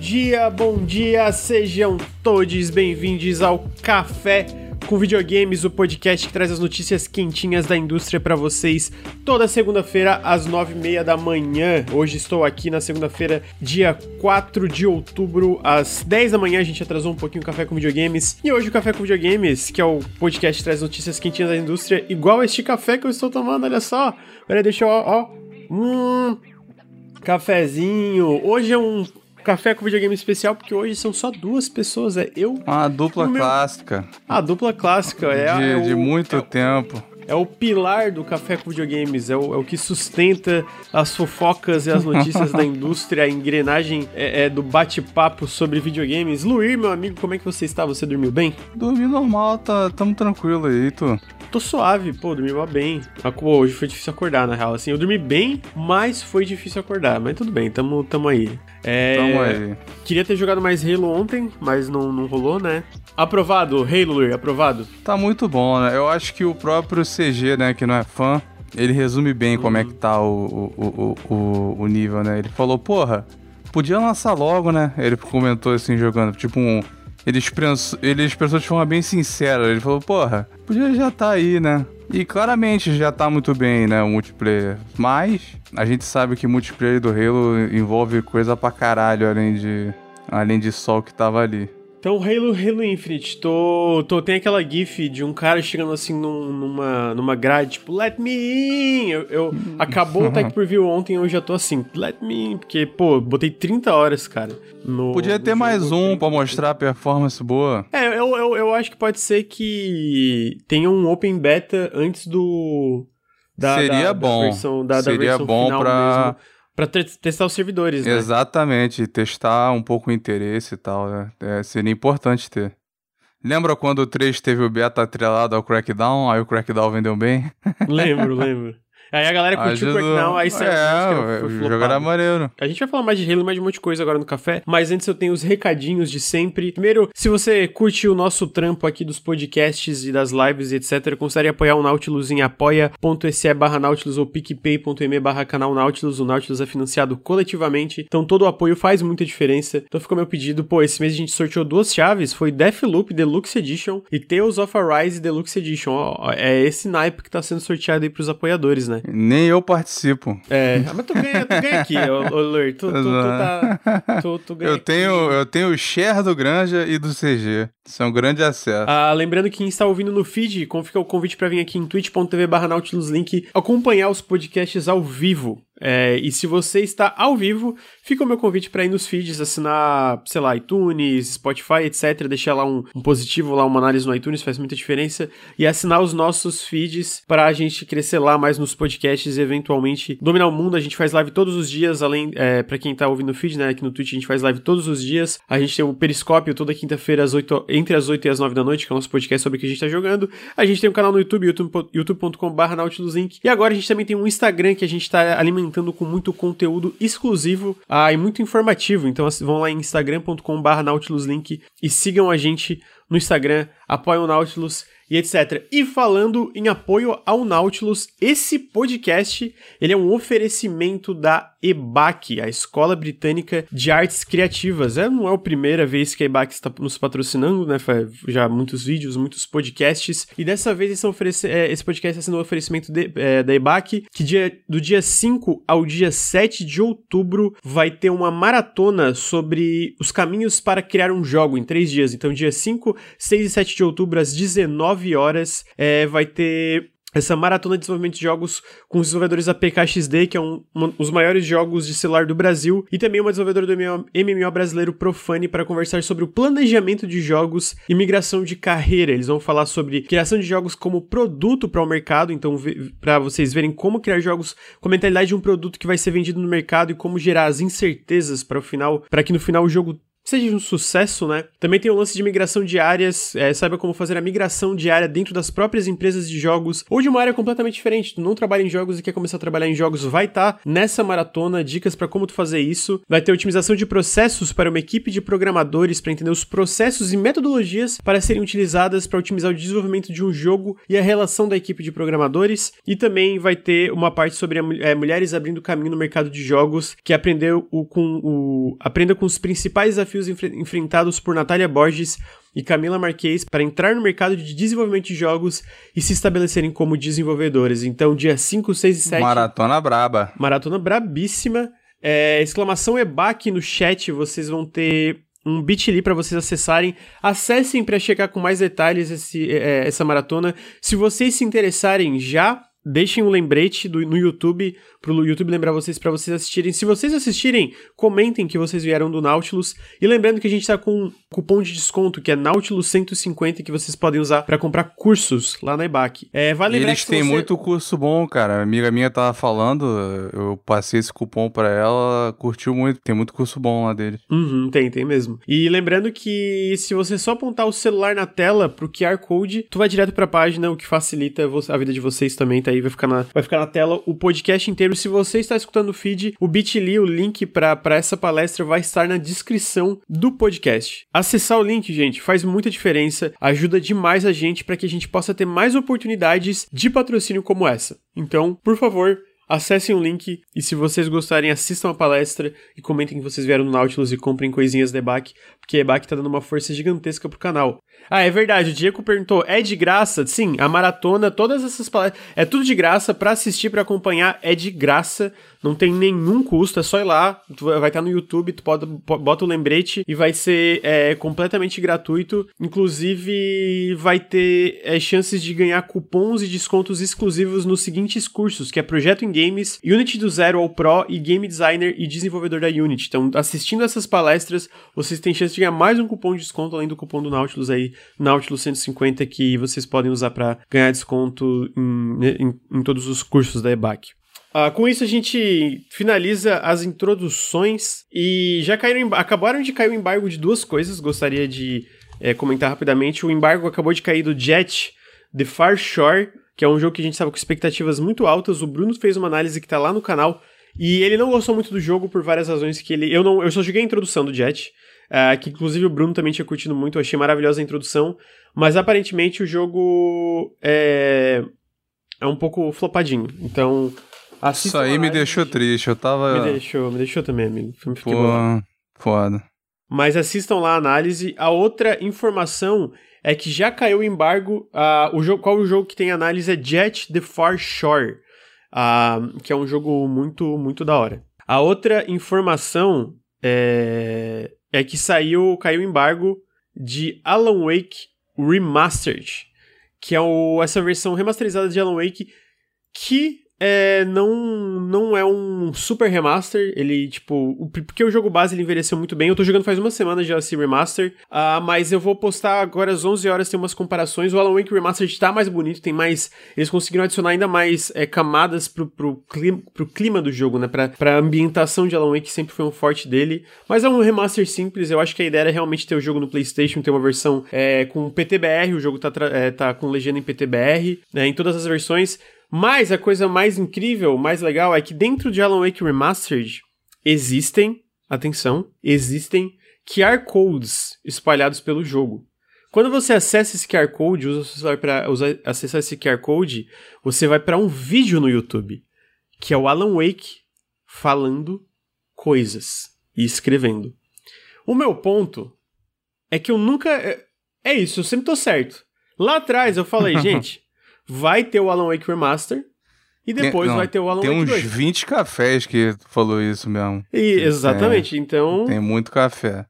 dia, bom dia, sejam todos bem-vindos ao Café com Videogames, o podcast que traz as notícias quentinhas da indústria para vocês toda segunda-feira às nove e meia da manhã. Hoje estou aqui na segunda-feira, dia 4 de outubro, às 10 da manhã. A gente atrasou um pouquinho o Café com Videogames. E hoje o Café com Videogames, que é o podcast que traz notícias quentinhas da indústria, igual este café que eu estou tomando, olha só. Olha, deixa eu, ó, ó. Hum, cafezinho. Hoje é um café com videogame especial, porque hoje são só duas pessoas. É eu. Uma dupla meu... clássica. A dupla clássica, é. De, é de o, muito é, tempo. É o pilar do café com videogames, é o, é o que sustenta as fofocas e as notícias da indústria, a engrenagem é, é do bate-papo sobre videogames. Luir, meu amigo, como é que você está? Você dormiu bem? Dormi normal, tá, tamo tranquilo aí, tu. Tô suave, pô, dormi bem. Pô, hoje foi difícil acordar, na real. Assim, eu dormi bem, mas foi difícil acordar. Mas tudo bem, tamo, tamo aí. É, tamo aí. Queria ter jogado mais Halo ontem, mas não, não rolou, né? Aprovado, Halo, Luir, aprovado. Tá muito bom, né? Eu acho que o próprio CG, né, que não é fã, ele resume bem uhum. como é que tá o, o, o, o, o nível, né? Ele falou, porra, podia lançar logo, né? Ele comentou assim, jogando, tipo um ele expressou, ele expressou de forma bem sincera. Ele falou, porra, podia já tá aí, né? E claramente já tá muito bem, né, o multiplayer. Mas a gente sabe que o multiplayer do Halo envolve coisa pra caralho, além de, além de sol que tava ali. Então, Halo, Halo Infinite, tô, tô, tem aquela gif de um cara chegando assim num, numa, numa grade, tipo, let me in! Eu, eu acabou o Tech Preview ontem, eu já tô assim, let me in, porque, pô, botei 30 horas, cara. No, Podia ter mais um pra mostrar a performance boa. É, eu, eu, eu acho que pode ser que tenha um Open Beta antes do... Da, Seria da, bom. Da versão, da, Seria bom final pra... Mesmo para testar os servidores, né? Exatamente, testar um pouco o interesse e tal, né? É, seria importante ter. Lembra quando o 3 teve o beta atrelado ao Crackdown, aí o Crackdown vendeu bem? Lembro, lembro. Aí a galera curtiu o Crackdown, aí saiu. É, o jogo era maneiro. A gente vai falar mais de Halo, mais de um monte de coisa agora no café, mas antes eu tenho os recadinhos de sempre. Primeiro, se você curte o nosso trampo aqui dos podcasts e das lives e etc, considere apoiar o Nautilus em apoia.se barra Nautilus ou picpay.me barra canal Nautilus. O Nautilus é financiado coletivamente, então todo o apoio faz muita diferença. Então ficou meu pedido, pô, esse mês a gente sorteou duas chaves, foi Deathloop Deluxe Edition e Tales of Arise Deluxe Edition. Ó, é esse naipe que tá sendo sorteado aí pros apoiadores, né? Nem eu participo. É, mas tu ganha, tu ganha aqui, Lur. Tu, tu, tu, tá, tu, tu ganha eu tenho, aqui. Eu tenho o share do Granja e do CG. Isso é um grande acesso. Ah, lembrando que quem está ouvindo no feed, fica o convite para vir aqui em twitch.tv barra Nautilus Link acompanhar os podcasts ao vivo. É, e se você está ao vivo, fica o meu convite para ir nos feeds, assinar, sei lá, iTunes, Spotify, etc. Deixar lá um, um, positivo, lá uma análise no iTunes, faz muita diferença. E assinar os nossos feeds para a gente crescer lá mais nos podcasts e eventualmente dominar o mundo. A gente faz live todos os dias, além, é, para quem está ouvindo no feed, né? Aqui no Twitch a gente faz live todos os dias. A gente tem o Periscópio toda quinta-feira, às 8, entre as 8 e as 9 da noite, que é o nosso podcast sobre o que a gente está jogando. A gente tem um canal no YouTube, youtube.com.br YouTube Nautilus E agora a gente também tem um Instagram que a gente está alimentando com muito conteúdo exclusivo ah, e muito informativo. Então vão lá em instagram.com.br nautiluslink e sigam a gente no Instagram, apoiem o Nautilus e etc. E falando em apoio ao Nautilus, esse podcast ele é um oferecimento da EBAC, a Escola Britânica de Artes Criativas. É, não é a primeira vez que a EBAC está nos patrocinando, né? Já muitos vídeos, muitos podcasts. E dessa vez esse, oferece, é, esse podcast está sendo um oferecimento de, é, da EBAC, que dia, do dia 5 ao dia 7 de outubro vai ter uma maratona sobre os caminhos para criar um jogo em três dias. Então, dia 5, 6 e 7 de outubro, às 19 horas, é, vai ter essa maratona de desenvolvimento de jogos com os desenvolvedores da PKXD, que é um, um, os maiores jogos de celular do Brasil, e também uma desenvolvedora do MMO brasileiro Profane para conversar sobre o planejamento de jogos e migração de carreira. Eles vão falar sobre criação de jogos como produto para o mercado, então para vocês verem como criar jogos com a mentalidade de um produto que vai ser vendido no mercado e como gerar as incertezas para o final, para que no final o jogo seja um sucesso, né? Também tem o lance de migração de áreas, é, saiba como fazer a migração diária dentro das próprias empresas de jogos ou de uma área completamente diferente. Tu não trabalha em jogos e quer começar a trabalhar em jogos, vai estar tá nessa maratona, dicas para como tu fazer isso. Vai ter otimização de processos para uma equipe de programadores para entender os processos e metodologias para serem utilizadas para otimizar o desenvolvimento de um jogo e a relação da equipe de programadores. E também vai ter uma parte sobre a, é, mulheres abrindo caminho no mercado de jogos, que aprendeu o, com o aprenda com os principais desafios enfre enfrentados por Natália Borges e Camila Marquez para entrar no mercado de desenvolvimento de jogos e se estabelecerem como desenvolvedores. Então, dia 5, 6 e 7. Maratona braba. Maratona brabíssima. É, exclamação EBAC no chat, vocês vão ter um bit.ly para vocês acessarem. Acessem para checar com mais detalhes esse, é, essa maratona. Se vocês se interessarem já, deixem um lembrete do, no YouTube pro YouTube lembrar vocês para vocês assistirem. Se vocês assistirem, comentem que vocês vieram do Nautilus. E lembrando que a gente tá com um cupom de desconto que é Nautilus 150 que vocês podem usar para comprar cursos lá na EBAC. É, vale lembrar eles têm você... muito curso bom, cara. A amiga minha tava falando, eu passei esse cupom para ela, curtiu muito. Tem muito curso bom lá dele. Uhum, tem, tem mesmo. E lembrando que se você só apontar o celular na tela pro QR Code, tu vai direto pra página, o que facilita a vida de vocês também, tá aí, vai ficar na, vai ficar na tela o podcast inteiro se você está escutando o feed, o bit.ly, o link para essa palestra vai estar na descrição do podcast. Acessar o link, gente, faz muita diferença, ajuda demais a gente para que a gente possa ter mais oportunidades de patrocínio como essa. Então, por favor, Acessem o link e se vocês gostarem, assistam a palestra e comentem que vocês vieram no Nautilus e comprem coisinhas da EBAC, porque a EBAC tá dando uma força gigantesca pro canal. Ah, é verdade, o Diego perguntou, é de graça? Sim, a maratona, todas essas palestras, é tudo de graça, para assistir, para acompanhar, é de graça não tem nenhum custo, é só ir lá, vai estar no YouTube, tu pode, bota o lembrete e vai ser é, completamente gratuito. Inclusive, vai ter é, chances de ganhar cupons e descontos exclusivos nos seguintes cursos, que é Projeto em Games, Unity do Zero ao Pro e Game Designer e Desenvolvedor da Unity. Então, assistindo essas palestras, vocês têm chance de ganhar mais um cupom de desconto, além do cupom do Nautilus aí, Nautilus 150, que vocês podem usar para ganhar desconto em, em, em todos os cursos da EBAC. Uh, com isso, a gente finaliza as introduções e já caíram, acabaram de cair o embargo de duas coisas. Gostaria de é, comentar rapidamente. O embargo acabou de cair do Jet The Far Shore, que é um jogo que a gente estava com expectativas muito altas. O Bruno fez uma análise que está lá no canal e ele não gostou muito do jogo por várias razões que ele. Eu não, eu só joguei a introdução do Jet. Uh, que inclusive o Bruno também tinha curtido muito, eu achei maravilhosa a introdução, mas aparentemente o jogo é, é um pouco flopadinho. Então, Isso aí me deixou triste, eu tava... Me deixou, me deixou também, amigo. Pô, foda. Mas assistam lá a análise. A outra informação é que já caiu o embargo. Uh, o jogo, qual o jogo que tem análise é Jet the Far Shore, uh, que é um jogo muito, muito da hora. A outra informação é, é que saiu, caiu o embargo de Alan Wake Remastered, que é o, essa versão remasterizada de Alan Wake que é, não, não é um super remaster, ele, tipo, o, porque o jogo base ele envelheceu muito bem, eu tô jogando faz uma semana já esse remaster, uh, mas eu vou postar agora às 11 horas, tem umas comparações, o Alan Wake Remastered tá mais bonito, tem mais, eles conseguiram adicionar ainda mais é, camadas pro, pro, clima, pro clima do jogo, né, pra, pra ambientação de Alan Wake, que sempre foi um forte dele, mas é um remaster simples, eu acho que a ideia era realmente ter o jogo no Playstation, ter uma versão é, com PTBR, o jogo tá, é, tá com legenda em PTBR, né, em todas as versões, mas a coisa mais incrível, mais legal, é que dentro de Alan Wake Remastered existem, atenção, existem QR codes espalhados pelo jogo. Quando você acessa esse QR Code, usa para acessar esse QR Code, você vai para um vídeo no YouTube, que é o Alan Wake falando coisas e escrevendo. O meu ponto é que eu nunca. É, é isso, eu sempre tô certo. Lá atrás eu falei, gente, vai ter o Alan Wake Remaster e depois tem, não, vai ter o Alan Wake 2. Tem uns 20 cafés que falou isso mesmo. E, exatamente, tem, então... Tem muito café.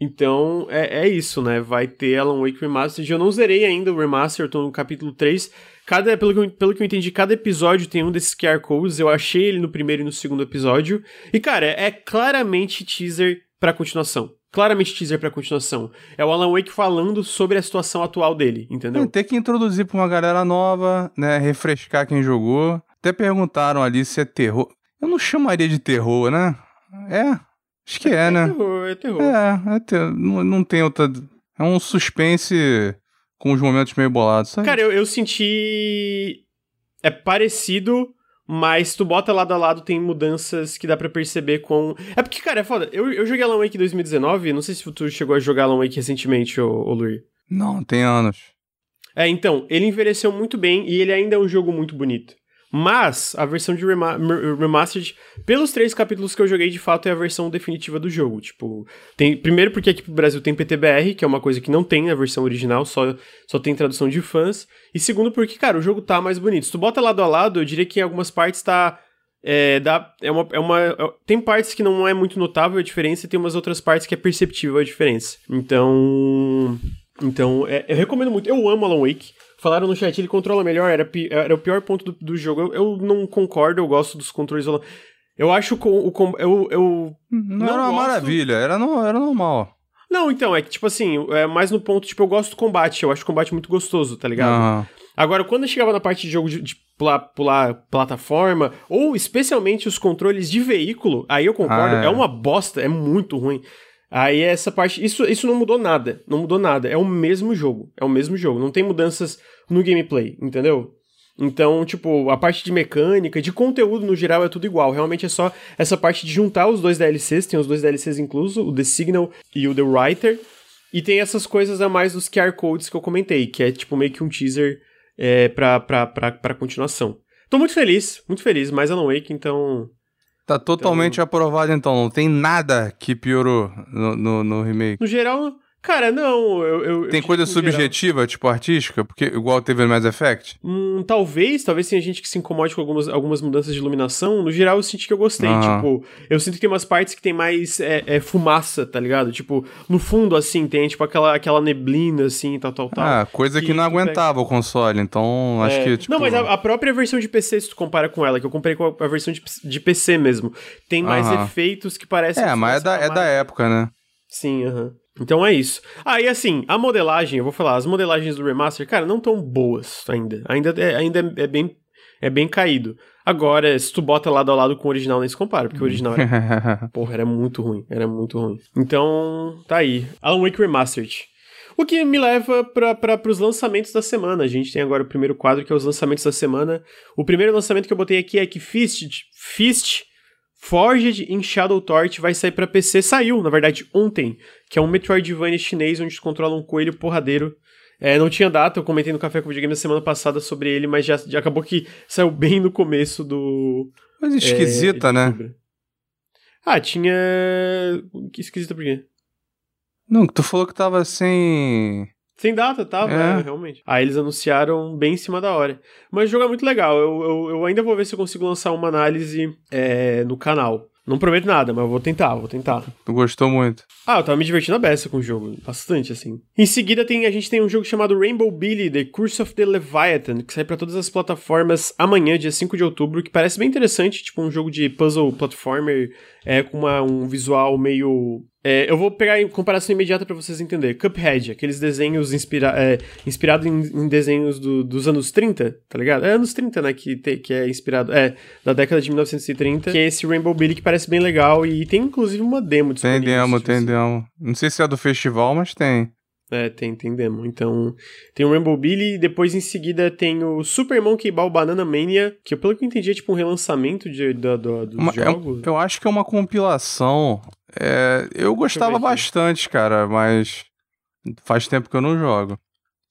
Então, é, é isso, né? Vai ter Alan Wake Remaster. Eu não zerei ainda o Remaster, eu tô no capítulo 3. Cada, pelo, que eu, pelo que eu entendi, cada episódio tem um desses QR Codes. Eu achei ele no primeiro e no segundo episódio. E, cara, é claramente teaser pra continuação claramente teaser pra continuação. É o Alan Wake falando sobre a situação atual dele, entendeu? É, tem que introduzir pra uma galera nova, né? Refrescar quem jogou. Até perguntaram ali se é terror. Eu não chamaria de terror, né? É. Acho que é, é né? terror, é terror. É, é ter... não, não tem outra. É um suspense com os momentos meio bolados. Sabe? Cara, eu, eu senti. É parecido, mas tu bota lado a lado, tem mudanças que dá pra perceber com. É porque, cara, é foda. Eu, eu joguei Alan Wake em 2019, não sei se tu chegou a jogar Alan Wake recentemente, ô, ô Luir. Não, tem anos. É, então, ele envelheceu muito bem e ele ainda é um jogo muito bonito. Mas a versão de rema Remastered, pelos três capítulos que eu joguei, de fato é a versão definitiva do jogo. Tipo, tem primeiro porque aqui pro Brasil tem PTBR, que é uma coisa que não tem na versão original, só, só tem tradução de fãs. E segundo porque, cara, o jogo tá mais bonito. Se tu bota lado a lado, eu diria que em algumas partes tá. É, dá, é uma, é uma, é, tem partes que não é muito notável a diferença e tem umas outras partes que é perceptível a diferença. Então. Então, é, eu recomendo muito. Eu amo Alan Wake. Falaram no chat, ele controla melhor, era, era o pior ponto do, do jogo. Eu, eu, não concordo, eu gosto dos controles. Eu acho o. o eu, eu não, não era uma gosto... maravilha, era, no, era normal. Não, então, é que, tipo assim, é mais no ponto, tipo, eu gosto do combate, eu acho o combate muito gostoso, tá ligado? Uhum. Agora, quando eu chegava na parte de jogo de, de pular, pular, plataforma, ou especialmente os controles de veículo, aí eu concordo, ah, é. é uma bosta, é muito ruim. Aí essa parte. Isso, isso não mudou nada. Não mudou nada. É o mesmo jogo. É o mesmo jogo. Não tem mudanças no gameplay, entendeu? Então, tipo, a parte de mecânica, de conteúdo no geral é tudo igual. Realmente é só essa parte de juntar os dois DLCs, tem os dois DLCs incluso, o The Signal e o The Writer. E tem essas coisas a mais dos QR Codes que eu comentei, que é tipo meio que um teaser é, pra, pra, pra, pra continuação. Tô muito feliz, muito feliz, mais Alan Wake, então Tá totalmente então... aprovado, então. Não tem nada que piorou no, no, no remake. No geral, Cara, não, eu. eu tem eu coisa subjetiva, geral... tipo artística? Porque igual teve no Mass Effect? Hum, talvez, talvez tenha gente que se incomode com algumas, algumas mudanças de iluminação. No geral, eu senti que eu gostei. Uhum. Tipo, eu sinto que tem umas partes que tem mais é, é, fumaça, tá ligado? Tipo, no fundo, assim, tem tipo aquela, aquela neblina, assim, tal, tal, tal. Ah, coisa que, que não aguentava pega... o console, então acho é... que. Tipo... Não, mas a, a, própria versão de PC, se tu compara com ela, que eu comprei com a, a versão de, de PC mesmo, tem mais uhum. efeitos que parecem. É, mas é da, é da época, né? Sim, aham. Uhum. Então é isso. Ah, e assim, a modelagem, eu vou falar, as modelagens do remaster, cara, não tão boas ainda. Ainda é, ainda é bem é bem caído. Agora, se tu bota lado a lado com o original, nem se compara, porque o original era, porra, era muito ruim, era muito ruim. Então, tá aí. Alan Wake Remastered. O que me leva para os lançamentos da semana. A gente tem agora o primeiro quadro, que é os lançamentos da semana. O primeiro lançamento que eu botei aqui é que Fist, Fist Forged in Shadow Torch vai sair para PC, saiu, na verdade, ontem, que é um Metroidvania chinês onde controla um coelho porradeiro. É, não tinha data, eu comentei no Café com Videogame na semana passada sobre ele, mas já, já acabou que saiu bem no começo do. Mas esquisita, é, né? Ah, tinha. Que esquisita por quê? Não, tu falou que tava sem. Sem data, é. é, realmente. Aí eles anunciaram bem em cima da hora. Mas o jogo é muito legal. Eu, eu, eu ainda vou ver se eu consigo lançar uma análise é, no canal. Não prometo nada, mas eu vou tentar, vou tentar. Tu gostou muito? Ah, eu tava me divertindo a beça com o jogo. Bastante, assim. Em seguida, tem, a gente tem um jogo chamado Rainbow Billy, The Curse of the Leviathan, que sai para todas as plataformas amanhã, dia 5 de outubro, que parece bem interessante, tipo um jogo de puzzle platformer é, com uma, um visual meio é, eu vou pegar em comparação imediata para vocês entenderem. Cuphead, aqueles desenhos inspira é, inspirados em, em, desenhos do, dos anos 30, tá ligado? É anos 30, né? Que, te, que é inspirado. É, da década de 1930. Que é esse Rainbow Billy que parece bem legal e tem inclusive uma demo Tem demo, tem demo. Não sei se é do festival, mas tem. É, tem, tem demo. Então, tem o Rainbow Billy e depois em seguida tem o Super Monkey Ball Banana Mania, que pelo que eu entendi é tipo um relançamento de, de dos uma, jogos. Eu, eu, acho que é uma compilação. É, eu gostava bastante, cara, mas faz tempo que eu não jogo.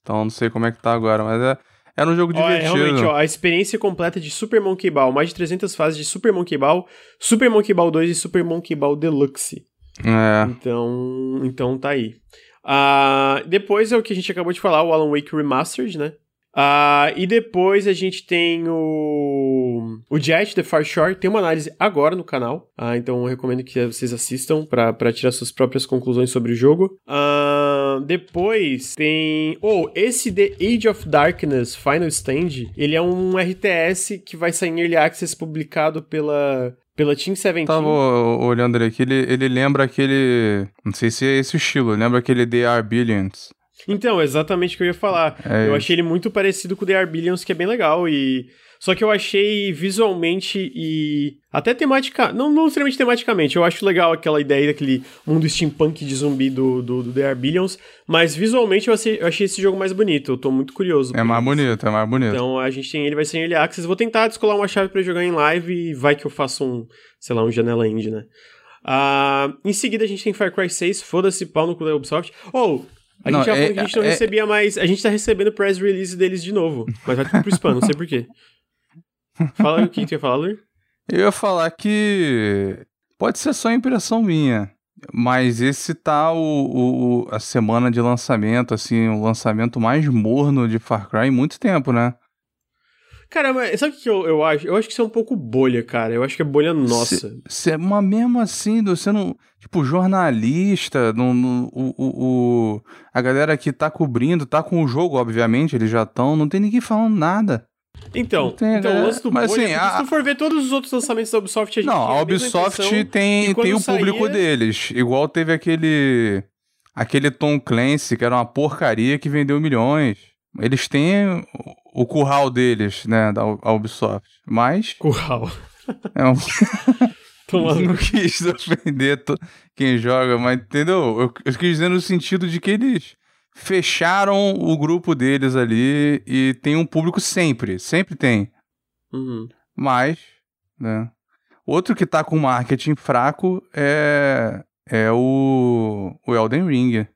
Então não sei como é que tá agora, mas é, era um jogo ó, é, divertido. É, realmente, ó, a experiência completa de Super Monkey Ball, mais de 300 fases de Super Monkey Ball, Super Monkey Ball 2 e Super Monkey Ball Deluxe. É. Então, então tá aí. Uh, depois é o que a gente acabou de falar, o Alan Wake Remastered, né? Uh, e depois a gente tem o, o Jet, The Far Shore. Tem uma análise agora no canal. Uh, então eu recomendo que vocês assistam para tirar suas próprias conclusões sobre o jogo. Uh, depois tem. Oh, esse The Age of Darkness Final Stand. Ele é um RTS que vai sair em Early Access publicado pela pela Team 17. Tava olhando ele aqui, ele, ele lembra aquele. Não sei se é esse o estilo, lembra aquele The Are Billions. Então, exatamente o que eu ia falar. É eu isso. achei ele muito parecido com o The Are Billions, que é bem legal, e... Só que eu achei visualmente e até tematica, não, não necessariamente tematicamente, eu acho legal aquela ideia daquele mundo steampunk de zumbi do, do, do The Are Billions, mas visualmente eu achei, eu achei esse jogo mais bonito, eu tô muito curioso. É mais isso. bonito, é mais bonito. Então a gente tem ele, vai ser em Early Access. Vou tentar descolar uma chave pra jogar em live e vai que eu faço um, sei lá, um janela indie, né? Ah, em seguida a gente tem Far Cry 6, foda-se pau no cu da Ubisoft. Ou, a Não, gente já é- falou que a gente não é- recebia mais. A gente tá recebendo press release deles de novo, mas vai tudo pro spam, não sei porquê. Fala o que tu ia falar? Eu ia falar que pode ser só impressão minha, mas esse tá o, o- a semana de lançamento, assim, o lançamento mais morno de Far Cry em muito tempo, né? Cara, mas sabe o que eu, eu acho? Eu acho que isso é um pouco bolha, cara. Eu acho que é bolha nossa. Cê, mas mesmo assim, você não. Tipo, jornalista, não, não- o, o, o- a galera que tá cobrindo, tá com o jogo, obviamente, eles já estão, não tem ninguém falando nada. Então, então né? o lance do Mas, bolha, assim, porque a- se tu for ver todos os outros lançamentos da Ubisoft, a gente Não, a Ubisoft impressão. tem, tem o público saía- deles. Igual teve aquele. Aquele Tom Clancy, que era uma porcaria que vendeu milhões. Eles têm o, curral deles, né, da a Ubisoft. Mas. Curral. É um... Tomando. não quis ofender quem joga, mas entendeu? Eu, eu quis dizer no sentido de que eles fecharam o grupo deles ali e tem um público sempre. Sempre tem. Uhum. Mas, né? Outro que tá com marketing fraco é, é o, o Elden Ring.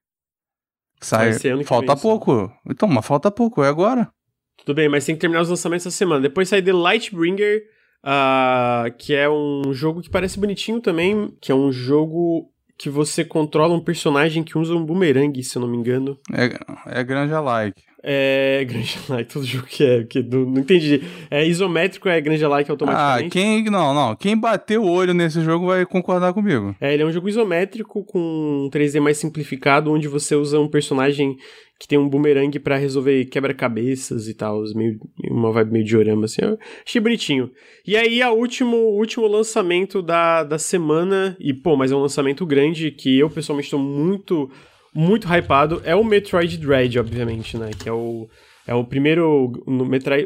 Sai, falta pouco. Então, mas falta pouco, é agora. Tudo bem, mas tem que terminar os lançamentos essa semana. Depois sai The Lightbringer, ah, que é um jogo que parece bonitinho também, que é um jogo que você controla um personagem que usa um boomerang, se eu não me engano. É, é granja like. É Granja Like, todo jogo que é, que do- não entendi. É isométrico, é Granja Like Ah, automaticamente. quem. Não, não. Quem bater o olho nesse jogo vai concordar comigo. É, ele é um jogo isométrico com um 3D mais simplificado, onde você usa um personagem que tem um boomerang pra resolver quebra-cabeças e tal, meio uma vibe meio de orama, assim. Eu achei bonitinho. E aí, a último, o último lançamento da, da semana, e pô, mas é um lançamento grande que eu pessoalmente estou muito, muito hypado, é o Metroid Dread, obviamente, né? Que é o. É o primeiro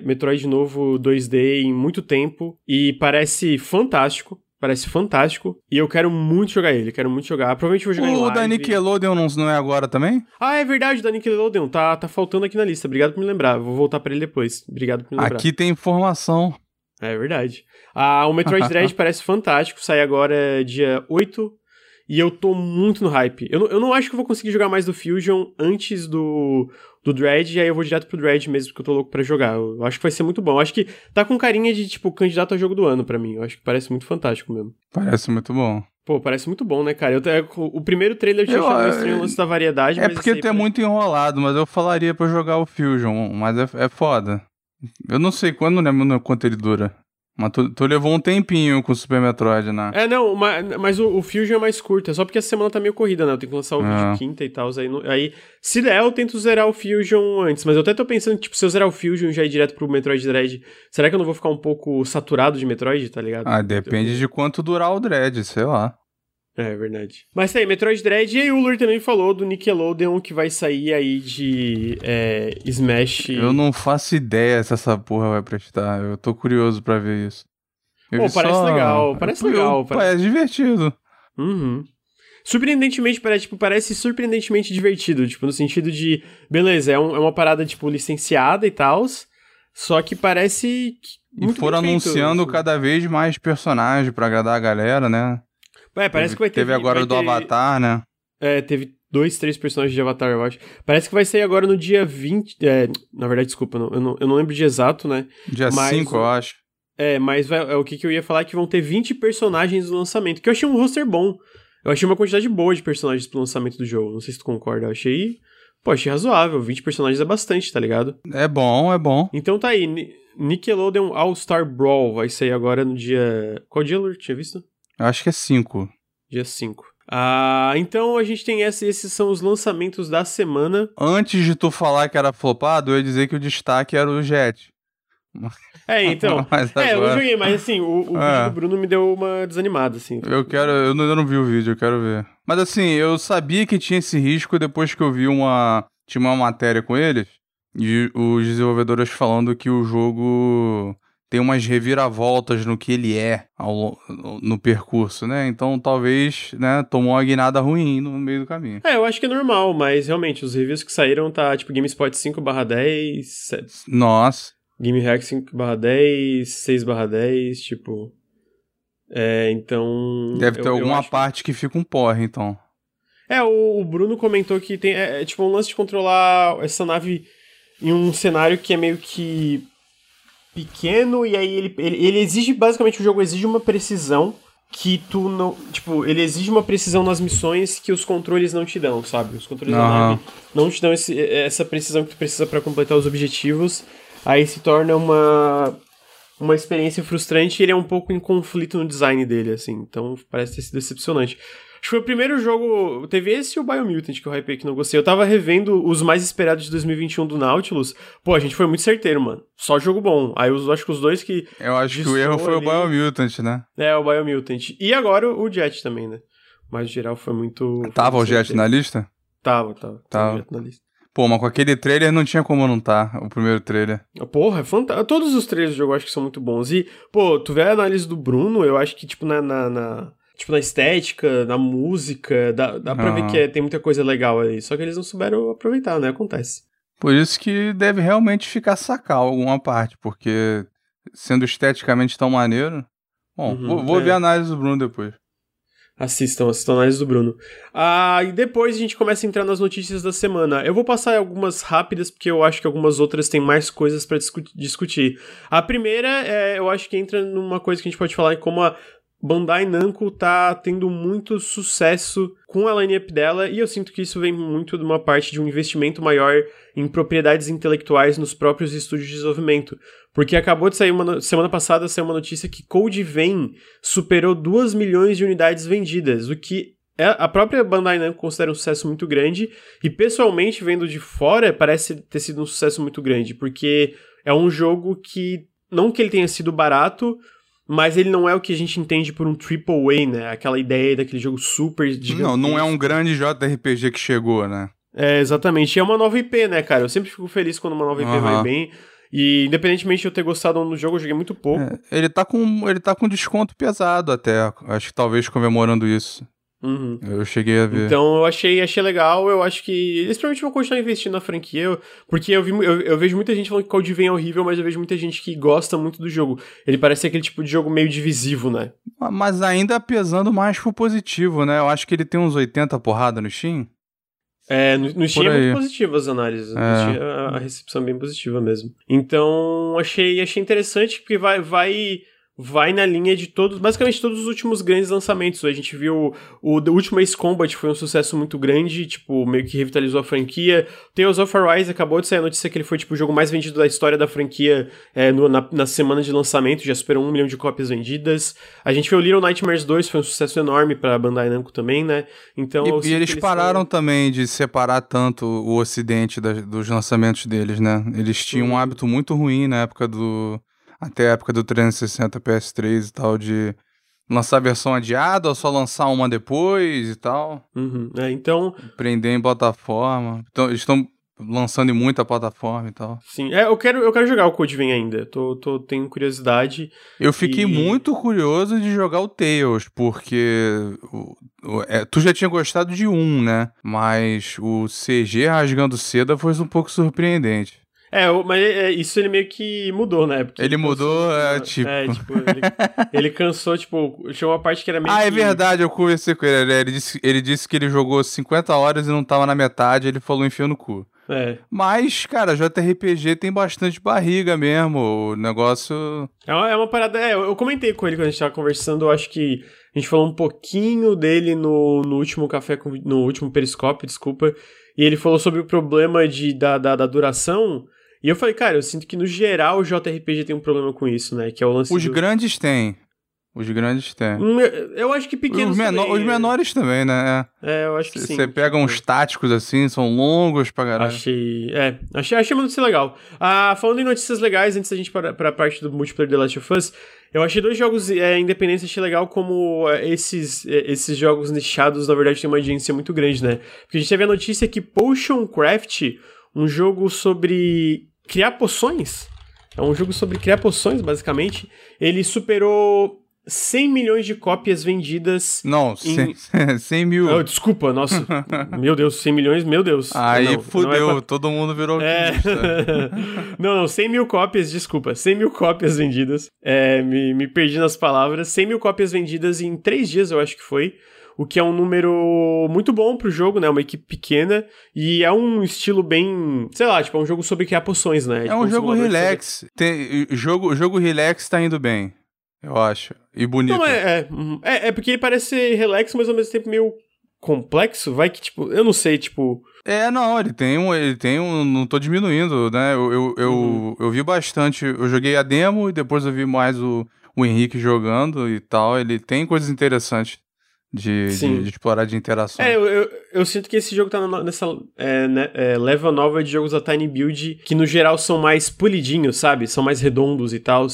Metroid novo 2D em muito tempo e parece fantástico. Parece fantástico. E eu quero muito jogar ele, quero muito jogar. Provavelmente vou jogar em O live. da Nickelodeon não, é agora também? Ah, é verdade, o da Nickelodeon. Tá, tá faltando aqui na lista. Obrigado por me lembrar. Vou voltar pra ele depois. Obrigado por me lembrar. Aqui tem informação. É verdade. Ah, o Metroid Dread parece fantástico. Sai agora dia 8. E eu tô muito no hype. Eu não, eu não acho que eu vou conseguir jogar mais do Fusion antes do, do Dread. E aí eu vou direto pro Dread mesmo, porque eu tô louco pra jogar. Eu acho que vai ser muito bom. Eu acho que tá com carinha de, tipo, candidato a jogo do ano pra mim. Eu acho que parece muito fantástico mesmo. Parece muito bom. Pô, parece muito bom, né, cara? Eu, o primeiro trailer eu tinha Eu, achado é, estranho o lance da variedade, É porque tu é muito enrolado, mas eu falaria pra jogar o Fusion, mas é, é foda. Eu não sei quando, lembro quanto ele dura. Mas tu, tu levou um tempinho com o Super Metroid, né? É, não, ma- mas, o, o Fusion é mais curto, é só porque a semana tá meio corrida, né? Eu tenho que lançar o Ah. vídeo quinta e tal. Aí, aí, se der, eu tento zerar o Fusion antes. Mas eu até tô pensando, tipo, se eu zerar o Fusion e já ir direto pro Metroid Dread, será que eu não vou ficar um pouco saturado de Metroid, tá ligado? Ah, depende de quanto durar o Dread, sei lá. É, verdade. Mas tá aí, Metroid Dread, e aí o Lur também falou do Nickelodeon que vai sair aí de é, Smash. Eu não faço ideia se essa porra vai prestar. Eu tô curioso pra ver isso. Eu Pô, parece legal, parece Eu- legal, Parece... parece- divertido. Uhum. Surpreendentemente, parece, tipo, parece surpreendentemente divertido, tipo, no sentido de, beleza, é, um- é uma parada, tipo, licenciada e tal, só que parece que E foram feito, anunciando assim. cada vez mais personagens pra agradar a galera, né? É, parece teve, que vai ter... Teve agora o do ter- Avatar, né? É, teve dois, três personagens de Avatar, eu acho. Parece que vai sair agora no dia 20... É, na verdade, desculpa, não- eu, não, eu não lembro dia exato, né? Dia Mas 5, o- eu acho. É, mas vai- é, o que, que eu ia falar é que vão ter 20 personagens no lançamento, que eu achei um roster bom. Eu achei uma quantidade boa de personagens pro lançamento do jogo. Não sei se tu concorda. Eu achei. Pô, achei razoável. 20 personagens é bastante, tá ligado? É bom, é bom. Então tá aí. Ni- Nickelodeon All-Star Brawl vai sair agora no dia. Qual dia, Lur? Tinha visto? Eu acho que é 5. Dia 5. Ah, então a gente tem esse, esses são os lançamentos da semana. Antes de tu falar que era flopado, eu ia dizer que o destaque era o Jet. É, então. Mas é, eu agora- joguei, mas assim, o, o É. vídeo do Bruno me deu uma desanimada, assim. Eu quero. Eu ainda não vi o vídeo, eu quero ver. Mas assim, eu sabia que tinha esse risco depois que eu vi uma, tinha uma matéria com eles e os desenvolvedores falando que o jogo tem umas reviravoltas no que ele é ao, no percurso, né? Então talvez, né, tomou uma guinada ruim no meio do caminho. É, eu acho que é normal, mas realmente, os reviews que saíram tá tipo GameSpot 5 10, 7. Nossa. GameHack 5 10, 6 10, tipo... É, então... Deve ter eu, alguma eu parte que... que fica um porre, então. É, o, o Bruno comentou que tem, é, é tipo um lance de controlar essa nave em um cenário que é meio que pequeno e aí ele, ele, ele exige, basicamente o jogo exige uma precisão que tu não, tipo, ele exige uma precisão nas missões que os controles não te dão, sabe? Os controles uhum. da nave não te dão esse, essa precisão que tu precisa para completar os objetivos. Aí se torna uma uma experiência frustrante e ele é um pouco em conflito no design dele, assim. Então parece ter sido decepcionante. Acho que foi o primeiro jogo. Teve esse e o Biomutant que eu hypei que não gostei. Eu tava revendo os mais esperados de 2021 do Nautilus. Pô, a gente foi muito certeiro, mano. Só jogo bom. Aí eu acho que os dois que. Eu acho que o erro foi ali... o Biomutant, né? É, o Biomutant. E agora o Jet também, né? Mas no geral foi muito. Tava foi o Jet na lista? Tava, tava. Tava o Jet na lista. Pô, mas com aquele trailer não tinha como não tá, o primeiro trailer. Porra, é fantástico. Todos os trailers do jogo eu acho que são muito bons. E, pô, tu vê a análise do Bruno, eu acho que, tipo, na, na, na tipo, na estética, na música, dá, dá pra ver que é, tem muita coisa legal aí. Só que eles não souberam aproveitar, né? Acontece. Por isso que deve realmente ficar sacar alguma parte, porque sendo esteticamente tão maneiro. Bom, uhum, vou, vou é. ver a análise do Bruno depois. Assistam, assistam a análise do Bruno. Ah, e depois a gente começa a entrar nas notícias da semana. Eu vou passar algumas rápidas, porque eu acho que algumas outras têm mais coisas para discutir. A primeira, é, eu acho que entra numa coisa que a gente pode falar como a Bandai Namco tá tendo muito sucesso com a lineup dela e eu sinto que isso vem muito de uma parte de um investimento maior em propriedades intelectuais nos próprios estúdios de desenvolvimento. Porque acabou de sair uma semana passada saiu uma notícia que Code Vein superou 2 milhões de unidades vendidas, o que é, a própria Bandai Namco considera um sucesso muito grande e pessoalmente vendo de fora parece ter sido um sucesso muito grande, porque é um jogo que não que ele tenha sido barato, mas ele não é o que a gente entende por um triple A, né? Aquela ideia daquele jogo super gigantesco. Não, não é um grande JRPG que chegou, né? É, exatamente. E é uma nova IP, né, cara? Eu sempre fico feliz quando uma nova IP uhum. vai bem. E independentemente de eu ter gostado do jogo, eu joguei muito pouco. É, ele tá com ele tá com desconto pesado até, acho que talvez comemorando isso. Uhum. Eu cheguei a ver. Então eu achei, achei legal, eu acho que eles provavelmente vão continuar investindo na franquia, porque eu, vi, eu, eu vejo muita gente falando que Code Vein é horrível, mas eu vejo muita gente que gosta muito do jogo. Ele parece aquele tipo de jogo meio divisivo, né? Mas ainda pesando mais pro positivo, né? Eu acho que ele tem uns 80 porrada no Steam. É, no, no Steam é muito positivo as análises. É. A, a recepção é bem positiva mesmo. Então, achei, achei interessante, porque vai, vai vai na linha de todos, basicamente todos os últimos grandes lançamentos. A gente viu o The Ultimate Ace Combat foi um sucesso muito grande, tipo, meio que revitalizou a franquia. Tales of Arise acabou de sair a notícia que ele foi tipo o jogo mais vendido da história da franquia é, no, na, na, semana de lançamento, já superou um milhão de cópias vendidas. A gente viu o Little Nightmares 2, foi um sucesso enorme para Bandai Namco também, né? Então, e, e eles, eles pararam também de separar tanto o ocidente dos lançamentos deles, né? Eles tinham um hábito muito ruim na época do até a época do 360 PS3 e tal, de lançar a versão adiada ou só lançar uma depois e tal. Uhum. É, então. Prender em plataforma. Então, eles estão lançando em muita plataforma e tal. Sim, é, eu quero, eu quero jogar o Code Vein ainda. Tô, tô, tenho curiosidade. Eu fiquei e... muito curioso de jogar o Tails, porque o, o, é, tu já tinha gostado de um, né? Mas o CG rasgando seda foi um pouco surpreendente. É, mas é, isso ele meio que mudou, né? Porque ele mudou, é, tipo... É, tipo, ele, ele, cansou, tipo, chegou uma parte que era meio Ah, que... é verdade, eu conversei com ele, ele disse, ele disse que ele jogou 50 horas e não tava na metade, ele falou enfia no cu. É. Mas, cara, JRPG tem bastante barriga mesmo, o negócio... É uma, é uma parada, é, eu comentei com ele quando a gente tava conversando, eu acho que a gente falou um pouquinho dele no, no último café, no último periscópio, desculpa, e ele falou sobre o problema de, da, da, da duração... E eu falei, cara, eu sinto que no geral o JRPG tem um problema com isso, né? Que é o lance Os do... grandes têm. Os grandes têm. Hum, Eu acho que pequenos Os, menor- também, os menores também, né? É, eu acho que sim. Você pega uns táticos assim, são longos pra caralho. Achei. É, achei, achei muito legal. Ah, falando em notícias legais, antes da gente para pra parte do multiplayer The Last of Us, eu achei dois jogos é, independentes, achei legal como é, esses, é, esses jogos nichados, na verdade, têm uma audiência muito grande, né? Porque a gente teve a notícia que Potion Craft, um jogo sobre criar poções, é um jogo sobre criar poções, basicamente, ele superou 100 milhões de cópias vendidas. Não, Em- 100, 100 mil. Oh, desculpa, nossa. meu Deus, 100 milhões, meu Deus. Aí Não, não é fudeu, pra- todo mundo virou é. não, não, 100 mil cópias, desculpa. 100 mil cópias vendidas. É, me, me perdi nas palavras. 100 mil cópias vendidas em três dias, eu acho que foi. O que é um número muito bom pro jogo, né? Uma equipe pequena. E é um estilo bem. Sei lá, tipo, é um jogo sobre criar poções, né? É Tipo, um jogo relax. Tem, o jogo, jogo relax tá indo bem, eu acho. E bonito. Não, é, é, é. É porque ele parece ser relax, mas ao mesmo tempo meio complexo. Vai que, tipo, eu não sei, tipo. É, não, ele tem um. Ele tem um. Não tô diminuindo, né? Eu, eu, eu, Uhum. eu vi bastante. Eu joguei a demo e depois eu vi mais o, o Henrique jogando e tal. Ele tem coisas interessantes de, de, de explorar de interação. É, eu, eu, eu sinto que esse jogo tá nessa é, né, é, leva nova de jogos da Tiny Build, que no geral são mais polidinhos, sabe? São mais redondos e tal.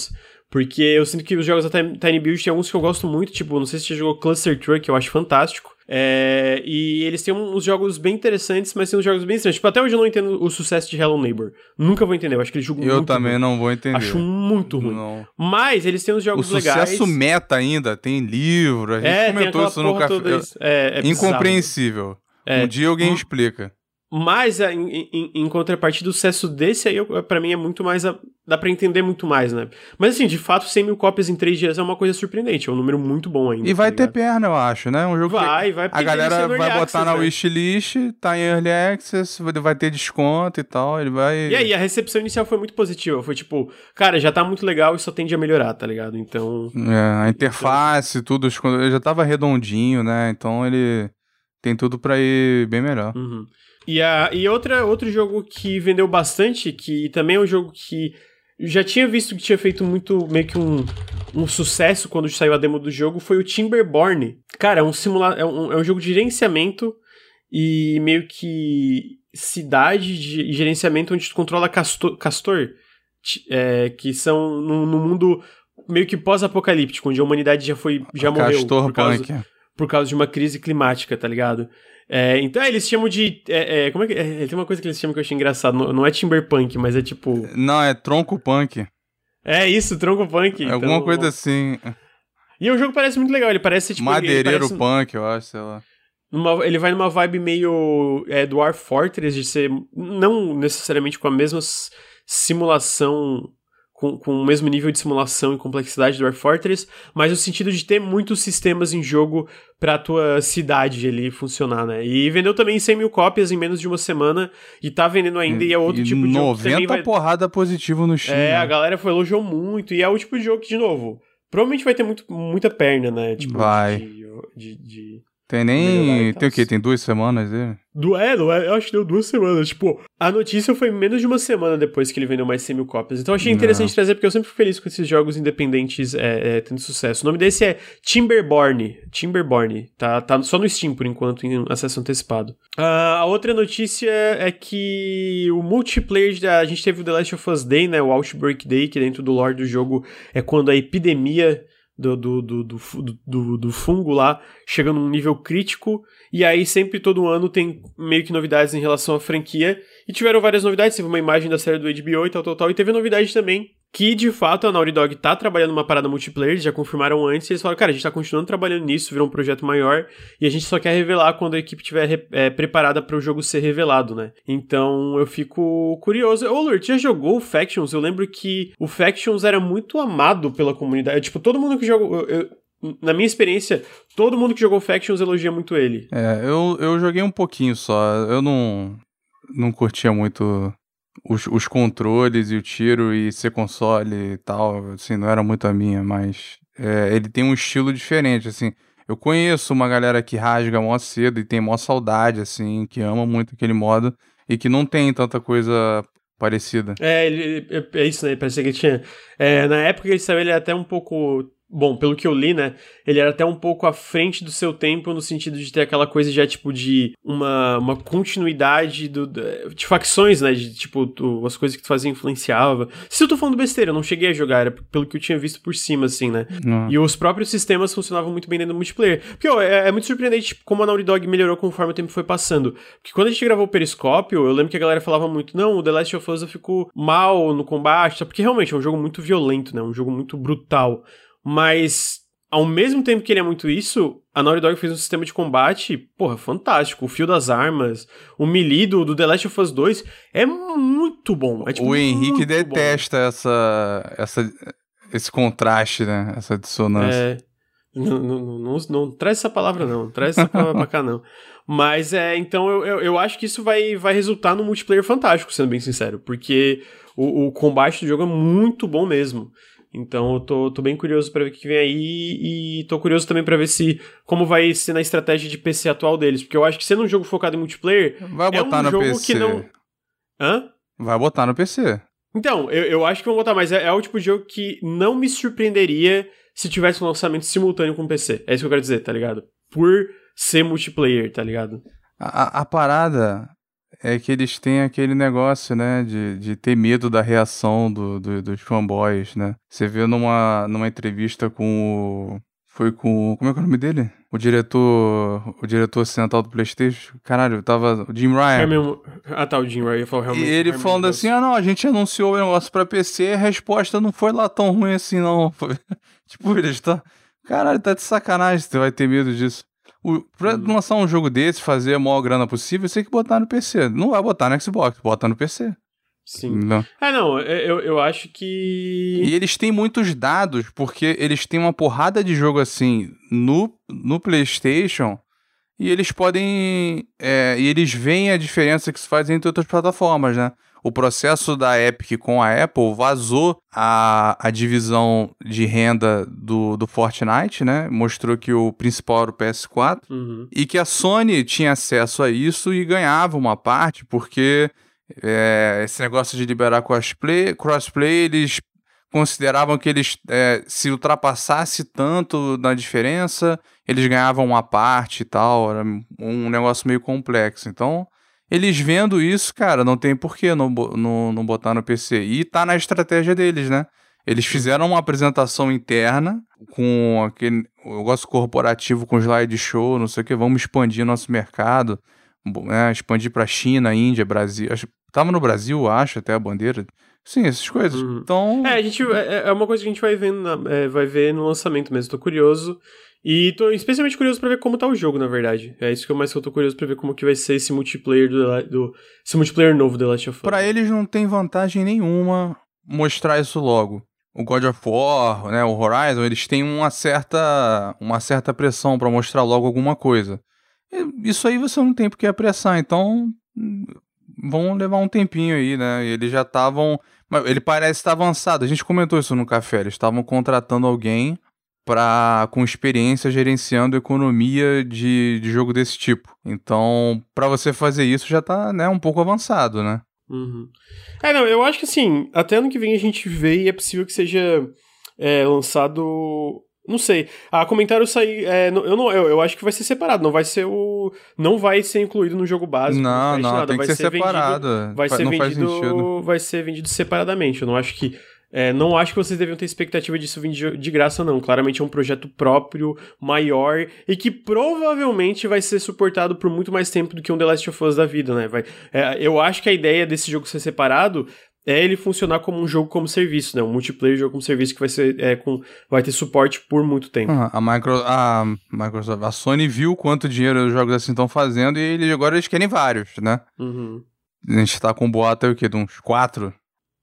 Porque eu sinto que os jogos da Tiny Tiny Build tem alguns que eu gosto muito, tipo, não sei se você jogou Cluster Truck, eu acho fantástico. É, e eles têm uns jogos bem interessantes, mas tem uns jogos bem estranhos. Tipo, até hoje eu não entendo o sucesso de Hello Neighbor. Nunca vou entender, eu acho que ele jogo eu também ruim. não vou entender. Acho muito ruim. Não. Mas eles têm uns O jogos sucesso legais. meta ainda, tem livro, a gente é, comentou isso no café. isso. É, é. Incompreensível. É. Um dia alguém Hum. explica. Mas, é, em, em, em contrapartida, o sucesso desse aí, eu- pra mim, é muito mais. a- dá pra entender muito mais, né? Mas, assim, de fato, 100 mil cópias em 3 dias é uma coisa surpreendente. É um número muito bom ainda. E vai tá ter ligado? perna, eu acho, né? Um jogo que Vai, vai. a galera vai botar na né? wishlist, tá em Early Access, vai vai ter desconto e tal, ele vai... E aí, a recepção inicial foi muito positiva. Foi tipo, cara, já tá muito legal e só tende a melhorar, tá ligado? Então. É, a interface, tudo, con- ele já tava redondinho, né? Então ele tem tudo pra ir bem melhor. Uhum. E, a, e outra, outro jogo que vendeu bastante, que também é um jogo que já tinha visto que tinha feito muito, meio que um, um sucesso quando saiu a demo do jogo, foi o Timberborn. Cara, é um, simula é um, é um jogo de gerenciamento e meio que cidade de gerenciamento onde tu controla castor, castor é, que são no, no mundo meio que pós-apocalíptico, onde a humanidade já foi já morreu Castor por causa, Punk. por causa de uma crise climática, tá ligado? É, então, é, eles chamam de. é, é, como é que. é, tem uma coisa que eles chamam que eu achei engraçado. Não, não é Timberpunk, mas é tipo. Não, é Tronco Punk. É isso, tronco punk. Então- alguma coisa assim. E o jogo parece muito legal. Ele parece tipo. Madeireiro parece Punk, eu acho, sei lá. numa- ele vai numa vibe meio. É, do War Fortress, de ser. Não necessariamente com a mesma simulação. Com, com o mesmo nível de simulação e complexidade do War Fortress, mas no sentido de ter muitos sistemas em jogo pra tua cidade ali funcionar, né? E vendeu também 100 mil cópias em menos de uma semana, e tá vendendo ainda, e é outro e tipo de jogo que 90 também vai... porrada positivo no Steam. É, né? a galera foi, elogiou muito, e é o tipo de jogo que, de novo, provavelmente vai ter muito, muita perna, né? Tipo, Vai. De, de, de- Tem nem. Tem o quê? Tem duas semanas dele? Do, é, não é, eu acho que deu duas semanas. Tipo, a notícia foi menos de uma semana depois que ele vendeu mais 100 mil cópias. Então eu achei interessante Não. trazer, porque eu sempre fico feliz com esses jogos independentes é, é, tendo sucesso. O nome desse é Timberborn. Timberborn. Tá, tá só no Steam por enquanto, em acesso antecipado. Ah, a outra notícia é que o multiplayer. Da, a gente teve o The Last of Us Day, né? O Outbreak Day, que dentro do lore do jogo é quando a epidemia. Do, do, do, do, do, fungo lá chega num nível crítico e aí sempre todo ano tem meio que novidades em relação à franquia. E tiveram várias novidades, teve uma imagem da série do HBO e tal, tal, tal. E teve novidade também que, de fato, a Naughty Dog tá trabalhando uma parada multiplayer, já confirmaram antes, e eles falaram, cara, a gente tá continuando trabalhando nisso, virou um projeto maior, e a gente só quer revelar quando a equipe estiver é, preparada para o jogo ser revelado, né? Então eu fico curioso. Ô, Lur, já jogou o Factions? Eu lembro que o Factions era muito amado pela comunidade. Tipo, todo mundo que jogou. eu- eu- na minha experiência, todo mundo que jogou Factions elogia muito ele. É, eu, eu joguei um pouquinho só. Eu não. Não curtia muito os, os controles e o tiro e ser console e tal. Assim, não era muito a minha, mas. é, ele tem um estilo diferente, assim. Eu conheço uma galera que rasga mó cedo e tem mó saudade, assim, que ama muito aquele modo e que não tem tanta coisa parecida. É, ele, é, é isso, né? Parecia que tinha. é, na época que ele saiu, ele era até um pouco. Bom, pelo que eu li, né, ele era até um pouco à frente do seu tempo no sentido de ter aquela coisa já, tipo, de uma, uma continuidade do, de facções, né, de, tipo, tu, as coisas que tu fazia influenciava. Se eu tô falando besteira, eu não cheguei a jogar, era pelo que eu tinha visto por cima, assim, né. E os próprios sistemas funcionavam muito bem dentro do multiplayer. Porque, ó, é, é muito surpreendente tipo, como a Naughty Dog melhorou conforme o tempo foi passando. Porque quando a gente gravou o Periscópio, eu lembro que a galera falava muito, não, o The Last of Us ficou mal no combate, porque realmente é um jogo muito violento, né, um jogo muito brutal. Mas, ao mesmo tempo que ele é muito isso, a Naughty Dog fez um sistema de combate, porra, fantástico. O fio das armas, o melee do, do The Last of Us 2 é muito bom. É, tipo, o Henrique detesta essa, essa, esse contraste, né? Essa dissonância. É. Não, não, não, não, traz essa palavra, não. Traz essa palavra pra cá, não. Mas é, então eu, eu, eu, acho que isso vai, vai resultar num multiplayer fantástico, sendo bem sincero. Porque o, o combate do jogo é muito bom mesmo. Então eu tô, tô bem curioso para ver o que vem aí e tô curioso também para ver se como vai ser na estratégia de PC atual deles, porque eu acho que sendo um jogo focado em multiplayer, vai botar é um no jogo PC. que não Hã? Vai botar no PC. Então, eu, eu acho que vão botar, mas é, é, o tipo de jogo que não me surpreenderia se tivesse um lançamento simultâneo com PC. É isso que eu quero dizer, tá ligado? Por ser multiplayer, tá ligado? A, a, a parada é que eles têm aquele negócio, né, de, de ter medo da reação do, do, dos fanboys, né? Você vê numa, numa entrevista com o... Foi com... Como é que é o nome dele? O diretor... O diretor ocidental do Playstation. Caralho, tava... O Jim Ryan. Herman, ah, tá, o Jim Ryan. Falou, realmente, e ele Herman falando assim, ah, não, a gente anunciou o negócio pra PC a resposta não foi lá tão ruim assim, não. Tipo, eles tá... Caralho, tá de sacanagem, você vai ter medo disso. O, pra Uhum. lançar um jogo desse, fazer a maior grana possível, você tem que botar no PC. Não vai botar no Xbox, bota no PC. Sim. Não. Ah, não, eu, eu acho que... E eles têm muitos dados, porque eles têm uma porrada de jogo assim no, no PlayStation e eles podem. é, e eles veem a diferença que se faz entre outras plataformas, né? O processo da Epic com a Apple vazou a, a divisão de renda do, do Fortnite, né? Mostrou que o principal era o PS4 Uhum. e que a Sony tinha acesso a isso e ganhava uma parte, porque é, esse negócio de liberar crossplay, crossplay eles consideravam que eles é, se ultrapassasse tanto na diferença, eles ganhavam uma parte e tal, era um negócio meio complexo. Então, eles vendo isso, cara, não tem porquê não, não, não botar no PC. E tá na estratégia deles, né? Eles fizeram uma apresentação interna com aquele negócio corporativo com slideshow, não sei o que, vamos expandir nosso mercado, né, expandir pra China, Índia, Brasil. Acho, tava no Brasil, acho, até a bandeira. Sim, essas coisas. Uhum. Então, É, a gente, é, é uma coisa que a gente vai vendo, na- é, vai ver no lançamento mesmo. Tô curioso. E tô especialmente curioso pra ver como tá o jogo, na verdade. É isso que eu mais que eu tô curioso pra ver como que vai ser esse multiplayer do, do esse multiplayer novo do The Last of Us. Pra eles não tem vantagem nenhuma mostrar isso logo. O God of War, né, o Horizon, eles têm uma certa, uma certa pressão pra mostrar logo alguma coisa. E Isso aí você não tem porque apressar, então vão levar um tempinho aí, né? Eles já estavam, ele parece estar avançado. A gente comentou isso no café, eles estavam contratando alguém para com experiência gerenciando economia de, de jogo desse tipo. Então, pra você fazer isso já tá, né, um pouco avançado, né? Uhum. É, não, eu acho que assim, até ano que vem a gente vê e é possível que seja é, lançado. Não sei. Ah, comentário sair. É, eu, não, eu, eu acho que vai ser separado, não vai ser o. Não vai ser incluído no jogo básico. Não, não, nada, tem que vai ser, vendido- separado. vai Fa- ser não vendido. Vai ser vendido separadamente. Eu não acho que. é, não acho que vocês deviam ter expectativa disso vir de, de graça, não. Claramente é um projeto próprio, maior, e que provavelmente vai ser suportado por muito mais tempo do que um The Last of Us da vida, né? Vai, é, eu acho que a ideia desse jogo ser separado é ele funcionar como um jogo como serviço, né? Um multiplayer jogo como serviço que vai ser é, com, vai ter suporte por muito tempo. Ah, A, Micro, a Microsoft, a Sony viu quanto dinheiro os jogos assim estão fazendo e eles, agora eles querem vários, né? Uhum. A gente tá com um boato aí o quê? De uns quatro?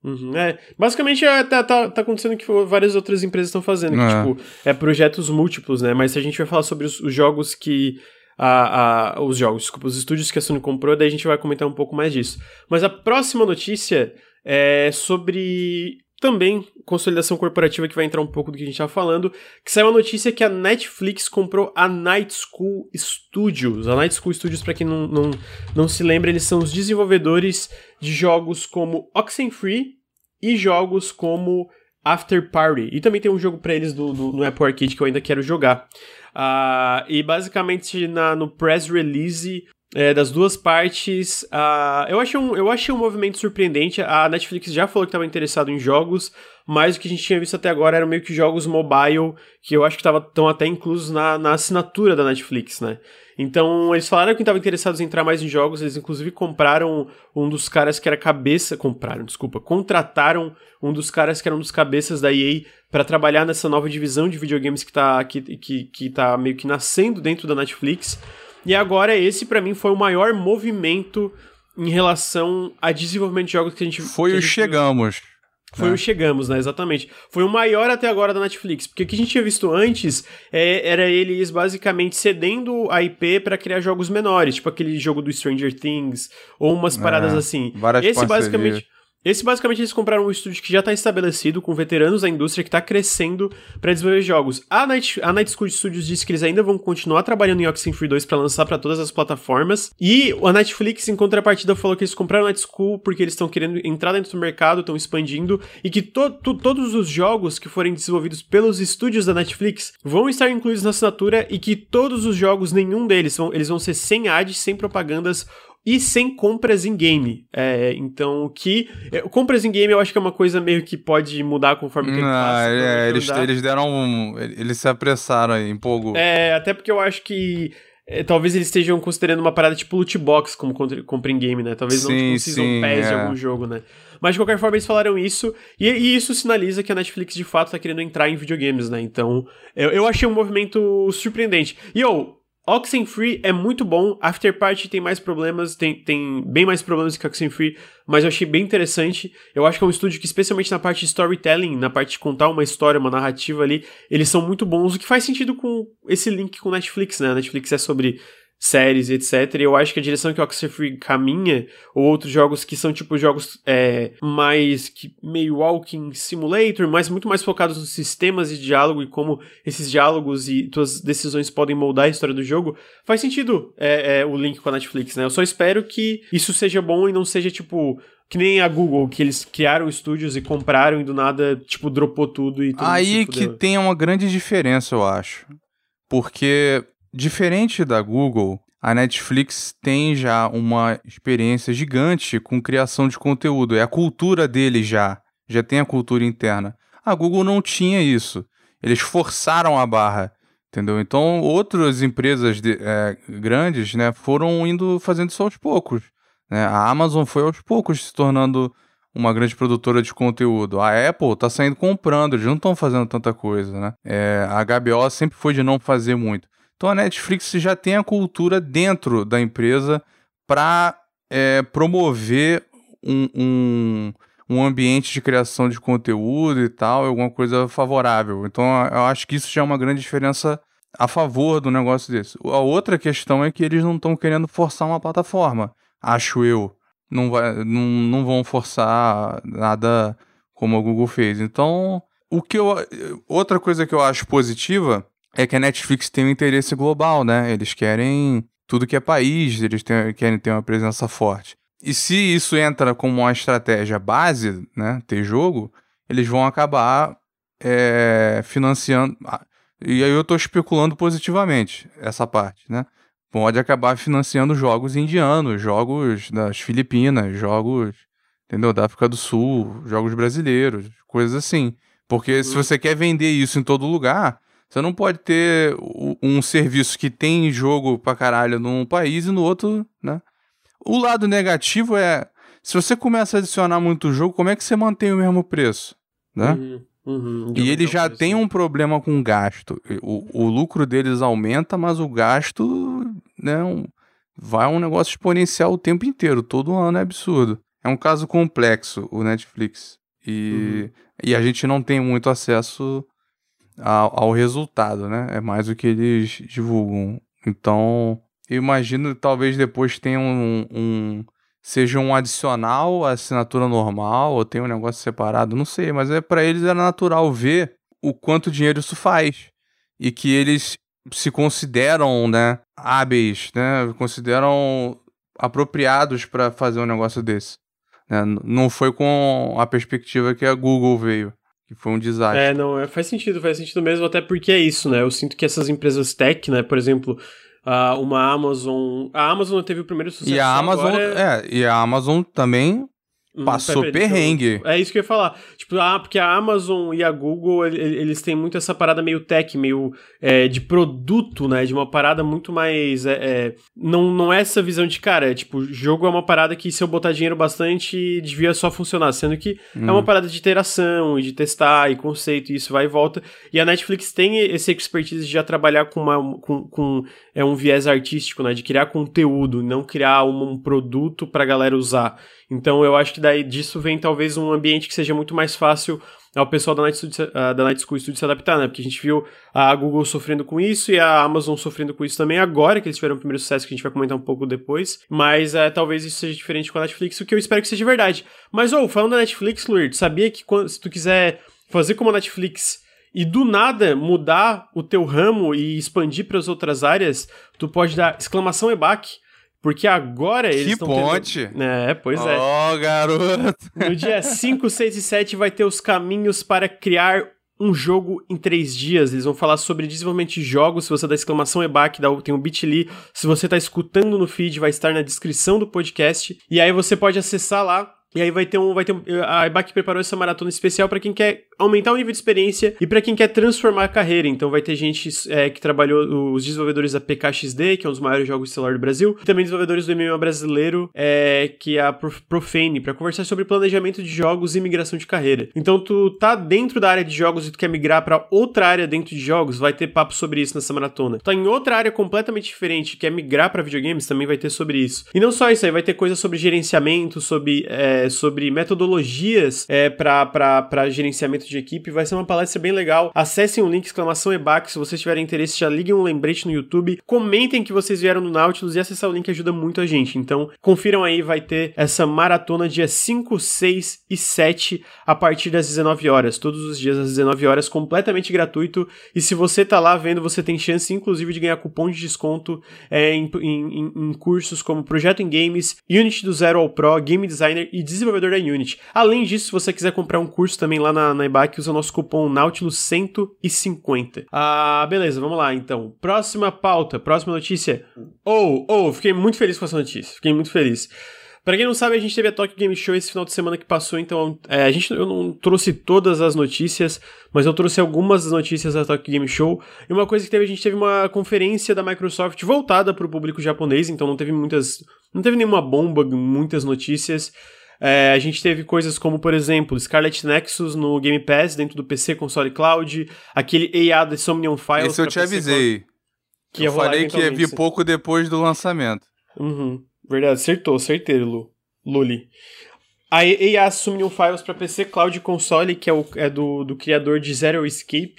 Uhum, é, basicamente é, tá, tá, tá acontecendo que várias outras empresas estão fazendo, que, É. tipo, é projetos múltiplos, né? Mas se a gente vai falar sobre os, os jogos que. A, a, os jogos, desculpa, os estúdios que a Sony comprou, daí a gente vai comentar um pouco mais disso. Mas a próxima notícia é sobre também consolidação corporativa, que vai entrar um pouco do que a gente tava falando, que saiu a notícia que a Netflix comprou a Night School Studios. A Night School Studios, pra quem não, não, não se lembra, eles são os desenvolvedores de jogos como Oxenfree e jogos como After Party. E também tem um jogo para eles do, do, no Apple Arcade que eu ainda quero jogar. Uh, e basicamente na, no press release é, das duas partes. Uh, eu, achei um, eu achei um movimento surpreendente. A Netflix já falou que estava interessado em jogos, mas o que a gente tinha visto até agora eram meio que jogos mobile, que eu acho que estão até inclusos na, na assinatura da Netflix, né? Então, eles falaram que estavam interessados em entrar mais em jogos, eles inclusive compraram um dos caras que era cabeça. Compraram, desculpa. Contrataram um dos caras que era um dos cabeças da EA para trabalhar nessa nova divisão de videogames que tá, que, que, que tá meio que nascendo dentro da Netflix. E agora esse para mim foi o maior movimento em relação a desenvolvimento de jogos que a gente foi o chegamos. Foi é. o Chegamos, né? Exatamente. Foi o maior até agora da Netflix. Porque o que a gente tinha visto antes é, era eles basicamente cedendo a IP para criar jogos menores, tipo aquele jogo do Stranger Things, ou umas paradas é, assim. Esse basicamente. Esse basicamente eles compraram um estúdio que já está estabelecido, com veteranos da indústria que está crescendo para desenvolver jogos. A Night, a Night School Studios disse que eles ainda vão continuar trabalhando em Oxenfree 2 para lançar para todas as plataformas. E a Netflix, em contrapartida, falou que eles compraram a Night School porque eles estão querendo entrar dentro do mercado, estão expandindo e que to, to, todos os jogos que forem desenvolvidos pelos estúdios da Netflix vão estar incluídos na assinatura e que todos os jogos, nenhum deles, vão, eles vão ser sem ads, sem propagandas e sem compras em game. É, então, que. É, compras em game eu acho que é uma coisa meio que pode mudar conforme o tempo passa. É, eles, eles deram. Um, eles se apressaram aí, empolgou. É, até porque eu acho que. É, talvez eles estejam considerando uma parada tipo loot box como compra em game, né? Talvez sim, não tipo um season sim, pass é. de algum jogo, né? Mas de qualquer forma eles falaram isso, e, e, isso sinaliza que a Netflix de fato tá querendo entrar em videogames, né? Então, eu, eu achei um movimento surpreendente. E eu, Oxenfree é muito bom, Afterparty tem mais problemas, tem, tem bem mais problemas que Oxenfree, mas eu achei bem interessante. Eu acho que é um estúdio que, especialmente na parte de storytelling, na parte de contar uma história, uma narrativa ali, eles são muito bons, o que faz sentido com esse link com Netflix, né? Netflix é sobre séries, etc. E eu acho que a direção que o Oxenfree caminha, ou outros jogos que são tipo jogos é, mais que meio walking simulator, mas muito mais focados nos sistemas de diálogo e como esses diálogos e suas decisões podem moldar a história do jogo, faz sentido é, é, o link com a Netflix, né? Eu só espero que isso seja bom e não seja tipo que nem a Google, que eles criaram estúdios e compraram e do nada, tipo, dropou tudo e tudo Aí que tem uma grande diferença, eu acho. Porque Diferente da Google, a Netflix tem já uma experiência gigante com criação de conteúdo. É a cultura deles já. Já tem a cultura interna. A Google não tinha isso. Eles forçaram a barra. Entendeu? Então, outras empresas de, é, grandes né, foram indo fazendo isso aos poucos. Né? A Amazon foi aos poucos se tornando uma grande produtora de conteúdo. A Apple está saindo comprando, eles não estão fazendo tanta coisa. Né? É, a HBO sempre foi de não fazer muito. Então a Netflix já tem a cultura dentro da empresa para é, promover um, um, um, ambiente de criação de conteúdo e tal, alguma coisa favorável. Então eu acho que isso já é uma grande diferença a favor do negócio desse. A outra questão é que eles não estão querendo forçar uma plataforma, acho eu. Não, vai, não, não vão forçar nada como a Google fez. Então, o que eu, outra coisa que eu acho positiva é que a Netflix tem um interesse global, né? Eles querem tudo que é país, eles querem ter uma presença forte. E se isso entra como uma estratégia base, né, ter jogo, eles vão acabar é, financiando. E aí eu estou especulando positivamente essa parte, né? Pode acabar financiando jogos indianos, jogos das Filipinas, jogos, entendeu? Da África do Sul, jogos brasileiros, coisas assim. Porque se uhum. você quer vender isso em todo lugar, você não pode ter um serviço que tem jogo pra caralho num país e no outro, né? O lado negativo é, se você começa a adicionar muito jogo, como é que você mantém o mesmo preço, né? Uhum, uhum, e ele já tem um problema com gasto. O, o lucro deles aumenta, mas o gasto, né, um, vai um negócio exponencial o tempo inteiro. Todo ano é absurdo. É um caso complexo, o Netflix. E, uhum. e a gente não tem muito acesso ao, ao resultado, né? É mais o que eles divulgam. Então, eu imagino que talvez depois tenha um, um seja um adicional à assinatura normal ou tenha um negócio separado, não sei, mas é para eles era natural ver o quanto dinheiro isso faz e que eles se consideram, né, hábeis, né, consideram apropriados para fazer um negócio desse. Né? Não foi com a perspectiva que a Google veio que foi um desastre. É, não, é, faz sentido, faz sentido mesmo, até porque é isso, né? Eu sinto que essas empresas tech, né, por exemplo, uma Amazon. A Amazon teve o primeiro sucesso. E a Amazon, agora... é, e a Amazon também Passou pera, perrengue. Eu, é isso que eu ia falar. Tipo, ah, porque a Amazon e a Google, eles têm muito essa parada meio tech, meio é, de produto, né? De uma parada muito mais. É, é, não, não é essa visão de, cara, é, tipo, jogo é uma parada que se eu botar dinheiro bastante, devia só funcionar. Sendo que hum. é uma hum. parada de interação e de testar e conceito, e isso vai e volta. E a Netflix tem esse expertise de já trabalhar com, uma, com, com é, um viés artístico, né? De criar conteúdo, não criar um, um produto pra galera usar. Então eu acho que daí disso vem talvez um ambiente que seja muito mais fácil ao pessoal da Night, uh, da Night School Studio se adaptar, né? Porque a gente viu a Google sofrendo com isso e a Amazon sofrendo com isso também agora, que eles tiveram o primeiro sucesso que a gente vai comentar um pouco depois. Mas uh, talvez isso seja diferente com a Netflix, o que eu espero que seja verdade. Mas, ou, oh, falando da Netflix, Luir, sabia que quando, se tu quiser fazer como a Netflix e do nada mudar o teu ramo e expandir para as outras áreas, tu pode dar exclamação EBAC porque agora eles estão. Que ponte! Tendo... É, pois é. Oh, garoto! No dia 5, 6 e 7 vai ter os caminhos para criar um jogo em três dias. Eles vão falar sobre desenvolvimento de jogos. Se você dá exclamação EBAC, tem o Bitly. Se você está escutando no feed, vai estar na descrição do podcast. E aí você pode acessar lá e aí vai ter um. Vai ter um, a IBAC preparou essa maratona especial para quem quer aumentar o nível de experiência e para quem quer transformar a carreira. Então vai ter gente é, que trabalhou, os desenvolvedores da PKXD, que é um dos maiores jogos celular do Brasil, e também desenvolvedores do MMA brasileiro, é, que é a Profane, para conversar sobre planejamento de jogos e migração de carreira. Então tu tá dentro da área de jogos e tu quer migrar para outra área dentro de jogos, vai ter papo sobre isso nessa maratona. Tá em outra área completamente diferente, quer migrar para videogames, também vai ter sobre isso. E não só isso aí, vai ter coisa sobre gerenciamento, sobre. É, sobre metodologias é, para gerenciamento de equipe. Vai ser uma palestra bem legal. Acessem o link exclamação EBAC se vocês tiverem interesse. Já liguem um lembrete no YouTube. Comentem que vocês vieram no Nautilus e acessar o link ajuda muito a gente. Então, confiram aí, vai ter essa maratona dia 5, 6 e 7 a partir das 19 horas. Todos os dias às 19 horas, completamente gratuito. E se você tá lá vendo, você tem chance, inclusive, de ganhar cupom de desconto é, em, em, em cursos como Projeto em Games, Unity do Zero ao Pro, Game Designer e Desenvolvedor da Unity. Além disso, se você quiser comprar um curso também lá na, na IBAC, usa o nosso cupom Nautilus150. Ah, beleza, vamos lá então. Próxima pauta, próxima notícia. Oh, oh, fiquei muito feliz com essa notícia. Fiquei muito feliz. Pra quem não sabe, a gente teve a Tokyo Game Show esse final de semana que passou, então é, a gente eu não trouxe todas as notícias, mas eu trouxe algumas das notícias da Tokyo Game Show. E uma coisa que teve, a gente teve uma conferência da Microsoft voltada para o público japonês, então não teve muitas, não teve nenhuma bomba, muitas notícias. É, a gente teve coisas como, por exemplo, Scarlet Nexus no Game Pass dentro do PC, console cloud, aquele EA The Somnium Files. Esse eu te PC avisei. Que eu falei que ia vir pouco depois do lançamento. Uhum, verdade, acertou, certeiro, Lu. Luli. A EA Somnium Files para PC, cloud e console, que é, o, é do, do criador de Zero Escape.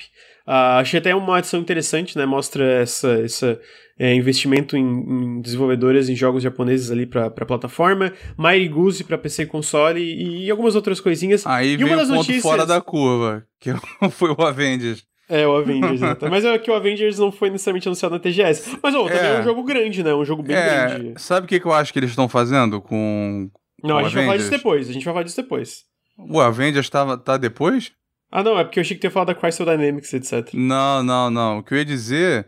Uh, achei até uma adição interessante, né? Mostra essa, essa é, investimento em, em, desenvolvedores em jogos japoneses ali para plataforma, Goose para PC e console e, e, algumas outras coisinhas. Aí e uma das o ponto notícias... fora da curva, que foi o Avengers. É, o Avengers. Mas é que o Avengers não foi necessariamente anunciado na TGS. Mas, ó, também é, é um jogo grande, né? Um jogo bem é, grande. Sabe o que, que eu acho que eles estão fazendo com. Não, com a gente Avengers? vai falar disso depois. A gente vai falar disso depois. O Avengers tá, tá depois? Ah, não, é porque eu achei que tinha falado da Crystal Dynamics, etc. Não, não, não. O que eu ia dizer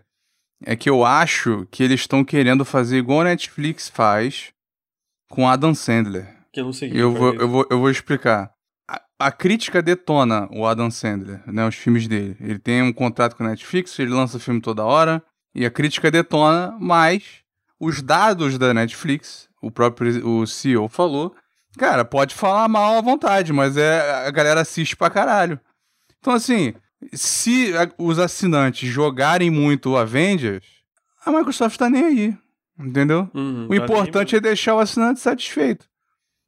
é que eu acho que eles estão querendo fazer igual a Netflix faz com Adam Sandler. Que eu não sei eu vou, eu vou Eu vou explicar. A, a, crítica detona o Adam Sandler, né? Os filmes dele. Ele tem um contrato com a Netflix, ele lança filme toda hora. E a crítica detona, mas os dados da Netflix, o próprio o CEO falou, cara, pode falar mal à vontade, mas é a galera assiste pra caralho. Então, assim, se os assinantes jogarem muito o Avengers, a Microsoft tá nem aí. Entendeu? Uhum, o tá importante é deixar o assinante satisfeito.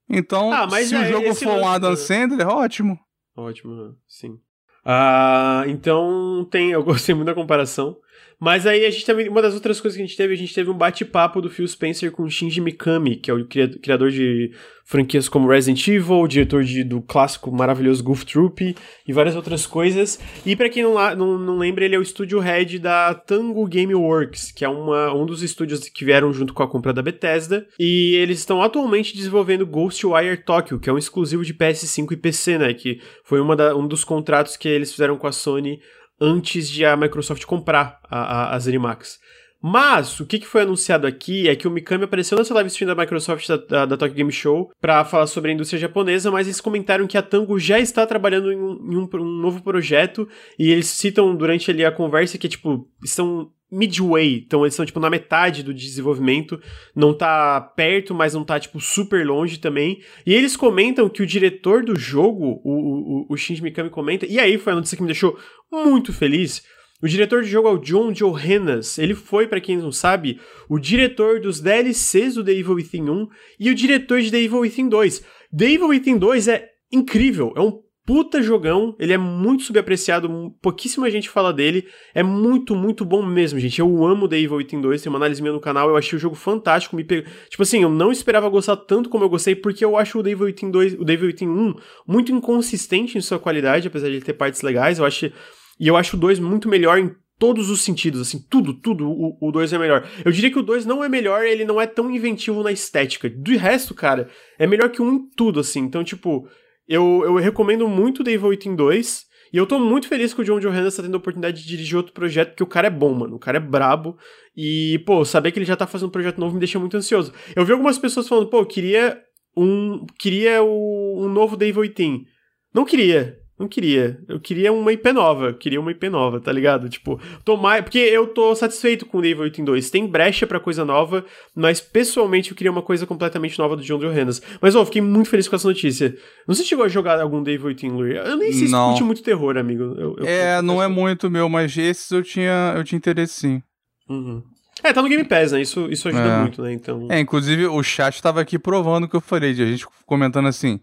Então, ah, se é, o jogo for um Adam Sandler, ótimo. Ótimo, sim. Ah, então tem, eu gostei muito da comparação. Mas aí a gente também. Uma das outras coisas que a gente teve, a gente teve um bate-papo do Phil Spencer com Shinji Mikami, que é o criador de franquias como Resident Evil, diretor de, do clássico maravilhoso Goof Troop e várias outras coisas. E para quem não, não, não, lembra, ele é o estúdio head da Tango Game Works, que é uma, um dos estúdios que vieram junto com a compra da Bethesda. E eles estão atualmente desenvolvendo Ghostwire Tokyo, que é um exclusivo de PS5 e PC, né? Que foi uma da, um dos contratos que eles fizeram com a Sony antes de a Microsoft comprar a, a, a Zenimax. Mas o que, que foi anunciado aqui é que o Mikami apareceu nessa live stream da Microsoft da, da, da Tokyo Game Show para falar sobre a indústria japonesa, mas eles comentaram que a Tango já está trabalhando em, um, em um, um, novo projeto e eles citam durante ali a conversa que, tipo, estão midway, então eles estão, tipo, na metade do desenvolvimento, não tá perto, mas não tá, tipo, super longe também, e eles comentam que o diretor do jogo, o, o, o Shinji Mikami comenta, e aí foi a notícia que me deixou muito feliz, o diretor do jogo é o John Johannes. Ele foi, para quem não sabe, o diretor dos DLCs do The Evil Within 1 e o diretor de The Evil Within 2. The Evil Within 2 é incrível, é um puta jogão, ele é muito subapreciado, pouquíssima gente fala dele, é muito, muito bom mesmo, gente. Eu amo The Evil Within 2, tem uma análise minha no canal, eu achei o jogo fantástico, me pe... tipo assim, eu não esperava gostar tanto como eu gostei, porque eu acho o The Evil Within 2, o The Evil Within 1 muito inconsistente em sua qualidade, apesar de ele ter partes legais, eu acho e eu acho o 2 muito melhor em todos os sentidos, assim, tudo, tudo, o 2 é melhor. Eu diria que o 2 não é melhor, ele não é tão inventivo na estética. Do resto, cara, é melhor que um em tudo, assim. Então, tipo, eu, eu recomendo muito The Evil Within 2. E eu tô muito feliz que o John Johannes tá tendo a oportunidade de dirigir outro projeto, porque o cara é bom, mano. O cara é brabo. E, pô, saber que ele já tá fazendo um projeto novo me deixa muito ansioso. Eu vi algumas pessoas falando, pô, queria um. Queria o, um novo The Evil Within. Não queria. Não queria. Eu queria uma IP nova. Eu queria uma IP nova, tá ligado? Tipo, tomar. Porque eu tô satisfeito com o Devil 8 em 2. Tem brecha para coisa nova, mas pessoalmente eu queria uma coisa completamente nova do John Johannes. Mas, ó, fiquei muito feliz com essa notícia. Não sei se chegou a jogar algum Devil 8 em Lure. Eu nem sei se curte muito terror, amigo. Eu, eu, é, não é muito meu, mas esses eu tinha, eu tinha interesse sim. Uhum. É, tá no Game Pass, né? Isso, isso ajuda é. muito, né? Então... É, inclusive o chat tava aqui provando o que eu falei, de a gente comentando assim.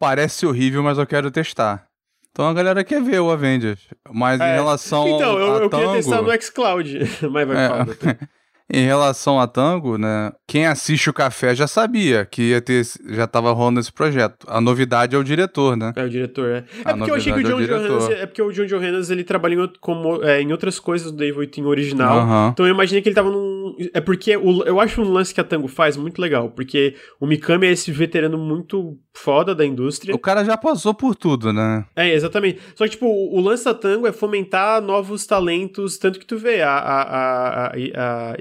Parece horrível, mas eu quero testar. Então a galera quer ver o Avengers. Mas é. em relação então, eu, eu Tango, queria testar no xCloud, mas vai é, Em relação a Tango, né? Quem assiste o café já sabia que ia ter, já tava rolando esse projeto. A novidade é o diretor, né? É o diretor, é. É porque eu achei que o John é Johannes, é porque o John Johannes ele trabalha em, como, é, em outras coisas do Dave Within original. Uh -huh. Então eu imaginei que ele tava num. É porque o, eu acho um lance que a Tango faz muito legal, porque o Mikami é esse veterano muito foda da indústria. O cara já passou por tudo, né? É, exatamente. Só que, tipo, o, o lance da Tango é fomentar novos talentos, tanto que tu vê a, a, a, a, a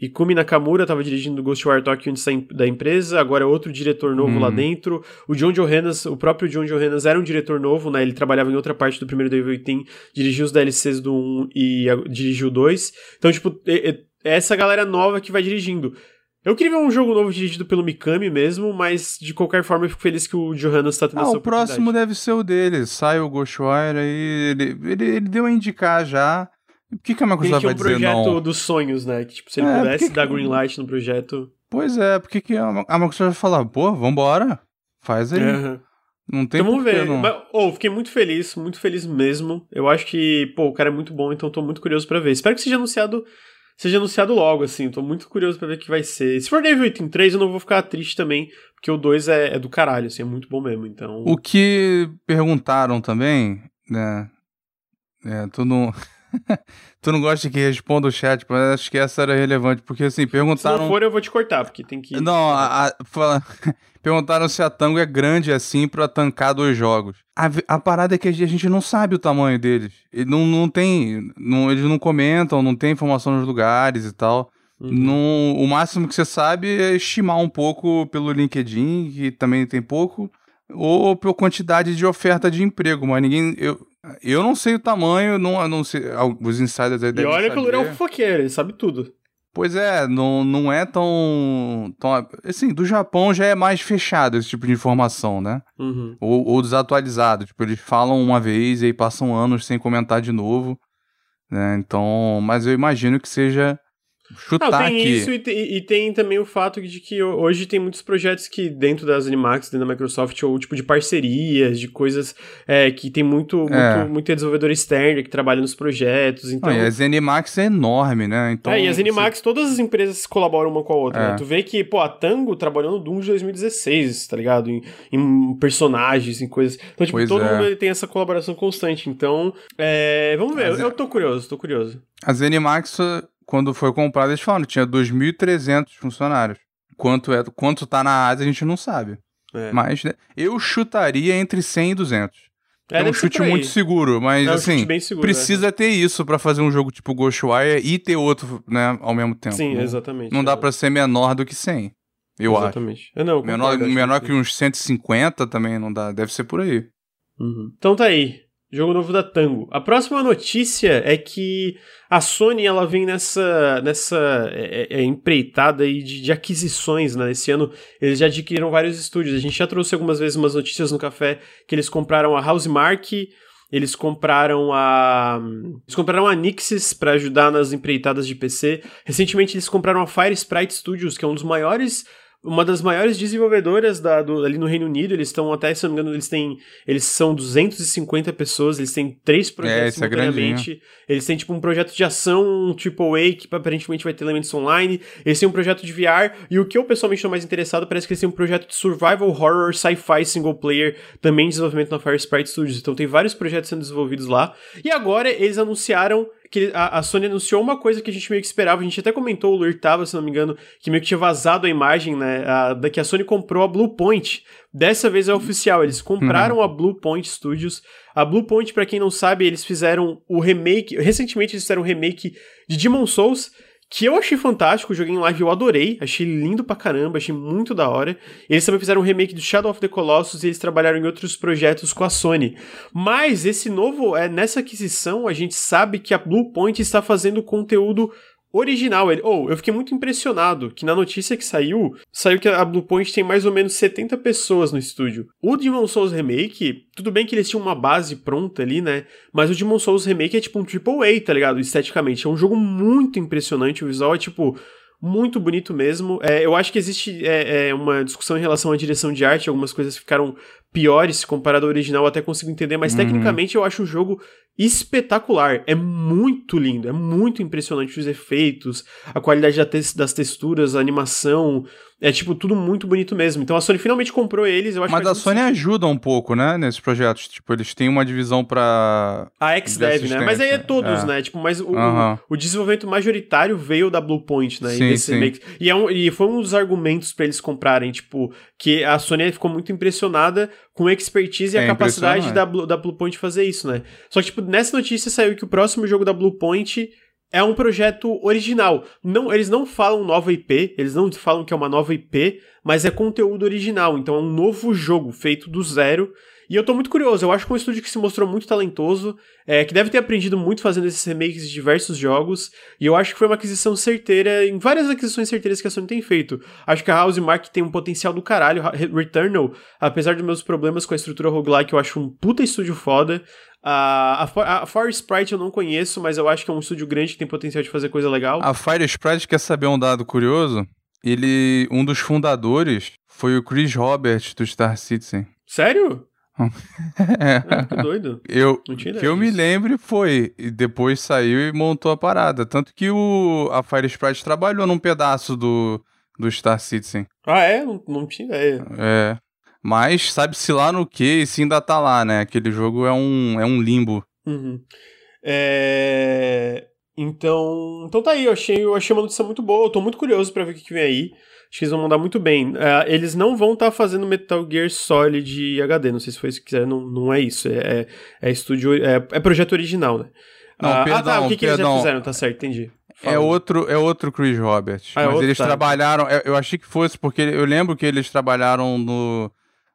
e Kumi Nakamura estava dirigindo Ghostwire Tokyo antes da empresa, agora é outro diretor novo lá uhum. dentro. O John Johannes, o próprio John Johannes era um diretor novo, né? Ele trabalhava em outra parte do primeiro Devil Within, dirigiu os DLCs do 1 e dirigiu o 2. Então, tipo, é, é essa galera nova que vai dirigindo. Eu queria ver um jogo novo dirigido pelo Mikami mesmo, mas de qualquer forma eu fico feliz que o Johannes está tendo ah, essa o próximo deve ser o dele. Sai o Ghostwire aí, ele, ele, ele deu a indicar já. Por que, que a Microsoft vai dizer não? Tem um projeto dos sonhos, né? Que, tipo, se ele é, pudesse que dar green light no projeto... Pois é, por que, que a Microsoft vai falar, pô, vambora, faz aí. Uhum. Não tem então vamos ver. Não. Mas, oh, fiquei muito feliz, muito feliz mesmo. Eu acho que, pô, o cara é muito bom, então tô muito curioso para ver. Espero que seja anunciado seja anunciado logo, assim. Tô muito curioso para ver o que vai ser. Se for Devil Within 3, eu não vou ficar triste também, porque o 2 é, é, do caralho, assim, é muito bom mesmo, então... O que perguntaram também, né, é, tu não... tu não gosta que responda o chat, mas acho que essa era relevante, porque assim, perguntaram. Se não for, eu vou te cortar, porque tem que. Não, a, a, fala... perguntaram se a Tango é grande assim pra tancar dois jogos. A, a parada é que a gente não sabe o tamanho deles. Ele não, não tem. Não, eles não comentam, não tem informação nos lugares e tal. Uhum. Não, o máximo que você sabe é estimar um pouco pelo LinkedIn, que também tem pouco, ou pela quantidade de oferta de emprego, mas ninguém. Eu, eu não sei o tamanho, não, não sei. Os insiders aí E olha saber. que o Lura é um fofoqueiro, ele sabe tudo. Pois é, não, não é tão, tão. Assim, do Japão já é mais fechado esse tipo de informação, né? Uhum. Ou, ou desatualizado. Tipo, eles falam uma vez e aí passam anos sem comentar de novo. Né? Então. Mas eu imagino que seja chutar Não, tem aqui. isso e, te- e tem também o fato de que hoje tem muitos projetos que dentro das Animax, dentro da Microsoft, ou tipo de parcerias, de coisas é, que tem muito, É. muito, muito desenvolvedor externo que trabalha nos projetos. Então, Não, e a ZeniMax é enorme, né? Então, é, e as você- Animax, todas as empresas colaboram uma com a outra, É. né? Tu vê que, pô, a Tango trabalhou no Doom de 2016, tá ligado? Em, em personagens, em coisas. Então, tipo, Pois todo é. mundo tem essa colaboração constante. Então, é, vamos ver. Mas eu, é- eu tô curioso, tô curioso. A ZeniMax, quando foi comprada, eles falaram que tinha 2.300 funcionários. Quanto, é, quanto tá na Ásia, a gente não sabe. É, Mas né, eu chutaria entre 100 e 200. É, um deve ser chute muito seguro, mas É um assim, seguro, né? precisa ter isso pra fazer um jogo tipo Ghostwire e ter outro, né, ao mesmo tempo. Sim, não, exatamente. Não dá é. pra ser menor do que 100, eu acho. Exatamente. É, não, eu Menor, concordo, acho menor que- que uns 150 também não dá, deve ser por aí. Uhum. Então tá aí. Jogo novo da Tango. A próxima notícia é que a Sony ela vem nessa, nessa é, é, é, empreitada aí de, de aquisições, né? Esse ano eles já adquiriram vários estúdios. A gente já trouxe algumas vezes umas notícias no café que eles compraram a Housemark, eles compraram a. Eles compraram a Nixis para ajudar nas empreitadas de PC. Recentemente eles compraram a Fire Sprite Studios, que é um dos maiores. Uma das maiores desenvolvedoras da, do- ali no Reino Unido, eles estão até, se não me engano, eles têm. Eles são 250 pessoas, eles têm três projetos isso é simultaneamente. eles têm, tipo, um projeto de ação, tipo A, que aparentemente vai ter elementos online. Eles têm um projeto de VR. E o que eu pessoalmente estou mais interessado, parece que eles têm um projeto de survival horror, sci-fi single player, também em desenvolvimento na Fire Sprite Studios. Então tem vários projetos sendo desenvolvidos lá. E agora eles anunciaram que a, a Sony anunciou uma coisa que a gente meio que esperava. A gente até comentou, o Luir tava, se não me engano, que meio que tinha vazado a imagem, né? A, da que a Sony comprou a Bluepoint. Dessa vez é oficial, eles compraram a Bluepoint Studios. A Bluepoint, pra quem não sabe, eles fizeram o remake. Recentemente eles fizeram o remake de Demon Souls. Que eu achei fantástico, joguei em live, eu adorei, achei lindo pra caramba, achei muito da hora. Eles também fizeram um remake do Shadow of the Colossus e eles trabalharam em outros projetos com a Sony. Mas esse novo, é, nessa aquisição, a gente sabe que a Bluepoint está fazendo conteúdo original. Ele, oh, eu fiquei muito impressionado que na notícia que saiu, saiu que a Bluepoint tem mais ou menos 70 pessoas no estúdio. O Demon Souls Remake, tudo bem que eles tinham uma base pronta ali, né? Mas o Demon Souls Remake é tipo um AAA, tá ligado? Esteticamente. É um jogo muito impressionante, o visual é tipo muito bonito mesmo. É, eu acho que existe é, é, uma discussão em relação à direção de arte, algumas coisas ficaram piores se comparado ao original, até consigo entender, mas Uhum. tecnicamente eu acho o jogo espetacular. É muito lindo, é muito impressionante os efeitos, a qualidade das texturas, a animação. É tipo tudo muito bonito mesmo. Então a Sony finalmente comprou eles, eu acho Mas a Sony ajuda um pouco, né, nesses projetos. Tipo, eles têm uma divisão pra. A X-Dev, né? Mas aí é todos, É. né? Tipo, mas o, o desenvolvimento majoritário veio da Bluepoint, né? E, Sim, desse sim. remake. e, é um- e foi um dos argumentos pra eles comprarem, tipo, que a Sony ficou muito impressionada com a expertise e a É capacidade da, Blue- da Bluepoint fazer isso, né? Só que, tipo, nessa notícia saiu que o próximo jogo da Bluepoint é um projeto original. Não, eles não falam nova IP, eles não falam que é uma nova IP, mas é conteúdo original. Então é um novo jogo feito do zero. E eu tô muito curioso, eu acho que é um estúdio que se mostrou muito talentoso, é, que deve ter aprendido muito fazendo esses remakes de diversos jogos, e eu acho que foi uma aquisição certeira, em várias aquisições certeiras que a Sony tem feito. Acho que a House Mark tem um potencial do caralho, Re- Returnal, apesar dos meus problemas com a estrutura roguelike, eu acho um puta estúdio foda. A, a, a Far Sprite eu não conheço, mas eu acho que é um estúdio grande que tem potencial de fazer coisa legal. A Fire Sprite quer saber um dado curioso? Ele. Um dos fundadores foi o Chris Robert do Star Citizen. Sério? É. Que doido. Eu, Não tinha que eu me lembre foi, e depois saiu e montou a parada. Tanto que o, a Fire Sprite trabalhou num pedaço do, do Star Citizen. Ah, é? Não, não tinha ideia. É. Mas sabe-se lá no que, e se ainda tá lá, né? Aquele jogo é um, é um limbo. Uhum. É, Então, então tá aí, eu achei, eu achei uma notícia muito boa, eu tô muito curioso pra ver o que, que vem aí. Acho que eles vão mandar muito bem. É, eles não vão estar fazendo Metal Gear Solid HD, não sei se foi isso que quiser, não, não é isso. É, é, é estúdio. É, é projeto original, né? Não, ah, ah, tá, perdão, o que, que eles já perdão. fizeram, tá certo, entendi. É outro, é outro Chris Robert. Ah, é mas outro, eles tá. trabalharam. Eu, eu achei que fosse, porque eu lembro que eles trabalharam no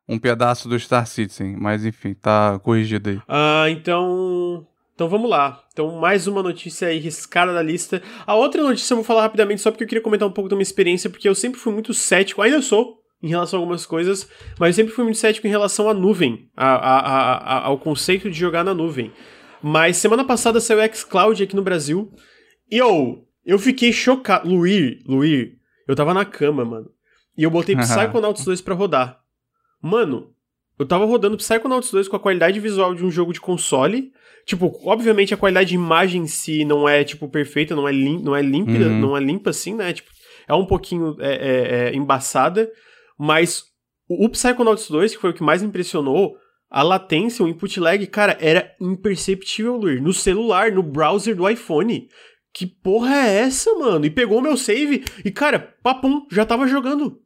um pedaço do Star Citizen. Mas enfim, tá corrigido aí. Ah, então. Então vamos lá. Então, mais uma notícia aí riscada da lista. A outra notícia eu vou falar rapidamente só porque eu queria comentar um pouco da minha experiência, porque eu sempre fui muito cético, ainda sou, em relação a algumas coisas, mas eu sempre fui muito cético em relação à nuvem, a, a, a, ao conceito de jogar na nuvem. Mas semana passada saiu o xCloud aqui no Brasil, e eu. Eu fiquei chocado. Luir, Luir, eu tava na cama, mano. E eu botei Psychonauts 2 pra rodar. Mano, eu tava rodando Psychonauts 2 com a qualidade visual de um jogo de console. Tipo, obviamente a qualidade de imagem em si não é, tipo, perfeita, não é, lim não é límpida, uhum. não é limpa assim, né? Tipo, é um pouquinho é, é, é, embaçada. Mas o Psychonauts 2, que foi o que mais impressionou, a latência, o input lag, cara, era imperceptível, Luir. No celular, no browser do iPhone. Que porra é essa, mano? E pegou o meu save e, cara, papum, já tava jogando.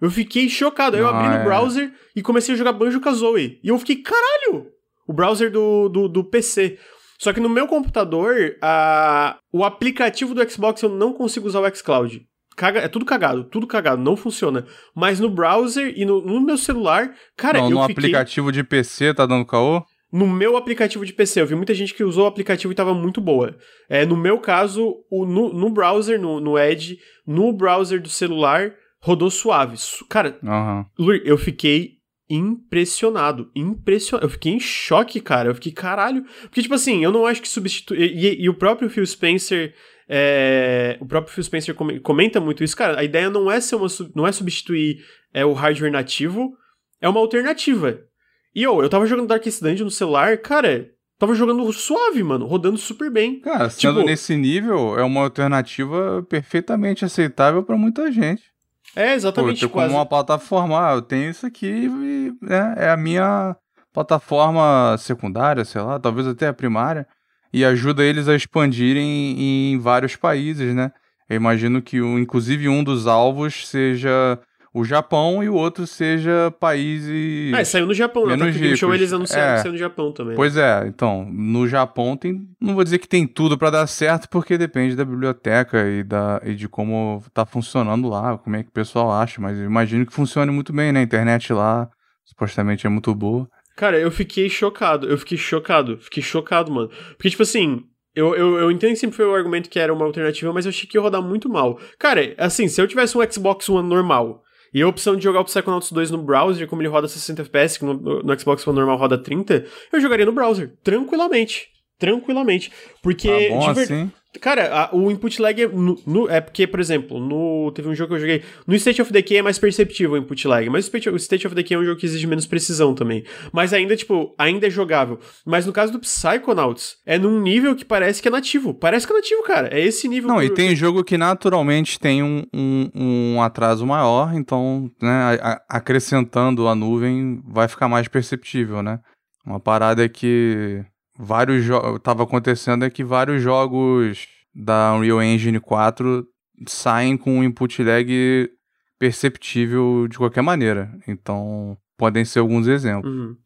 Eu fiquei chocado. Aí eu abri no é. browser e comecei a jogar Banjo Kazooie. E eu fiquei, caralho! O browser do, do, do PC. Só que no meu computador, a, o aplicativo do Xbox eu não consigo usar o xCloud. Caga, é tudo cagado, tudo cagado, não funciona. Mas no browser e no, no meu celular, cara, não, eu no fiquei... aplicativo de PC tá dando caô? No meu aplicativo de PC, eu vi muita gente que usou o aplicativo e tava muito boa. É, no meu caso, o, no, no browser, no, no Edge, no browser do celular, rodou suave. Cara, uhum. eu fiquei impressionado. Impressionado. Eu fiquei em choque, cara. Eu fiquei, caralho. Porque, tipo assim, eu não acho que substitui. E, e, o próprio Phil Spencer é, o próprio Phil Spencer comenta muito isso, cara. A ideia não é ser uma, não é substituir é, o hardware nativo, é uma alternativa. E eu, eu tava jogando Darkest Dungeon no celular, cara, tava jogando suave, mano, rodando super bem. Cara, sendo tipo, nesse nível, é uma alternativa perfeitamente aceitável para muita gente. É, exatamente. Pô, como uma plataforma, ah, eu tenho isso aqui e é, é a minha plataforma secundária, sei lá, talvez até a primária e ajuda eles a expandirem em vários países, né? Eu imagino que, inclusive, um dos alvos seja o Japão e o outro seja países. Ah, saiu no Japão, né? menos né? show eles anunciaram é. que saiu no Japão também. Pois é, então, no Japão tem. Não vou dizer que tem tudo para dar certo, porque depende da biblioteca e, da, e de como tá funcionando lá, como é que o pessoal acha, mas eu imagino que funcione muito bem, né? A internet lá supostamente é muito boa. Cara, eu fiquei chocado. Eu fiquei chocado. Fiquei chocado, mano. Porque, tipo assim, eu, eu, eu entendo que sempre foi o argumento que era uma alternativa, mas eu achei que ia rodar muito mal. Cara, assim, se eu tivesse um Xbox One normal e a opção de jogar o Psychonauts 2 no browser, como ele roda 60 FPS, que no, no Xbox One normal roda 30, eu jogaria no browser, tranquilamente. Tranquilamente. Porque. Tá bom ver... assim? Cara, a, o input lag é, no, no, é porque, por exemplo, no, teve um jogo que eu joguei. No State of Decay é mais perceptível o input lag, mas o State of Decay é um jogo que exige menos precisão também. Mas ainda, tipo, ainda é jogável. Mas no caso do Psychonauts, é num nível que parece que é nativo. Parece que é nativo, cara. É esse nível. Não, e tem jogo que naturalmente tem um, um, um atraso maior, então, né, a, acrescentando a nuvem vai ficar mais perceptível, né? Uma parada que vários jogos. Tava acontecendo é que vários jogos da Unreal Engine 4 saem com um input lag perceptível de qualquer maneira. Então, podem ser alguns exemplos. Uhum.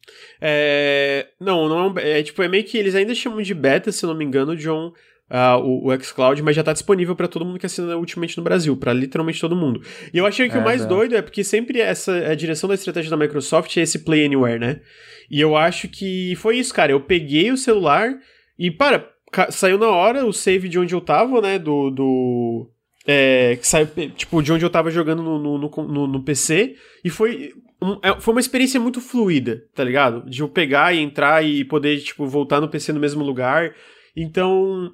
É... Não, não é, é, tipo, é meio que eles ainda chamam de beta, se não me engano, John, uh, o, o xCloud, mas já tá disponível para todo mundo que assina Ultimate no Brasil, para literalmente todo mundo. E eu achei que é, o mais é. doido é porque sempre essa a direção da estratégia da Microsoft é esse Play Anywhere, né? E eu acho que foi isso, cara. Eu peguei o celular e, para, saiu na hora o save de onde eu tava, né? Do. do é, saiu, tipo, de onde eu tava jogando no, no, no, no PC. E foi. Um, é, foi uma experiência muito fluida, tá ligado? De eu pegar e entrar e poder, tipo, voltar no PC no mesmo lugar. Então.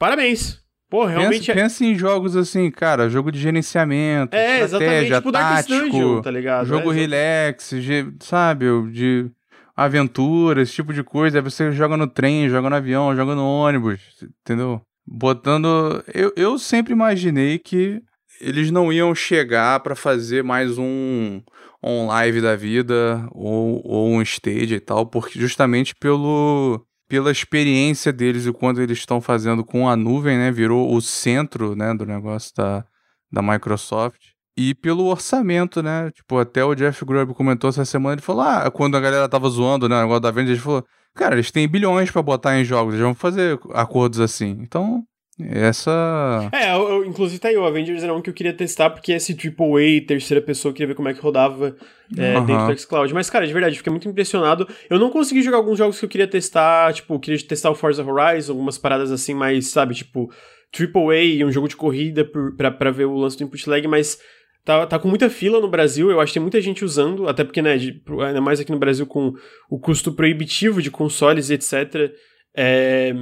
Parabéns. Pô, realmente. Pensa, é... pensa em jogos assim, cara, jogo de gerenciamento, é, estratégia, tipo tático, Dungeon, tá ligado? Jogo é, relax, sabe? De aventura, esse tipo de coisa. Aí você joga no trem, joga no avião, joga no ônibus, entendeu? Botando. Eu, eu sempre imaginei que eles não iam chegar para fazer mais um, um live da vida ou, ou um stage e tal, porque justamente pelo pela experiência deles e quando eles estão fazendo com a nuvem, né, virou o centro, né, do negócio da, da Microsoft e pelo orçamento, né? Tipo, até o Jeff Grubb comentou essa semana, ele falou, ah, quando a galera tava zoando, né, o negócio da Avengers, ele falou, cara, eles têm bilhões para botar em jogos, eles vão fazer acordos assim. Então, essa... É, eu, eu, inclusive tá aí, o Avengers era um que eu queria testar, porque esse AAA, terceira pessoa, eu queria ver como é que rodava é, uhum. dentro do xCloud. Mas, cara, de verdade, fiquei muito impressionado. Eu não consegui jogar alguns jogos que eu queria testar, tipo, eu queria testar o Forza Horizon, algumas paradas assim, mais, sabe, tipo, AAA, um jogo de corrida pra, pra ver o lance do input lag, mas Tá, tá com muita fila no Brasil, eu acho que tem muita gente usando, até porque, né, de, ainda mais aqui no Brasil com o custo proibitivo de consoles e etc. É,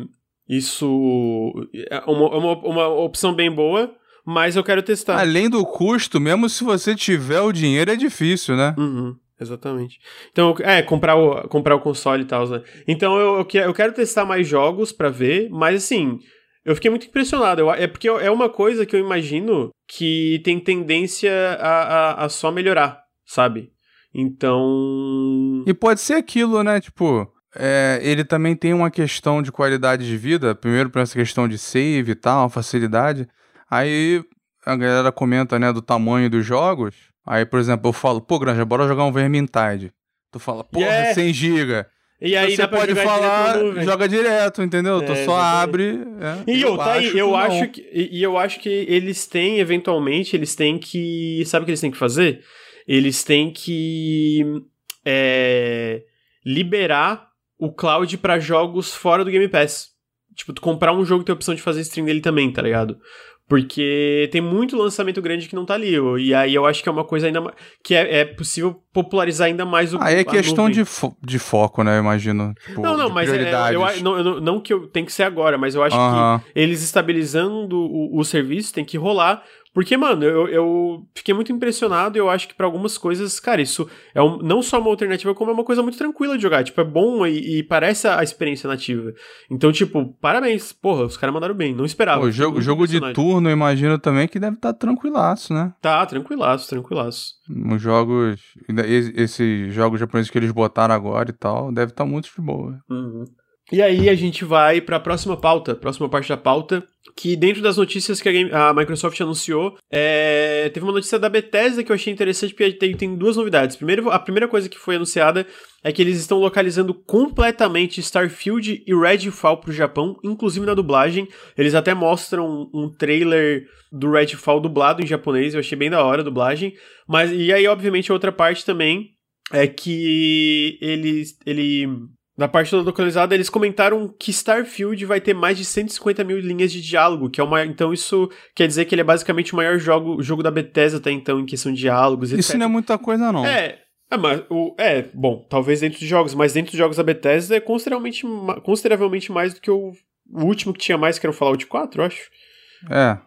Isso é uma, uma, uma opção bem boa, mas eu quero testar. Além do custo, mesmo se você tiver o dinheiro, é difícil, né? Uhum. Exatamente. Então, é, comprar o, comprar o console e tal, né? Então eu, eu, eu quero testar mais jogos para ver, mas assim, eu fiquei muito impressionado. Eu, é porque é uma coisa que eu imagino que tem tendência a, a, a só melhorar, sabe? Então. E pode ser aquilo, né? Tipo, é, ele também tem uma questão de qualidade de vida. Primeiro, por essa questão de save e tal, facilidade. Aí a galera comenta, né, do tamanho dos jogos. Aí, por exemplo, eu falo, pô, Granja, bora jogar um Vermintide. Tu fala, porra, yeah. 100 GB. E aí você pode falar, direto joga direto, entendeu? É, tu só abre. É, e eu, tá aí, eu acho que e eu acho que eles têm eventualmente eles têm que sabe o que eles têm que fazer? Eles têm que é, liberar o cloud para jogos fora do Game Pass. Tipo, tu comprar um jogo e ter a opção de fazer stream dele também, tá ligado? Porque tem muito lançamento grande que não tá ali. E aí eu acho que é uma coisa ainda mais. que é, é possível popularizar ainda mais o Ah, é questão de, fo de foco, né? Eu imagino. Tipo, não, não, mas é, eu, não, não, não, que eu, tem que ser agora, mas eu acho uh -huh. que eles estabilizando o, o serviço tem que rolar porque, mano, eu, eu fiquei muito impressionado e eu acho que para algumas coisas, cara, isso é um, não só uma alternativa, como é uma coisa muito tranquila de jogar. Tipo, é bom e, e parece a, experiência nativa. Então, tipo, parabéns. Porra, os caras mandaram bem. Não esperava. O jogo, jogo de turno, eu imagino também que deve estar tá tranquilaço, né? Tá, tranquilaço, tranquilaço. Os jogos. Esses jogos japoneses que eles botaram agora e tal, deve estar tá muito de boa. Uhum. E aí a gente vai para a próxima pauta, próxima parte da pauta, que dentro das notícias que a, Game, a Microsoft anunciou, é, teve uma notícia da Bethesda que eu achei interessante porque tem, tem duas novidades. Primeiro, a primeira coisa que foi anunciada é que eles estão localizando completamente Starfield e Redfall para o Japão, inclusive na dublagem. Eles até mostram um, um trailer do Redfall dublado em japonês, eu achei bem da hora a dublagem. Mas e aí, obviamente, a outra parte também é que ele, ele na parte da localizada, eles comentaram que Starfield vai ter mais de 150 mil linhas de diálogo, que é uma. Então, isso quer dizer que ele é basicamente o maior jogo, jogo da Bethesda até então, em questão de diálogos, etc. Isso não é muita coisa, não. É. É, mas o, é, bom, talvez dentro dos jogos, mas dentro dos jogos da Bethesda é consideravelmente, consideravelmente mais do que o, o último que tinha mais, que era o Fallout 4, eu acho. É.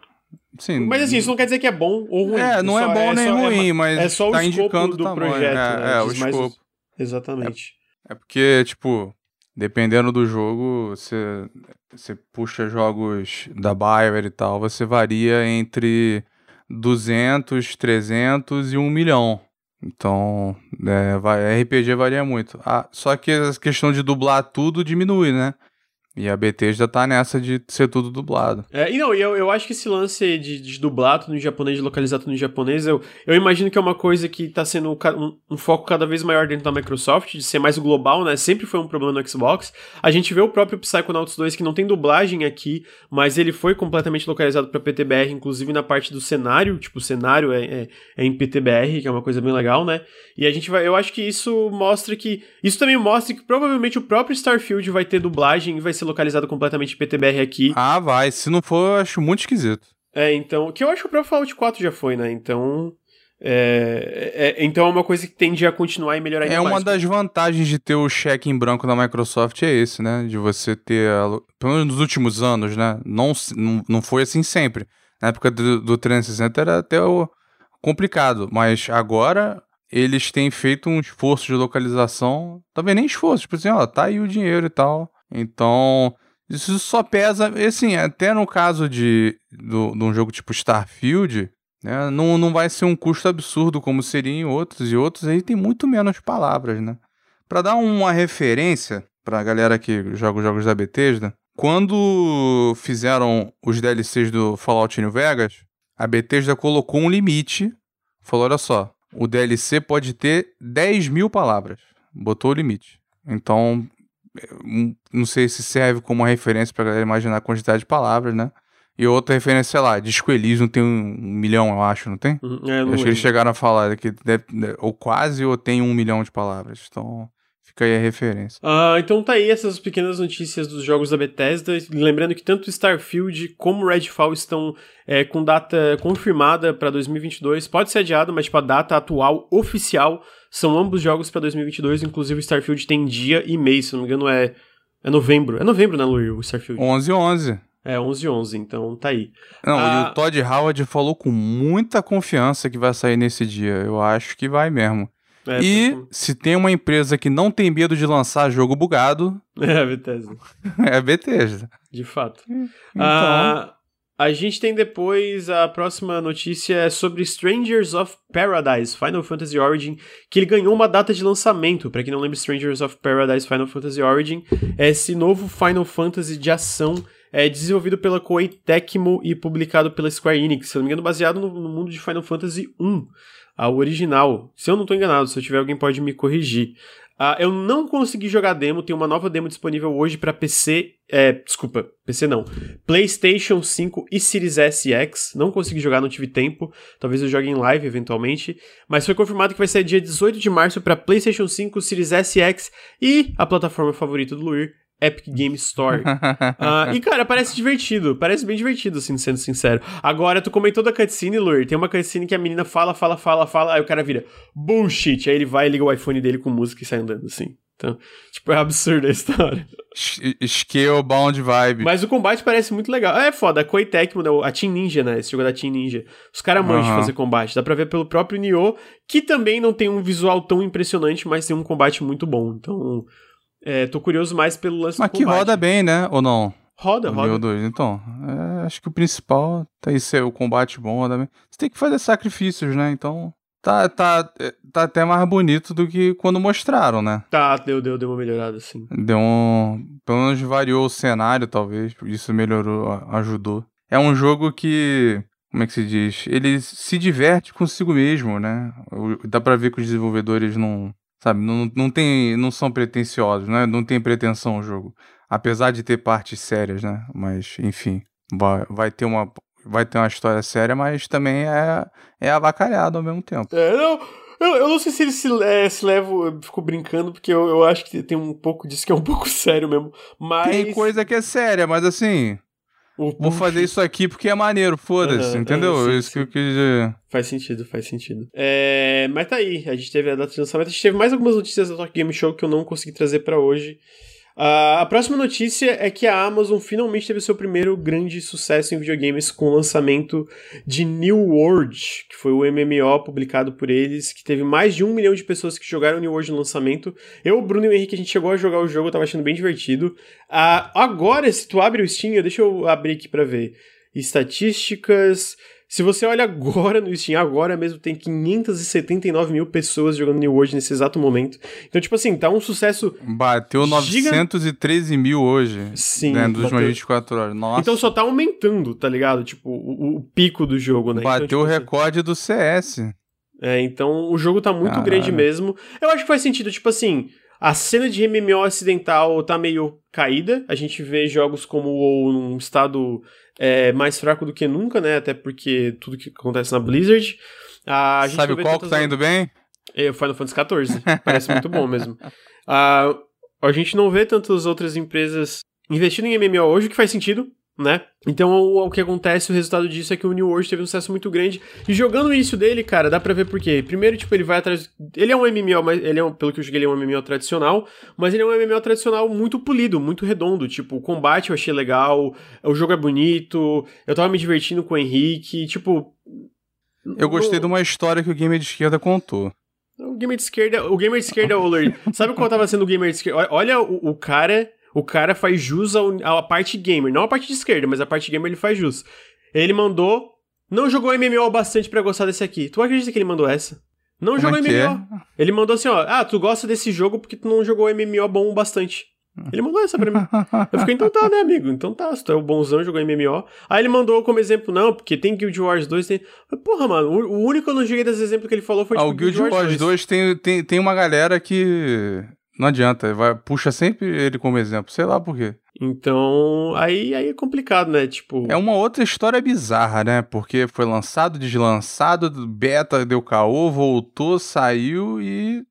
Sim. Mas assim, isso não quer dizer que é bom ou ruim. É, não é bom é nem só, ruim, é, mas. É só tá o escopo do projeto. É, né? é o escopo. Exatamente. É porque, tipo, dependendo do jogo, você, você puxa jogos da Bioware e tal, você varia entre 200, 300 e 1 milhão. Então, é, RPG varia muito. Ah, só que a questão de dublar tudo diminui, né? E a BT já tá nessa de ser tudo dublado. É, e não, eu, eu acho que esse lance de, de dublar tudo em japonês, de localizar tudo em japonês, eu, eu imagino que é uma coisa que tá sendo um, um, foco cada vez maior dentro da Microsoft, de ser mais global, né? Sempre foi um problema no Xbox. A gente vê o próprio Psychonauts 2 que não tem dublagem aqui, mas ele foi completamente localizado para PTBR, inclusive na parte do cenário, tipo, o cenário é, é, é, em PTBR, que é uma coisa bem legal, né? E a gente vai, eu acho que isso mostra que, isso também mostra que provavelmente o próprio Starfield vai ter dublagem e vai ser ser localizado completamente em PTBR aqui. Ah, vai. Se não for, eu acho muito esquisito. É, então. Que eu acho que o próprio Fallout 4 já foi, né? Então. É, é, então é uma coisa que tende a continuar e melhorar ainda É uma mais, das vantagens de ter o cheque em branco da Microsoft é esse, né? De você ter, pelo menos nos últimos anos, né? Não, não, não foi assim sempre. Na época do, do 360 era até o complicado, mas agora eles têm feito um esforço de localização, também nem esforço, tipo assim, ó, tá aí o dinheiro e tal. Então, isso só pesa, assim, até no caso de, do, de um jogo tipo Starfield, né, não, não vai ser um custo absurdo como seria em outros, e outros aí tem muito menos palavras, né? Para dar uma referência para a galera que joga os jogos da Bethesda, quando fizeram os DLCs do Fallout New Vegas, a Bethesda colocou um limite, falou, olha só, o DLC pode ter 10 mil palavras, botou o limite. Então, não sei se serve como uma referência para imaginar a quantidade de palavras, né? E outra referência, sei lá, Disco Elysium tem um, milhão, eu acho, não tem? Uhum, é, não acho que eles chegaram a falar que deve, ou quase ou tem um milhão de palavras. Então, fica aí a referência. Ah, então tá aí essas pequenas notícias dos jogos da Bethesda. Lembrando que tanto Starfield como Redfall estão é, com data confirmada para 2022. Pode ser adiado, mas tipo, a data atual oficial são ambos jogos para 2022, inclusive o Starfield tem dia e mês, se não me engano é É novembro. É novembro, né, Luir, o Starfield? 11 11. É, 11 11, então tá aí. Não, Ah. e o Todd Howard falou com muita confiança que vai sair nesse dia. Eu acho que vai mesmo. É, e se tem uma empresa que não tem medo de lançar jogo bugado, É, Bethesda. é a Bethesda. De fato. Então, Ah, a gente tem depois a próxima notícia é sobre Strangers of Paradise, Final Fantasy Origin, que ele ganhou uma data de lançamento. Pra quem não lembra, Strangers of Paradise Final Fantasy Origin é esse novo Final Fantasy de ação é desenvolvido pela Koei Tecmo e publicado pela Square Enix, se não me engano, baseado no, no mundo de Final Fantasy 1, a original. Se eu não tô enganado, se eu tiver alguém pode me corrigir. Ah, eu não consegui jogar demo, tem uma nova demo disponível hoje pra PC, é, desculpa, PC não, PlayStation 5 e Series S e X. Não consegui jogar, não tive tempo. Talvez eu jogue em live eventualmente. Mas foi confirmado que vai sair dia 18 de março para PlayStation 5, Series S e e a plataforma favorita do Luir, Epic Game Store. Ah, e, cara, parece divertido. Parece bem divertido, assim, sendo sincero. Agora, tu comentou da cutscene, Luir. Tem uma cutscene que a menina fala, fala, fala, fala, aí o cara vira bullshit. Aí ele vai, liga o iPhone dele com música e sai andando, assim. Então, tipo, é absurda a história. Scalebound vibe. Mas o combate parece muito legal. É foda, a Koei Tecmo, a Team Ninja, né? Esse jogo da Team Ninja. Os caras manjam de Aham. fazer combate. Dá pra ver pelo próprio Nioh, que também não tem um visual tão impressionante, mas tem um combate muito bom. Então, é, tô curioso mais pelo lance Mas do que combate. roda bem, né? Ou não? Roda, O roda. Neo 2. Então, é, acho que o principal tá aí ser o combate bom, roda bem. Você tem que fazer sacrifícios, né? Então, tá, tá, é, tá até mais bonito do que quando mostraram, né? Tá, deu, deu, deu uma melhorada, assim. Deu um. Pelo menos variou o cenário, talvez. Isso melhorou, ajudou. É um jogo que. Como é que se diz? Ele se diverte consigo mesmo, né? Dá pra ver que os desenvolvedores não. Sabe, não, não, tem, não são pretensiosos, né? Não tem pretensão o jogo. Apesar de ter partes sérias, né? Mas, enfim. Vai, vai ter uma. Vai ter uma história séria, mas também é, é avacalhado ao mesmo tempo. É, não, eu, eu não sei se ele se, é, se leva, eu fico brincando, porque eu, eu acho que tem um pouco disso que é um pouco sério mesmo. Mas. Tem coisa que é séria, mas assim. Vou fazer isso aqui porque é maneiro, foda-se, Aham, entendeu? aham, sim, isso que sim. eu quis dizer. Faz sentido, faz sentido. É, mas tá aí, a gente teve a data de lançamento, a gente teve mais algumas notícias da Talk Game Show que eu não consegui trazer pra hoje. Ah, a próxima notícia é que a Amazon finalmente teve seu primeiro grande sucesso em videogames com o lançamento de New World, que foi o MMO publicado por eles, que teve mais de um milhão de pessoas que jogaram New World no lançamento. Eu, o Bruno e o Henrique, a gente chegou a jogar o jogo, eu tava achando bem divertido. Ah, agora, se tu abre o Steam, deixa eu abrir aqui pra ver. Estatísticas. Se você olha agora no Steam, agora mesmo tem 579 mil pessoas jogando New World nesse exato momento. Então, tipo assim, tá um sucesso. Bateu Giga- 913 mil hoje. Sim, Né, dos últimas 24 horas. Nossa. Então só tá aumentando, tá ligado? Tipo, o, o pico do jogo, né? bateu então, o tipo, assim, recorde do CS. É, então o jogo tá muito Caralho. grande mesmo. Eu acho que faz sentido, tipo assim, a cena de MMO ocidental tá meio caída. A gente vê jogos como o WoW num estado é, mais fraco do que nunca, né? Até porque tudo que acontece na Blizzard. A gente Sabe qual que tá indo bem? É, o Final Fantasy XIV. Parece muito bom mesmo. Ah, a gente não vê tantas outras empresas investindo em MMO hoje, o que faz sentido, né? Então, o, o que acontece, o resultado disso é que o New World teve um sucesso muito grande. E jogando o início dele, cara, dá pra ver por quê. Primeiro, tipo, ele vai atrás. Ele é um MMO, mas ele é um, pelo que eu joguei, ele é um MMO tradicional. Mas ele é um MMO tradicional muito polido, muito redondo. Tipo, o combate eu achei legal, o jogo é bonito, eu tava me divertindo com o Henrique. Tipo. Eu gostei de uma história que o Gamer de Esquerda contou. o gamer de esquerda, o gamer de esquerda, ô Lord, sabe qual tava sendo o gamer de esquerda? Olha o, o cara, o cara faz jus à parte gamer, não a parte de esquerda, mas a parte gamer ele faz jus. Ele mandou, não jogou MMO bastante pra gostar desse aqui. Tu acredita que ele mandou essa? Não Como jogou é MMO. Ele mandou assim, ó, ah, tu gosta desse jogo porque tu não jogou MMO bom bastante. Ele mandou essa pra mim. Eu fiquei, então tá, né, amigo? Então tá, se tu é o bonzão, jogou MMO. Aí ele mandou como exemplo, não, porque tem Guild Wars 2, tem... Porra, mano, o único que eu não joguei desses exemplos que ele falou foi, Ah, tipo, o Guild Wars 2 tem, tem, tem uma galera que. Não adianta, vai, puxa sempre ele como exemplo, sei lá por quê. Então, aí, aí é complicado, né? Tipo, É uma outra história bizarra, né? Porque foi lançado, deslançado, beta deu caô, voltou, saiu e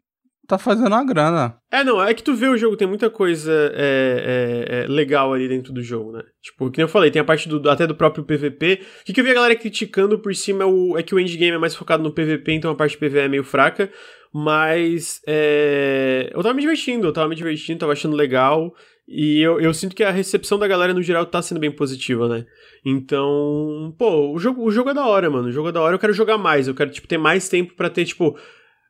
tá fazendo uma grana. É, não, é que tu vê o jogo, tem muita coisa é, é, é, legal ali dentro do jogo, né? Tipo, que eu falei, tem a parte do, até do próprio PVP. O que, que eu vi a galera criticando por cima é, o, é que o endgame é mais focado no PVP, então a parte PVE é meio fraca. Mas é, eu tava me divertindo, eu tava me divertindo, tava achando legal. E eu, eu sinto que a recepção da galera no geral tá sendo bem positiva, né? Então, pô, o jogo, o jogo é da hora, mano. O jogo é da hora, eu quero jogar mais. Eu quero, tipo, ter mais tempo para ter, tipo,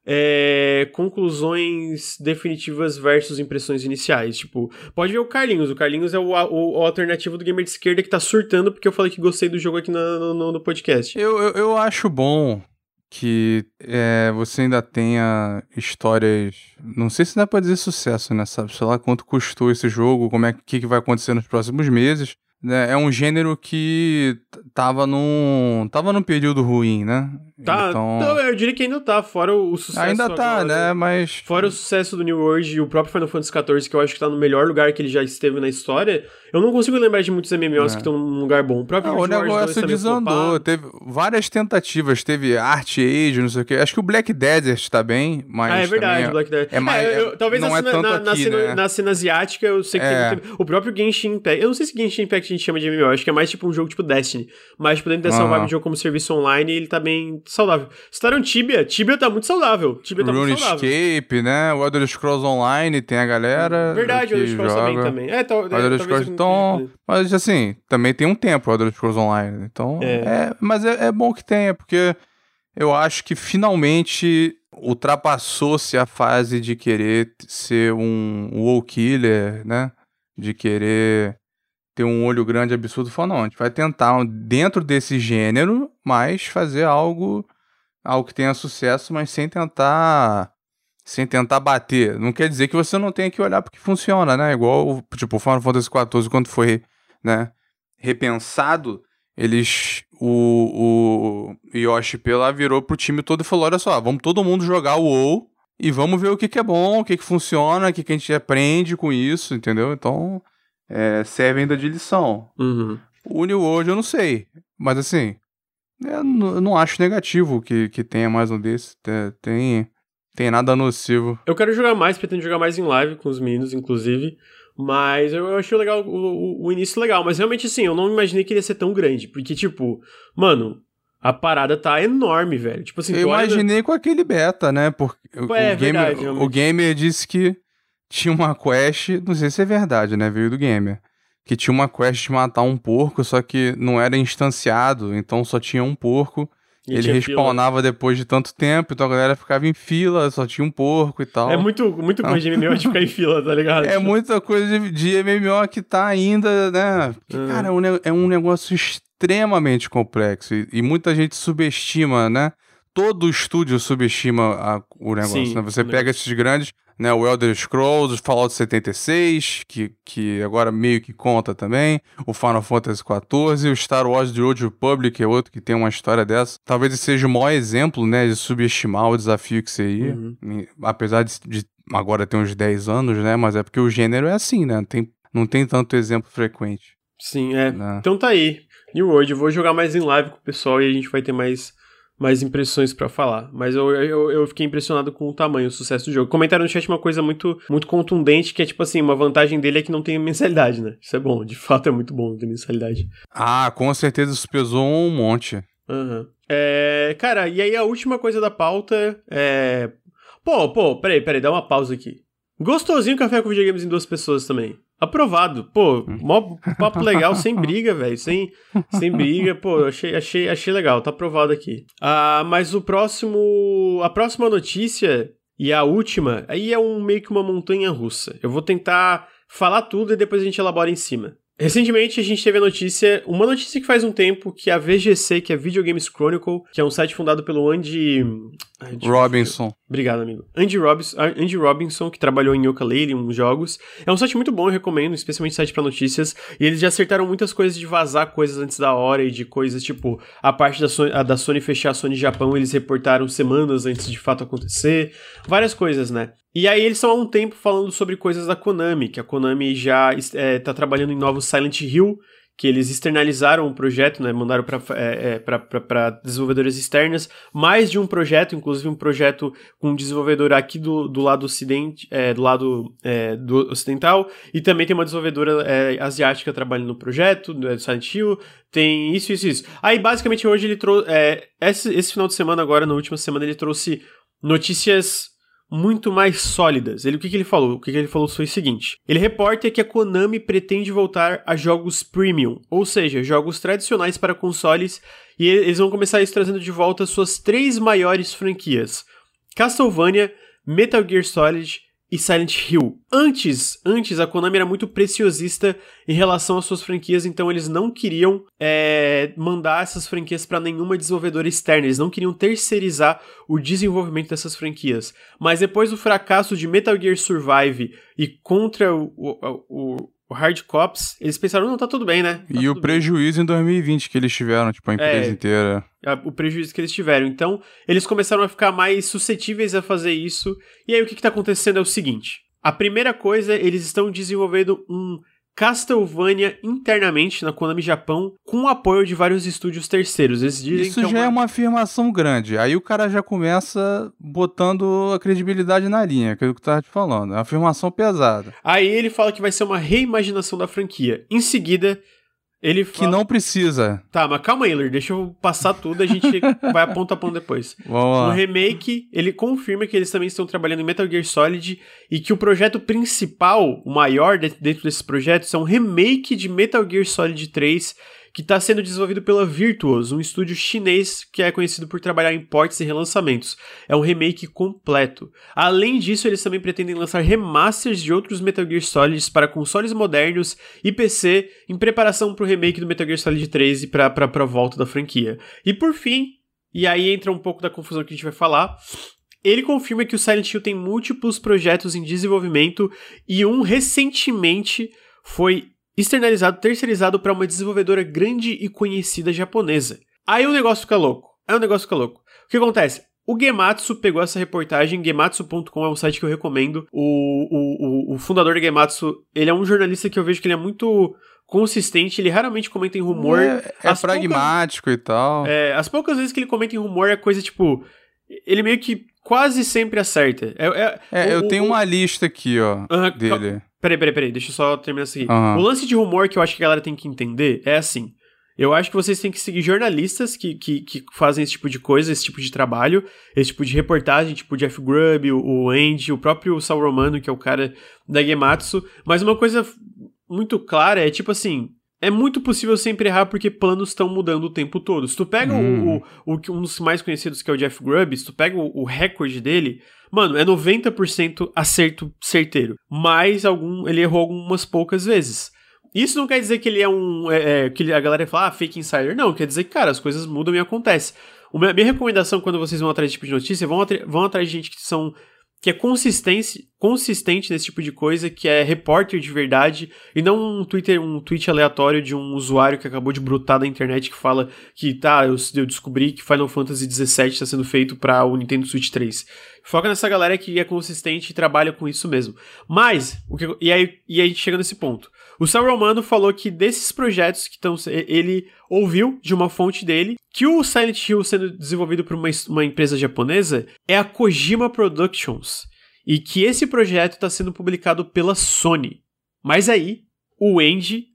é, conclusões definitivas versus impressões iniciais. Tipo, pode ver o Carlinhos. O Carlinhos é o, o, o, alternativo do gamer de esquerda que tá surtando porque eu falei que gostei do jogo aqui no, no, no podcast. Eu, eu, eu, acho bom que é, você ainda tenha histórias. Não sei se dá pra dizer sucesso, né? Sabe? Sei lá quanto custou esse jogo, como é que, que vai acontecer nos próximos meses. É, é um gênero que tava num. tava num período ruim, né? Tá, então... eu diria que ainda tá, fora o sucesso. Ainda tá, agora, né? Mas. Fora o sucesso do New World e o próprio Final Fantasy XIV, que eu acho que tá no melhor lugar que ele já esteve na história. Eu não consigo lembrar de muitos MMOs é. que estão num lugar bom. O próprio não, o negócio desandou. Teve várias tentativas. Teve Art Age, não sei o quê. Acho que o Black Desert tá bem, mas. Ah, é verdade, o Black Desert. É mais. É, eu, talvez não é tanto na, aqui, na, né? na cena asiática, eu sei que é. tem, O próprio Genshin Impact. Eu não sei se Genshin Impact a gente chama de MMO. Acho que é mais tipo um jogo tipo Destiny. Mas, tipo, dentro dessa vibe de jogo como serviço online, ele tá bem saudável. Citaram Tibia. Tibia tá muito saudável. Tibia tá muito saudável. Escape, né? O Elder Scrolls Online tem a galera. Verdade, o Elder Scrolls também, também. É, o Elder Scrolls, então. Mas assim, também tem um tempo o Elder Scrolls Online. Então. É. é mas é, é bom que tenha, porque eu acho que finalmente ultrapassou-se a fase de querer ser um WoW killer, né? De querer ter um olho grande absurdo. Falou, não, a gente vai tentar dentro desse gênero, mas fazer algo algo que tenha sucesso, mas sem tentar sem tentar bater. Não quer dizer que você não tenha que olhar porque funciona, né? Igual, tipo, o Final Fantasy XIV, quando foi, né, repensado, eles, o, o Yoshi P virou pro time todo e falou, olha só, vamos todo mundo jogar o WoW e vamos ver o que, que é bom, o que, que funciona, o que, que a gente aprende com isso, entendeu? Então, é, serve ainda de lição. Uhum. O New World eu não sei, mas assim, eu não acho negativo que, que tenha mais um desse. Tem, tem nada nocivo. Eu quero jogar mais, pretendo jogar mais em live com os meninos, inclusive. Mas eu, eu achei legal, o, o, o, início legal. Mas realmente, assim, eu não imaginei que ele ia ser tão grande. Porque, tipo, mano, a parada tá enorme, velho. Tipo assim, Eu imaginei olha... com aquele beta, né? Porque é, o, gamer, verdade, o gamer disse que tinha uma quest, não sei se é verdade, né? Veio do gamer. Que tinha uma quest de matar um porco, só que não era instanciado, então só tinha um porco. E ele respawnava fila. depois de tanto tempo, então a galera ficava em fila, só tinha um porco e tal. É muito, muito coisa de MMO de ficar em fila, tá ligado? É muita coisa de, de MMO que tá ainda, né? Porque, uhum. Cara, é um, é um negócio extremamente complexo e, e, muita gente subestima, né? Todo estúdio subestima a, o negócio, Sim, né? Você pega esses grandes, né, o Elder Scrolls, o Fallout 76, que, que agora meio que conta também, o Final Fantasy XIV, o Star Wars The Old Republic, é outro que tem uma história dessa. Talvez seja o maior exemplo, né, de subestimar o desafio que seria, uhum. apesar de, de, agora ter uns 10 anos, né, mas é porque o gênero é assim, né, tem, não tem tanto exemplo frequente. Sim, é. Né? Então tá aí. New World, eu vou jogar mais em live com o pessoal e a gente vai ter mais mais impressões para falar. Mas eu, eu, eu, fiquei impressionado com o tamanho, o sucesso do jogo. Comentaram no chat uma coisa muito, muito contundente, que é tipo assim, uma vantagem dele é que não tem mensalidade, né? Isso é bom, de fato é muito bom ter mensalidade. Ah, com certeza isso pesou um monte. Uhum. É, cara, e aí a última coisa da pauta é... Pô, pô, peraí, peraí, dá uma pausa aqui. Gostosinho café com videogames em duas pessoas também. Aprovado. Pô, mó papo legal, sem briga, velho. Sem, sem briga. Pô, achei, achei, achei legal. Tá aprovado aqui. Ah, mas o próximo. A próxima notícia e a última, aí é um meio que uma montanha russa. Eu vou tentar falar tudo e depois a gente elabora em cima. Recentemente a gente teve a notícia, uma notícia que faz um tempo, que a VGC, que é Video Games Chronicle, que é um site fundado pelo Andy... Andy Robinson. Obrigado, amigo. Andy, Robis, Andy Robinson, que trabalhou em Yooka-Laylee, uns jogos. É um site muito bom, eu recomendo, especialmente site para notícias. E eles já acertaram muitas coisas de vazar coisas antes da hora e de coisas tipo a parte da Sony, da Sony fechar a Sony Japão, eles reportaram semanas antes de fato acontecer. Várias coisas, né? E aí eles estão há um tempo falando sobre coisas da Konami, que a Konami já está é, tá trabalhando em novos Silent Hill, que eles externalizaram o projeto, né, mandaram para é, é, desenvolvedoras externas, mais de um projeto, inclusive um projeto com um desenvolvedor aqui do, do lado ocidente, é, do lado é, do ocidental, e também tem uma desenvolvedora é, asiática trabalhando no projeto, do Silent Hill, tem isso, isso, isso. Aí, basicamente, hoje ele trouxe, é, esse, esse final de semana agora, na última semana, ele trouxe notícias muito mais sólidas. Ele, o que, que ele falou? O que, que ele falou foi o seguinte: ele reporta que a Konami pretende voltar a jogos premium, ou seja, jogos tradicionais para consoles, e eles vão começar isso trazendo de volta suas três maiores franquias: Castlevania, Metal Gear Solid e Silent Hill. Antes, antes a Konami era muito preciosista em relação às suas franquias, então eles não queriam é, mandar essas franquias para nenhuma desenvolvedora externa, eles não queriam terceirizar o desenvolvimento dessas franquias. Mas depois do fracasso de Metal Gear Survive e contra o, o, o o Hard Cops, eles pensaram, não, tá tudo bem, né? Tá e o prejuízo bem. em 2020 que eles tiveram, tipo, a empresa é, inteira. O prejuízo que eles tiveram. Então, eles começaram a ficar mais suscetíveis a fazer isso. E aí, o que, que tá acontecendo é o seguinte. A primeira coisa, eles estão desenvolvendo um Castlevania internamente na Konami Japão, com o apoio de vários estúdios terceiros. Eles dizem Isso que já é uma... é uma afirmação grande. Aí o cara já começa botando a credibilidade na linha, que é o que eu tava te falando. É uma afirmação pesada. Aí ele fala que vai ser uma reimaginação da franquia. Em seguida, ele fala... Que não precisa. Tá, mas calma aí, deixa eu passar tudo, a gente vai a ponto a ponto depois. Vamos lá. No remake, ele confirma que eles também estão trabalhando em Metal Gear Solid e que o projeto principal, o maior dentro desses projetos, é um remake de Metal Gear Solid 3 que está sendo desenvolvido pela Virtuos, um estúdio chinês que é conhecido por trabalhar em ports e relançamentos. É um remake completo. Além disso, eles também pretendem lançar remasters de outros Metal Gear Solids para consoles modernos e PC em preparação para o remake do Metal Gear Solid 3 e para a volta da franquia. E por fim, e aí entra um pouco da confusão que a gente vai falar, ele confirma que o Silent Hill tem múltiplos projetos em desenvolvimento e um recentemente foi externalizado, terceirizado para uma desenvolvedora grande e conhecida japonesa. Aí o negócio fica louco. Aí o negócio fica louco. O que acontece? O Gematsu pegou essa reportagem, gematsu.com é um site que eu recomendo. O, o, o, o fundador do Gematsu, ele é um jornalista que eu vejo que ele é muito consistente, ele raramente comenta em rumor. É, é pragmático poucas, e tal. É, as poucas vezes que ele comenta em rumor é coisa tipo. Ele meio que quase sempre acerta. É, é, é o, eu tenho uma lista aqui, ó, uh, dele. Peraí, peraí, peraí, deixa eu só terminar isso aqui. Uhum. O lance de rumor que eu acho que a galera tem que entender é assim. Eu acho que vocês têm que seguir jornalistas que, que, que fazem esse tipo de coisa, esse tipo de trabalho, esse tipo de reportagem, tipo o Jeff Grubb, o, o Andy, o próprio Sal Romano, que é o cara da Gematsu. Mas uma coisa muito clara é tipo assim: é muito possível sempre errar porque planos estão mudando o tempo todo. Se tu pega hum. o, o, um dos mais conhecidos, que é o Jeff Grubb, se tu pega o, o recorde dele, Mano, é 90% acerto certeiro. Mas algum, ele errou algumas poucas vezes. Isso não quer dizer que ele é um. É, é, que a galera fala, ah, fake insider. Não, quer dizer que, cara, as coisas mudam e acontecem. A minha recomendação quando vocês vão atrás desse tipo de notícia, vão, vão atrás de gente que são que é consistente, consistente nesse tipo de coisa, que é repórter de verdade, e não um Twitter, um tweet aleatório de um usuário que acabou de brutar na internet que fala que tá, eu, eu descobri que Final Fantasy XVII está sendo feito para o Nintendo Switch 3. Foca nessa galera que é consistente e trabalha com isso mesmo. Mas, o que, e, aí, e a gente chega nesse ponto. O Sam Romano falou que desses projetos que estão. Ele ouviu de uma fonte dele que o Silent Hill sendo desenvolvido por uma, uma empresa japonesa é a Kojima Productions. E que esse projeto está sendo publicado pela Sony. Mas aí, o Andy,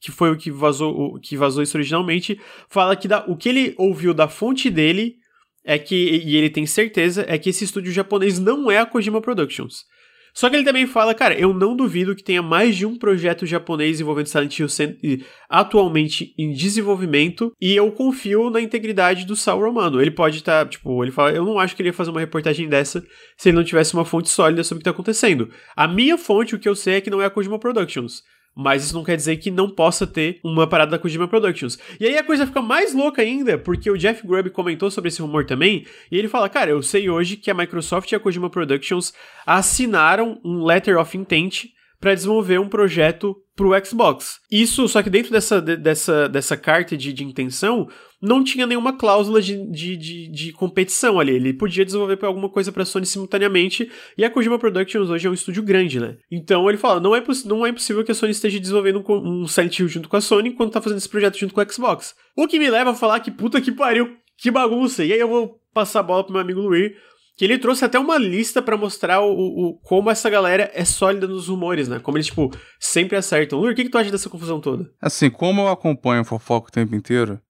que foi o que vazou, o, que vazou isso originalmente, fala que da, o que ele ouviu da fonte dele é que, e ele tem certeza, é que esse estúdio japonês não é a Kojima Productions. Só que ele também fala, cara, eu não duvido que tenha mais de um projeto japonês envolvendo Silent Hill atualmente em desenvolvimento e eu confio na integridade do Sal Romano. Ele pode estar, tá, tipo, ele fala, eu não acho que ele ia fazer uma reportagem dessa se ele não tivesse uma fonte sólida sobre o que está acontecendo. A minha fonte, o que eu sei é que não é a Kojima Productions. Mas isso não quer dizer que não possa ter uma parada da Kojima Productions. E aí a coisa fica mais louca ainda, porque o Jeff Grubb comentou sobre esse rumor também, e ele fala: Cara, eu sei hoje que a Microsoft e a Kojima Productions assinaram um letter of intent para desenvolver um projeto pro Xbox. Isso, só que dentro dessa, dessa, dessa carta de, de intenção, não tinha nenhuma cláusula de, de, de, de competição ali. Ele podia desenvolver alguma coisa pra Sony simultaneamente, e a Kojima Productions hoje é um estúdio grande, né? Então ele fala, não é, não é impossível que a Sony esteja desenvolvendo um, um Silent Hill junto com a Sony, enquanto tá fazendo esse projeto junto com o Xbox. O que me leva a falar que puta que pariu, que bagunça. E aí eu vou passar a bola pro meu amigo Luir, que ele trouxe até uma lista para mostrar o, o, como essa galera é sólida nos rumores, né? Como eles, tipo, sempre acertam. Luir, o que, que tu acha dessa confusão toda? Assim, como eu acompanho o fofoca o tempo inteiro,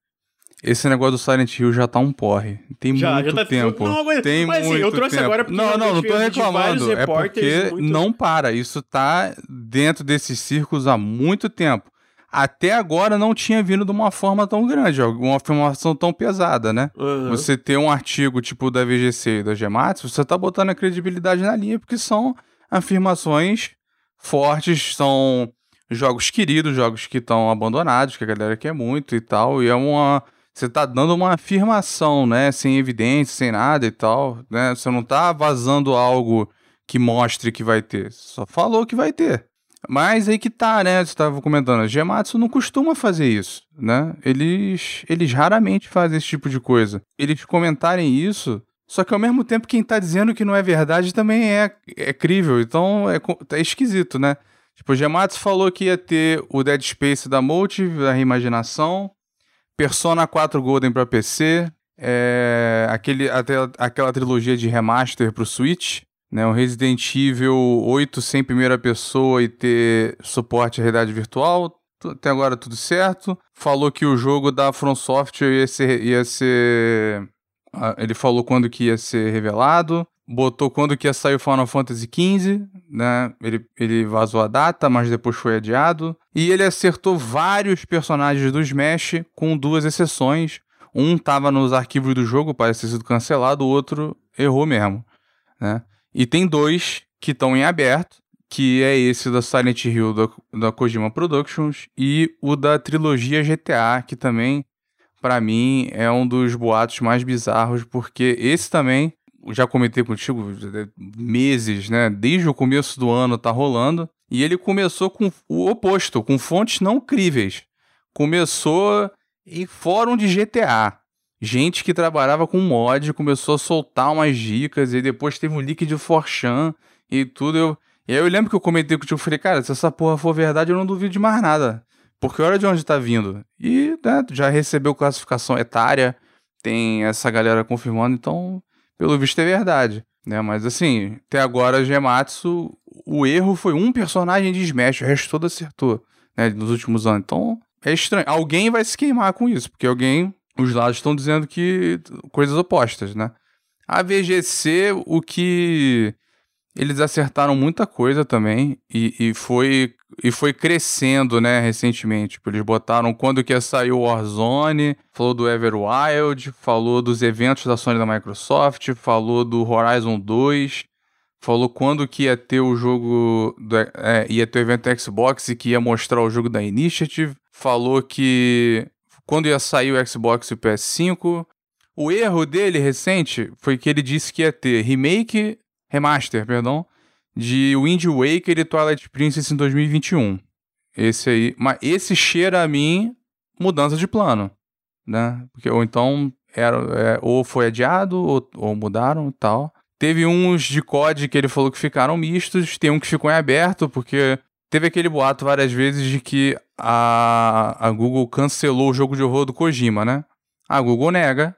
esse negócio do Silent Hill já tá um porre. Tem já, muito já tá tempo. Não, mas, tem mas, muito assim, eu trouxe tempo. agora porque Não, não, não tô reclamando. É porque muito... não para. Isso tá dentro desses círculos há muito tempo até agora não tinha vindo de uma forma tão grande, uma afirmação tão pesada, né? Uhum. Você ter um artigo tipo da VGC e da Gematsu, você tá botando a credibilidade na linha, porque são afirmações fortes, são jogos queridos, jogos que estão abandonados, que a galera quer muito e tal, e é uma... Você tá dando uma afirmação, né? Sem evidência, sem nada e tal, né? Você não tá vazando algo que mostre que vai ter. Só falou que vai ter. Mas aí que tá, né? Você estava comentando, a Gematsu não costuma fazer isso, né? Eles, eles raramente fazem esse tipo de coisa. Eles comentarem isso, só que ao mesmo tempo quem tá dizendo que não é verdade também é, é crível. Então é, é esquisito, né? Tipo, o Gematsu falou que ia ter o Dead Space da Motive, a reimaginação, Persona 4 Golden para PC, é, aquele, até, aquela trilogia de remaster pro Switch, né, um Resident Evil 8 sem primeira pessoa e ter suporte à realidade virtual. Até agora tudo certo. Falou que o jogo da From Software ia ser, ia ser. Ah, ele falou quando que ia ser revelado. Botou quando que ia sair o Final Fantasy XV, né? Ele, ele vazou a data, mas depois foi adiado. E ele acertou vários personagens do Smash, com duas exceções. Um estava nos arquivos do jogo, parece ter sido cancelado, o outro errou mesmo, né? E tem dois que estão em aberto, que é esse da Silent Hill da, da Kojima Productions e o da trilogia GTA, que também, para mim, é um dos boatos mais bizarros, porque esse também, já comentei contigo, meses, né? Desde o começo do ano tá rolando. E ele começou com o oposto, com fontes não críveis. Começou em fórum de GTA gente que trabalhava com mod começou a soltar umas dicas e depois teve um leak de Forchan e tudo. Eu, e aí eu lembro que eu comentei com o tio, falei, cara, se essa porra for verdade, eu não duvido de mais nada. Porque olha de onde tá vindo. E né, já recebeu classificação etária, tem essa galera confirmando, então, pelo visto é verdade. Né? Mas assim, até agora, Gematsu, o erro foi um personagem de Smash, o resto todo acertou, né, nos últimos anos. Então, é estranho. Alguém vai se queimar com isso, porque alguém os lados estão dizendo que coisas opostas, né? A VGC, o que eles acertaram muita coisa também e, e, foi e foi crescendo, né, recentemente. Tipo, eles botaram quando que ia sair o Warzone, falou do Everwild, falou dos eventos da Sony da Microsoft, falou do Horizon 2, falou quando que ia ter o jogo, do, é, ia ter o evento Xbox e que ia mostrar o jogo da Initiative, falou que quando ia sair o Xbox e o PS5. O erro dele recente foi que ele disse que ia ter remake, remaster, perdão, de Wind Waker e Twilight Princess em 2021. Esse aí, mas esse cheira a mim mudança de plano, né? Porque ou então era é, ou foi adiado ou, ou mudaram e tal. Teve uns de COD que ele falou que ficaram mistos, tem um que ficou em aberto porque Teve aquele boato várias vezes de que a, a Google cancelou o jogo de horror do Kojima, né? A Google nega,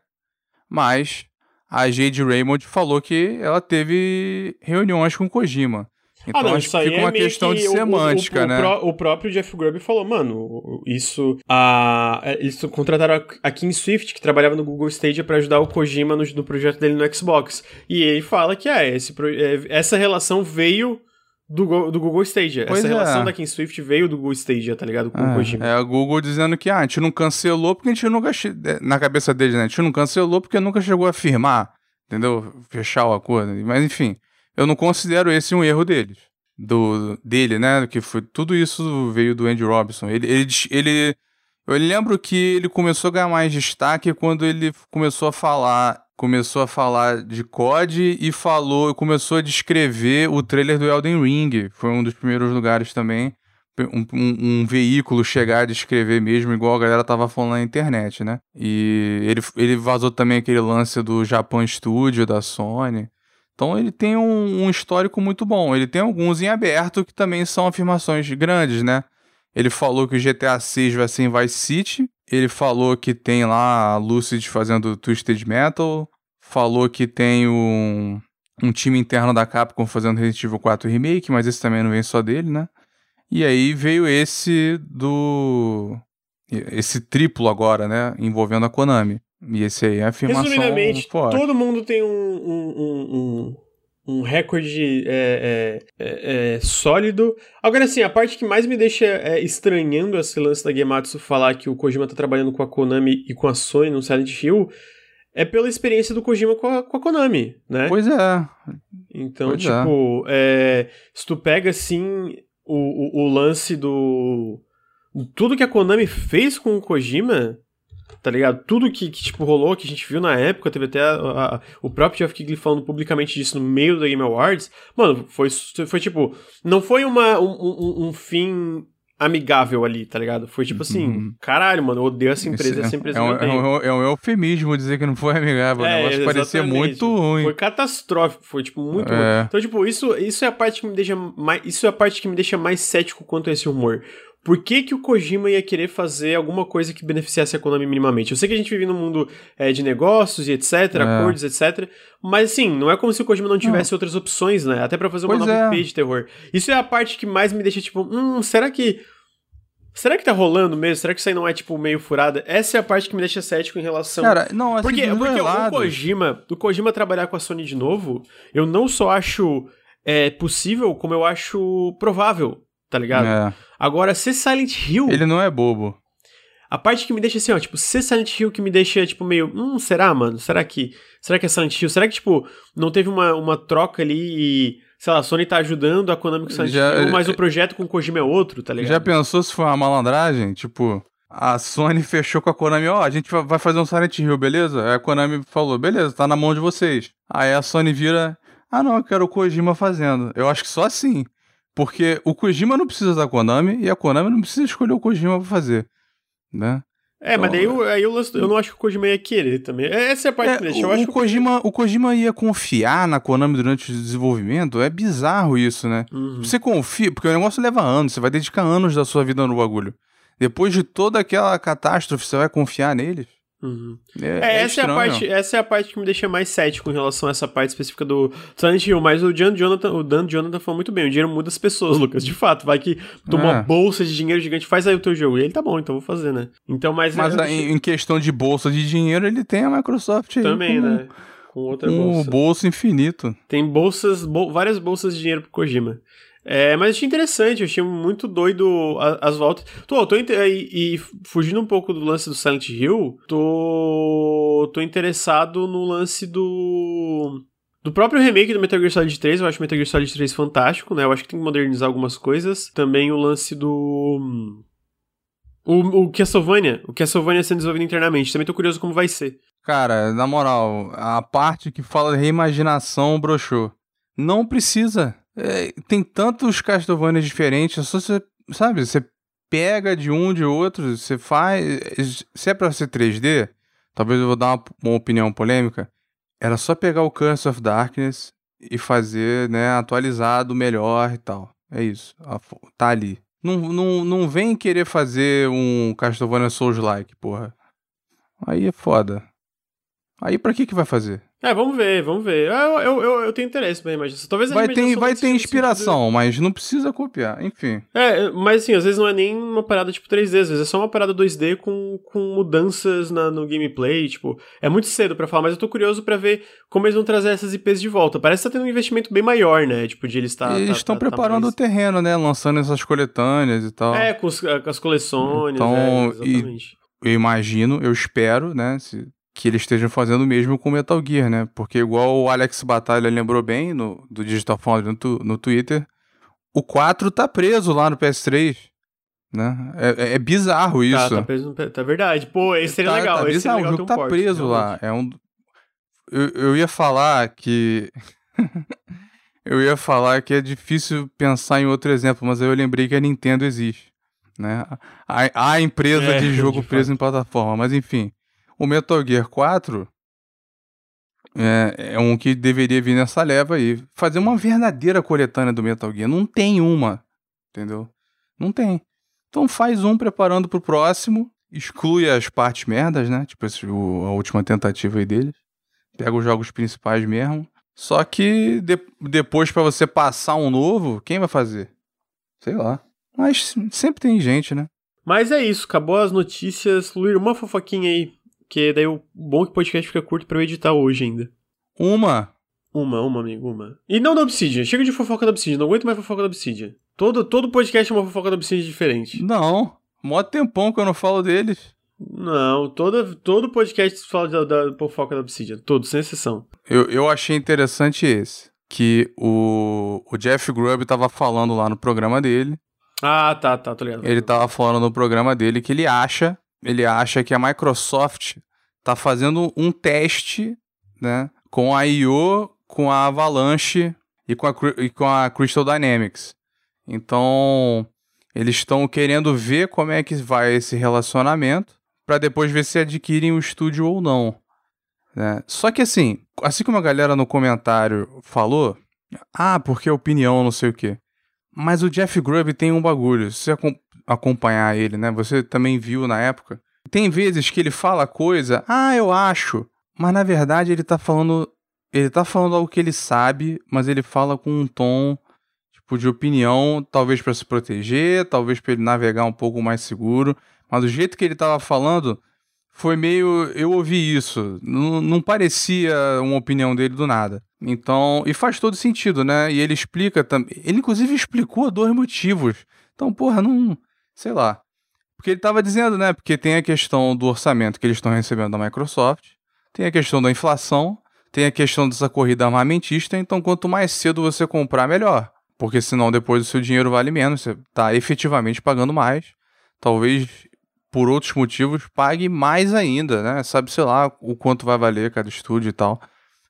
mas a Jade Raymond falou que ela teve reuniões com o Kojima. Então ah, não, acho que fica uma é questão que de semântica, o, o, né? O, o, próprio Jeff Grubb falou, mano, isso. A, eles contrataram a Kim Swift, que trabalhava no Google Stadia, para ajudar o Kojima no, no, projeto dele no Xbox. E ele fala que é, esse, é, essa relação veio do, do Google Stadia. Pois Essa é. relação da Kim Swift veio do Google Stadia, tá ligado? Com é, o Kojima. É a Google dizendo que ah, a gente não cancelou porque a gente nunca. Na cabeça deles, né? A gente não cancelou porque nunca chegou a firmar, entendeu? Fechar o acordo. Mas enfim, eu não considero esse um erro deles. Do, dele, né? Que foi tudo isso veio do Andy Robinson. Ele, ele, ele, eu lembro que ele começou a ganhar mais destaque quando ele começou a falar começou a falar de COD e falou, começou a descrever o trailer do Elden Ring. Foi um dos primeiros lugares também. Um, um, um, veículo chegar a descrever mesmo, igual a galera tava falando na internet, né? E ele, ele vazou também aquele lance do Japan Studio, da Sony. Então ele tem um, um histórico muito bom. Ele tem alguns em aberto que também são afirmações grandes, né? Ele falou que o GTA 6 vai ser em Vice City. Ele falou que tem lá a Lucid fazendo Twisted Metal. Falou que tem um, um time interno da Capcom fazendo Resident Evil 4 Remake, mas esse também não vem só dele, né? E aí veio esse do. Esse triplo agora, né? Envolvendo a Konami. E esse aí é a afirmação Resumidamente, forte. todo mundo tem um, um, um, um recorde é, é, é, é, sólido. Agora, assim, a parte que mais me deixa é, estranhando esse lance da Gematsu falar que o Kojima tá trabalhando com a Konami e com a Sony no Silent Hill é pela experiência do Kojima com a, com a Konami, né? Pois é. Então, pois tipo, é. se tu pega, assim, o, o, o lance do... Tudo que a Konami fez com o Kojima tá ligado? Tudo que, que, tipo, rolou, que a gente viu na época, teve até a, a, o próprio Jeff Kigley falando publicamente disso no meio da Game Awards, mano, foi, foi tipo, não foi uma, um, um, um fim amigável ali, tá ligado? Foi tipo assim, uhum. caralho, mano, eu odeio essa empresa, essa empresa é, um, é, um, é um eufemismo dizer que não foi amigável, é, o negócio parecia muito ruim. Foi catastrófico, foi tipo muito é. ruim. Então, tipo, isso, isso é a parte que me deixa mais, isso é a parte que me deixa mais cético quanto a esse humor. Por que, que o Kojima ia querer fazer alguma coisa que beneficiasse a Konami minimamente? Eu sei que a gente vive num mundo é, de negócios e etc, é. acordos, etc. Mas assim, não é como se o Kojima não tivesse não. outras opções, né? Até para fazer uma pois nova é. IP de terror. Isso é a parte que mais me deixa tipo, hum, será que. Será que tá rolando mesmo? Será que isso aí não é, tipo, meio furada? Essa é a parte que me deixa cético em relação... Cara, não, assim, Porque, porque o Kojima, o Kojima trabalhar com a Sony de novo, eu não só acho é, possível, como eu acho provável tá ligado? É. Agora, ser Silent Hill. Ele não é bobo. A parte que me deixa assim, ó, tipo, ser Silent Hill que me deixa, tipo, meio. Hum, será, mano? Será que. Será que é Silent Hill? Será que, tipo, não teve uma, uma troca ali e. Sei lá, a Sony tá ajudando a Konami com Silent Já, Hill, mas o projeto com o Kojima é outro, tá ligado? Já pensou se foi uma malandragem? Tipo, a Sony fechou com a Konami, ó, oh, a gente vai fazer um Silent Hill, beleza? Aí a Konami falou, beleza, tá na mão de vocês. Aí a Sony vira, ah não, eu quero o Kojima fazendo. Eu acho que só assim. Porque o Kojima não precisa da Konami e a Konami não precisa escolher o Kojima pra fazer, né? É, então, mas daí eu, aí eu, eu não acho que o Kojima ia querer também. É, essa é a parte é, que deixa. Eu o, acho Kojima, o Kojima ia confiar na Konami durante o desenvolvimento. É bizarro isso, né? Uhum. Você confia, porque o negócio leva anos, você vai dedicar anos da sua vida no bagulho. Depois de toda aquela catástrofe, você vai confiar neles? Uhum. É, é, é, essa, é a parte, essa é a parte que me deixa mais cético em relação a essa parte específica do Silent Hill. Mas o Dan Jonathan, o Dan Jonathan falou muito bem: o dinheiro muda as pessoas, Lucas. De fato, vai que toma uma é. bolsa de dinheiro gigante, faz aí o teu jogo. E ele tá bom, então vou fazer, né? Então, mas. Mas em questão de bolsa de dinheiro, ele tem a Microsoft Também, com, né? Com outra um bolsa. bolso infinito. Tem bolsas, bol várias bolsas de dinheiro pro Kojima. É, mas achei interessante, eu achei muito doido as, as voltas. Tô, tô e, e, fugindo um pouco do lance do Silent Hill, tô, tô interessado no lance do. Do próprio remake do Metal Gear Solid 3, eu acho o Metal Gear Solid 3 fantástico, né? Eu acho que tem que modernizar algumas coisas. Também o lance do. O, o Castlevania, o Castlevania sendo desenvolvido internamente. Também tô curioso como vai ser. Cara, na moral, a parte que fala de reimaginação broxou. Não precisa. É, tem tantos Castlevania diferentes, só você, sabe, você pega de um, de outro, você faz. Se é pra ser 3D, talvez eu vou dar uma, uma opinião polêmica. Era só pegar o Curse of Darkness e fazer, né, atualizado, melhor e tal. É isso. Tá ali. Não, não, não vem querer fazer um Castlevania Souls-like, porra. Aí é foda. Aí pra que que vai fazer? É, vamos ver, vamos ver. Eu, eu, eu, eu tenho interesse na imaginação. Talvez a vai ter, vai ter inspiração, mas não precisa copiar, enfim. É, mas assim, às vezes não é nem uma parada tipo 3D, às vezes é só uma parada 2D com, com mudanças na, no gameplay, tipo, é muito cedo para falar, mas eu tô curioso para ver como eles vão trazer essas IPs de volta. Parece que tá tendo um investimento bem maior, né? Tipo, de eles estar. Eles estão tá, tá, preparando tá mais... o terreno, né? Lançando essas coletâneas e tal. É, com, os, com as coleções, então, é, exatamente. E eu imagino, eu espero, né? Se que eles estejam fazendo o mesmo com Metal Gear, né? Porque igual o Alex Batalha lembrou bem no, do Digital Foundry no, tu, no Twitter, o 4 tá preso lá no PS3. Né? É, é, é bizarro tá, isso. Tá, tá preso no Tá verdade. Pô, esse seria tá, legal. Tá esse bizarro, legal o jogo tá porte, preso realmente. lá. É um... eu, eu ia falar que. eu ia falar que é difícil pensar em outro exemplo, mas aí eu lembrei que a Nintendo existe. Né? A, a empresa é, de jogo de preso em plataforma. Mas enfim, o Metal Gear 4 é, é, um que deveria vir nessa leva aí. Fazer uma verdadeira coletânea do Metal Gear. Não tem uma. Entendeu? Não tem. Então faz um preparando pro próximo. Exclui as partes merdas, né? Tipo esse, o, a última tentativa aí deles. Pega os jogos principais mesmo. Só que de, depois para você passar um novo, quem vai fazer? Sei lá. Mas sempre tem gente, né? Mas é isso, acabou as notícias. Luir, uma fofoquinha aí. Que daí o bom é que o podcast fica curto pra eu editar hoje ainda. Uma? Uma, uma, amigo, uma. E não da Obsidian. Chega de fofoca da Obsidian. Não aguento mais fofoca da Obsidian. Todo, todo podcast é uma fofoca da Obsidian diferente. Não. Mó tempão que eu não falo deles. Não, todo, todo podcast fala da, da fofoca da Obsidian. Todo, sem exceção. Eu, eu achei interessante esse. Que o, o Jeff Grubb tava falando lá no programa dele ah, tá, tá, tô ligado. Ele tava falando no programa dele que ele acha, ele acha que a Microsoft tá fazendo um teste, né, com a IO, com a Avalanche e com a, e com a Crystal Dynamics. Então, eles estão querendo ver como é que vai esse relacionamento para depois ver se adquirem o estúdio ou não. Né? Só que assim, assim como a galera no comentário falou, ah, porque opinião, não sei o quê. Mas o Jeff Grubb tem um bagulho. Você acompanhar ele, né? Você também viu na época. Tem vezes que ele fala coisa, ah, eu acho. Mas na verdade ele tá falando. Ele tá falando algo que ele sabe, mas ele fala com um tom tipo de opinião, talvez para se proteger, talvez para ele navegar um pouco mais seguro. Mas do jeito que ele tava falando, foi meio. Eu ouvi isso. Não, não parecia uma opinião dele do nada. Então. E faz todo sentido, né? E ele explica também. Ele, inclusive, explicou dois motivos. Então, porra, não. Sei lá. Porque ele estava dizendo, né? Porque tem a questão do orçamento que eles estão recebendo da Microsoft, tem a questão da inflação, tem a questão dessa corrida armamentista. Então, quanto mais cedo você comprar, melhor. Porque senão depois o seu dinheiro vale menos, você está efetivamente pagando mais. Talvez por outros motivos, pague mais ainda, né? Sabe, sei lá, o quanto vai valer cada estúdio e tal.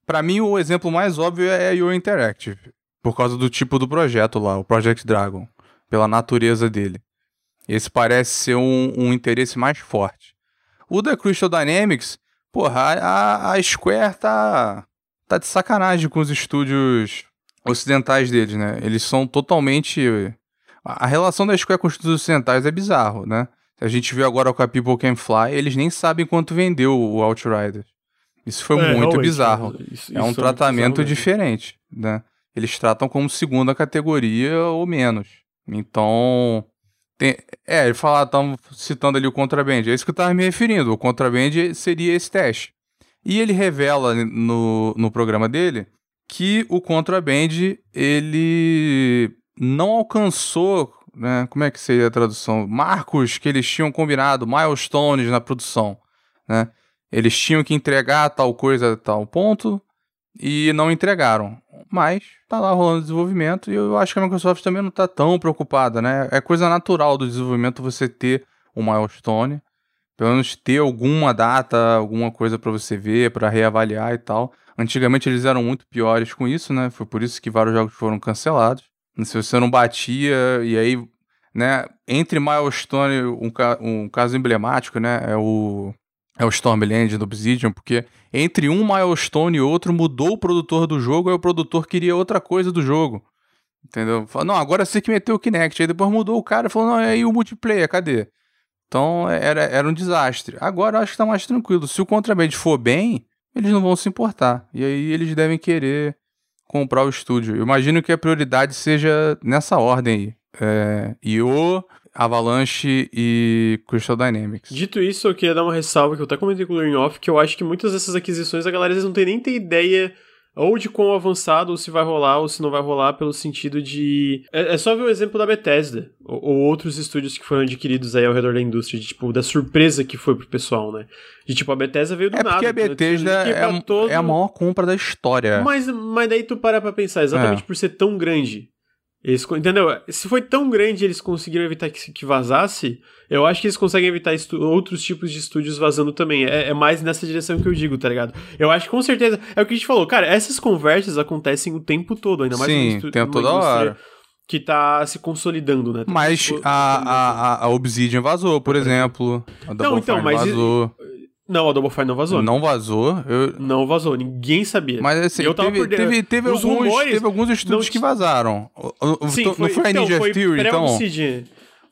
Para mim, o exemplo mais óbvio é a Interactive, por causa do tipo do projeto lá, o Project Dragon, pela natureza dele. Esse parece ser um, um interesse mais forte. O da Crystal Dynamics, porra, a, a Square tá, tá de sacanagem com os estúdios ocidentais deles, né? Eles são totalmente. A relação da Square com os estúdios ocidentais é bizarro, né? A gente viu agora com a People Can Fly, eles nem sabem quanto vendeu o Outriders. Isso foi é, muito bizarro. Isso, é um tratamento é diferente, né? Eles tratam como segunda categoria ou menos. Então, tem, é, ele fala, estamos citando ali o Contraband, é isso que eu estava me referindo. O Contraband seria esse teste. E ele revela no, no programa dele que o Contraband ele não alcançou né? Como é que seria a tradução? Marcos que eles tinham combinado, milestones na produção, né? Eles tinham que entregar tal coisa a tal ponto e não entregaram. Mas tá lá rolando desenvolvimento e eu acho que a Microsoft também não tá tão preocupada, né? É coisa natural do desenvolvimento você ter um milestone, pelo menos ter alguma data, alguma coisa para você ver, para reavaliar e tal. Antigamente eles eram muito piores com isso, né? Foi por isso que vários jogos foram cancelados. Se você não batia, e aí, né, entre Milestone, um, um caso emblemático, né, é o, é o Stormland do Obsidian, porque entre um Milestone e outro mudou o produtor do jogo, aí o produtor queria outra coisa do jogo. Entendeu? Falou, não, agora você que meteu o Kinect. Aí depois mudou o cara e falou, não, aí o multiplayer, cadê? Então era, era um desastre. Agora eu acho que tá mais tranquilo. Se o Contraband for bem, eles não vão se importar. E aí eles devem querer comprar o estúdio. Eu imagino que a prioridade seja nessa ordem aí. É, IO, Avalanche e Crystal Dynamics. Dito isso, eu queria dar uma ressalva que eu até comentei com o Learning Off, que eu acho que muitas dessas aquisições a galera às vezes não tem nem ter ideia ou de quão avançado, ou se vai rolar, ou se não vai rolar, pelo sentido de. É, é só ver o exemplo da Bethesda, ou, ou, outros estúdios que foram adquiridos aí ao redor da indústria, de, tipo, da surpresa que foi pro pessoal, né? De tipo, a Bethesda veio do é nada. Porque a? Bethesda é, é, a maior compra da história. Mas, mas daí tu para pra pensar, exatamente é. por ser tão grande. Eles, entendeu? Se foi tão grande eles conseguiram evitar que, que vazasse, eu acho que eles conseguem evitar outros tipos de estúdios vazando também. É, é, mais nessa direção que eu digo, tá ligado? Eu acho que com certeza. É o que a gente falou, cara, essas conversas acontecem o tempo todo, ainda mais Sim, no tem toda hora. Que tá se consolidando, né? Mas tipo, a, a, a, Obsidian vazou, por exemplo. A não, então, mas. Vazou. Não, a Double Fine não vazou. Não vazou? Eu... Não vazou, ninguém sabia. Mas assim, eu tava teve, teve, teve, alguns, rumores, teve alguns estudos não... que vazaram. Sim, foi, não foi a então, Ninja foi Theory, então?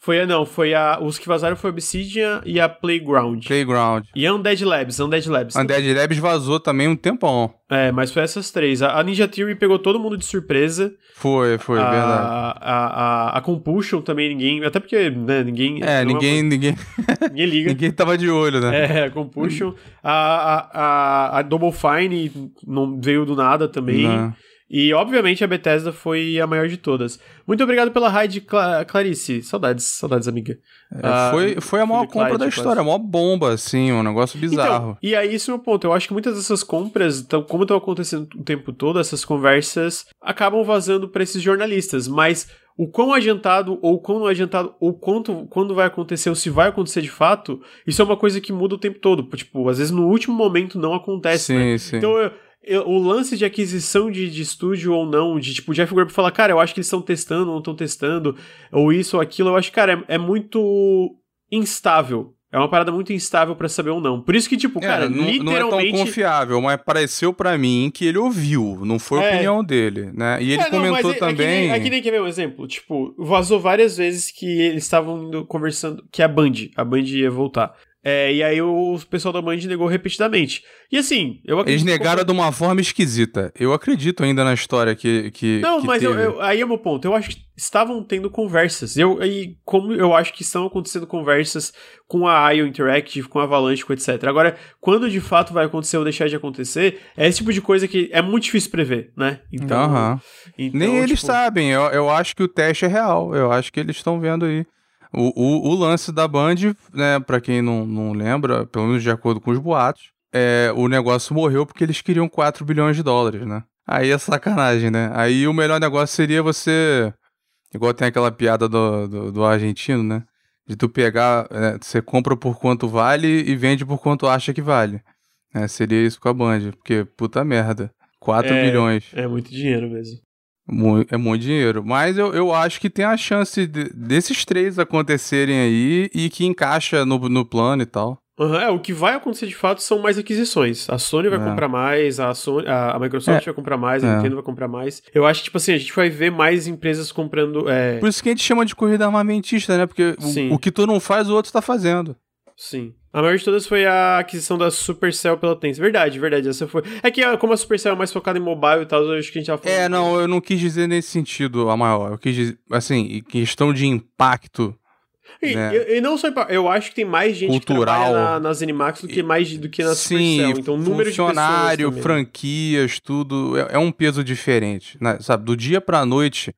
Foi, não, foi a. Os que vazaram foi a Obsidian e a Playground. Playground. E a Undead Labs, Undead Labs. Undead Labs vazou também um tempão. É, mas foi essas três. A, Ninja Theory pegou todo mundo de surpresa. Foi, foi, a, verdade. A, a, a Compulsion também ninguém. Até porque, né, ninguém. É, ninguém. É ninguém, ninguém liga. ninguém tava de olho, né? É, a Compulsion. a, a, a, a Double Fine não veio do nada também. Não. E, obviamente, a Bethesda foi a maior de todas. Muito obrigado pela raid, Cla Clarice. Saudades, saudades, amiga. É, ah, foi, foi a maior compra da história, a maior bomba, assim, um negócio então, bizarro. Então, e aí, esse é o meu ponto. Eu acho que muitas dessas compras, então, como estão acontecendo o tempo todo, essas conversas acabam vazando para esses jornalistas. Mas o quão adiantado ou quão não adiantado ou quanto quando vai acontecer ou se vai acontecer de fato, isso é uma coisa que muda o tempo todo. Tipo, às vezes no último momento não acontece, sim, né? Sim. Então eu, o lance de aquisição de, de estúdio ou não, de tipo, Jeff Grubb falar, cara, eu acho que eles estão testando, não estão testando, ou isso ou aquilo, eu acho que, cara, é, é muito instável. É uma parada muito instável para saber ou não. Por isso que, tipo, é, cara, não, literalmente... Não é tão confiável, mas pareceu para mim que ele ouviu, não foi a é. opinião dele, né? E ele é, não, comentou também... Aqui nem, aqui nem quer ver um exemplo. Tipo, vazou várias vezes que eles estavam conversando... Que a Band, a Band ia voltar. É, e aí o pessoal da Band negou repetidamente. E assim, eu acredito. Eles negaram de uma forma esquisita. Eu acredito ainda na história que. que Não, que mas eu, eu, aí é o meu ponto. Eu acho que estavam tendo conversas. Eu, e como eu acho que estão acontecendo conversas com a IO Interactive, com a Avalanche, com etc. Agora, quando de fato vai acontecer ou deixar de acontecer, é esse tipo de coisa que é muito difícil prever, né? Então. Uh -huh. então Nem tipo... eles sabem. Eu, eu acho que o teste é real. Eu acho que eles estão vendo aí. O, o, o, lance da Band, né, pra quem não, não lembra, pelo menos de acordo com os boatos, é, o negócio morreu porque eles queriam 4 bilhões de dólares, né? Aí é sacanagem, né? Aí o melhor negócio seria você. Igual tem aquela piada do, do, do argentino, né? De tu pegar. É, você compra por quanto vale e vende por quanto acha que vale. É, seria isso com a Band, porque puta merda. 4 é, bilhões. É muito dinheiro mesmo. É muito dinheiro. Mas eu, eu acho que tem a chance de, desses três acontecerem aí e que encaixa no, no plano e tal. Uhum, é, o que vai acontecer de fato são mais aquisições. A Sony vai é. comprar mais, a, Sony, a, a Microsoft é. vai comprar mais, a é. Nintendo vai comprar mais. Eu acho que, tipo assim, a gente vai ver mais empresas comprando. É, Por isso que a gente chama de corrida armamentista, né? Porque o, o, que tu não faz, o outro tá fazendo. Sim. A maior de todas foi a aquisição da Supercell pela Tencent. Verdade, verdade. Essa foi. É que como a Supercell é mais focada em mobile e tal, eu acho que a gente tava falando. É, não, eu não quis dizer nesse sentido a maior. Eu quis dizer, assim, questão de impacto. E, né? e, não só eu acho que tem mais gente Cultural. que trabalha na, nas Animax do que mais do que na Sim, Supercell. Então, número funcionário, de franquias, tudo é, é, um peso diferente, né? Sabe, do dia pra noite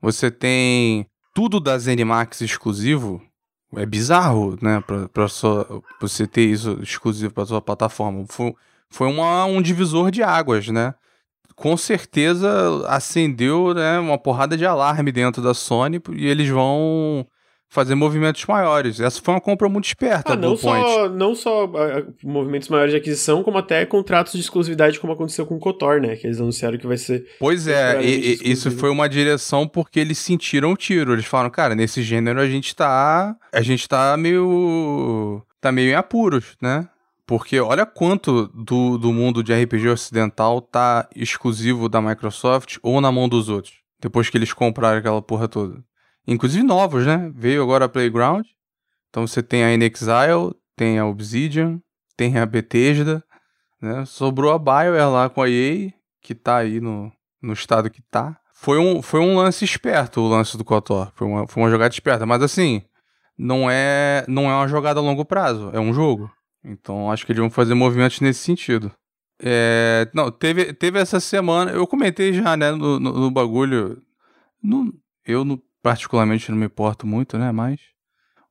você tem tudo das Animax exclusivo é bizarro, né? Pra, pra, sua, você ter isso exclusivo pra sua plataforma. Foi, foi uma, um divisor de águas, né? Com certeza acendeu né, uma porrada de alarme dentro da Sony e eles vão fazer movimentos maiores. Essa foi uma compra muito esperta. Ah, não, só, não só uh, movimentos maiores de aquisição, como até contratos de exclusividade, como aconteceu com o Kotor, né? Que eles anunciaram que vai ser. Pois é, e, isso foi uma direção porque eles sentiram o tiro. Eles falaram, cara, nesse gênero a gente tá. A gente tá meio. tá meio em apuros, né? Porque olha quanto do, do mundo de RPG ocidental tá exclusivo da Microsoft ou na mão dos outros. Depois que eles compraram aquela porra toda inclusive novos, né? Veio agora a Playground. Então você tem a InXile, tem a Obsidian, tem a Bethesda, né? Sobrou a BioWare lá com a EA, que tá aí no, no estado que tá. Foi um, foi um lance esperto o lance do KOTOR. Foi uma, foi uma jogada esperta, mas assim, não é, não é uma jogada a longo prazo, é um jogo. Então acho que eles vão fazer movimentos nesse sentido. É, não, teve, teve essa semana, eu comentei já, né, no, no, no bagulho. No, eu no, particularmente não me importo muito, né? Mas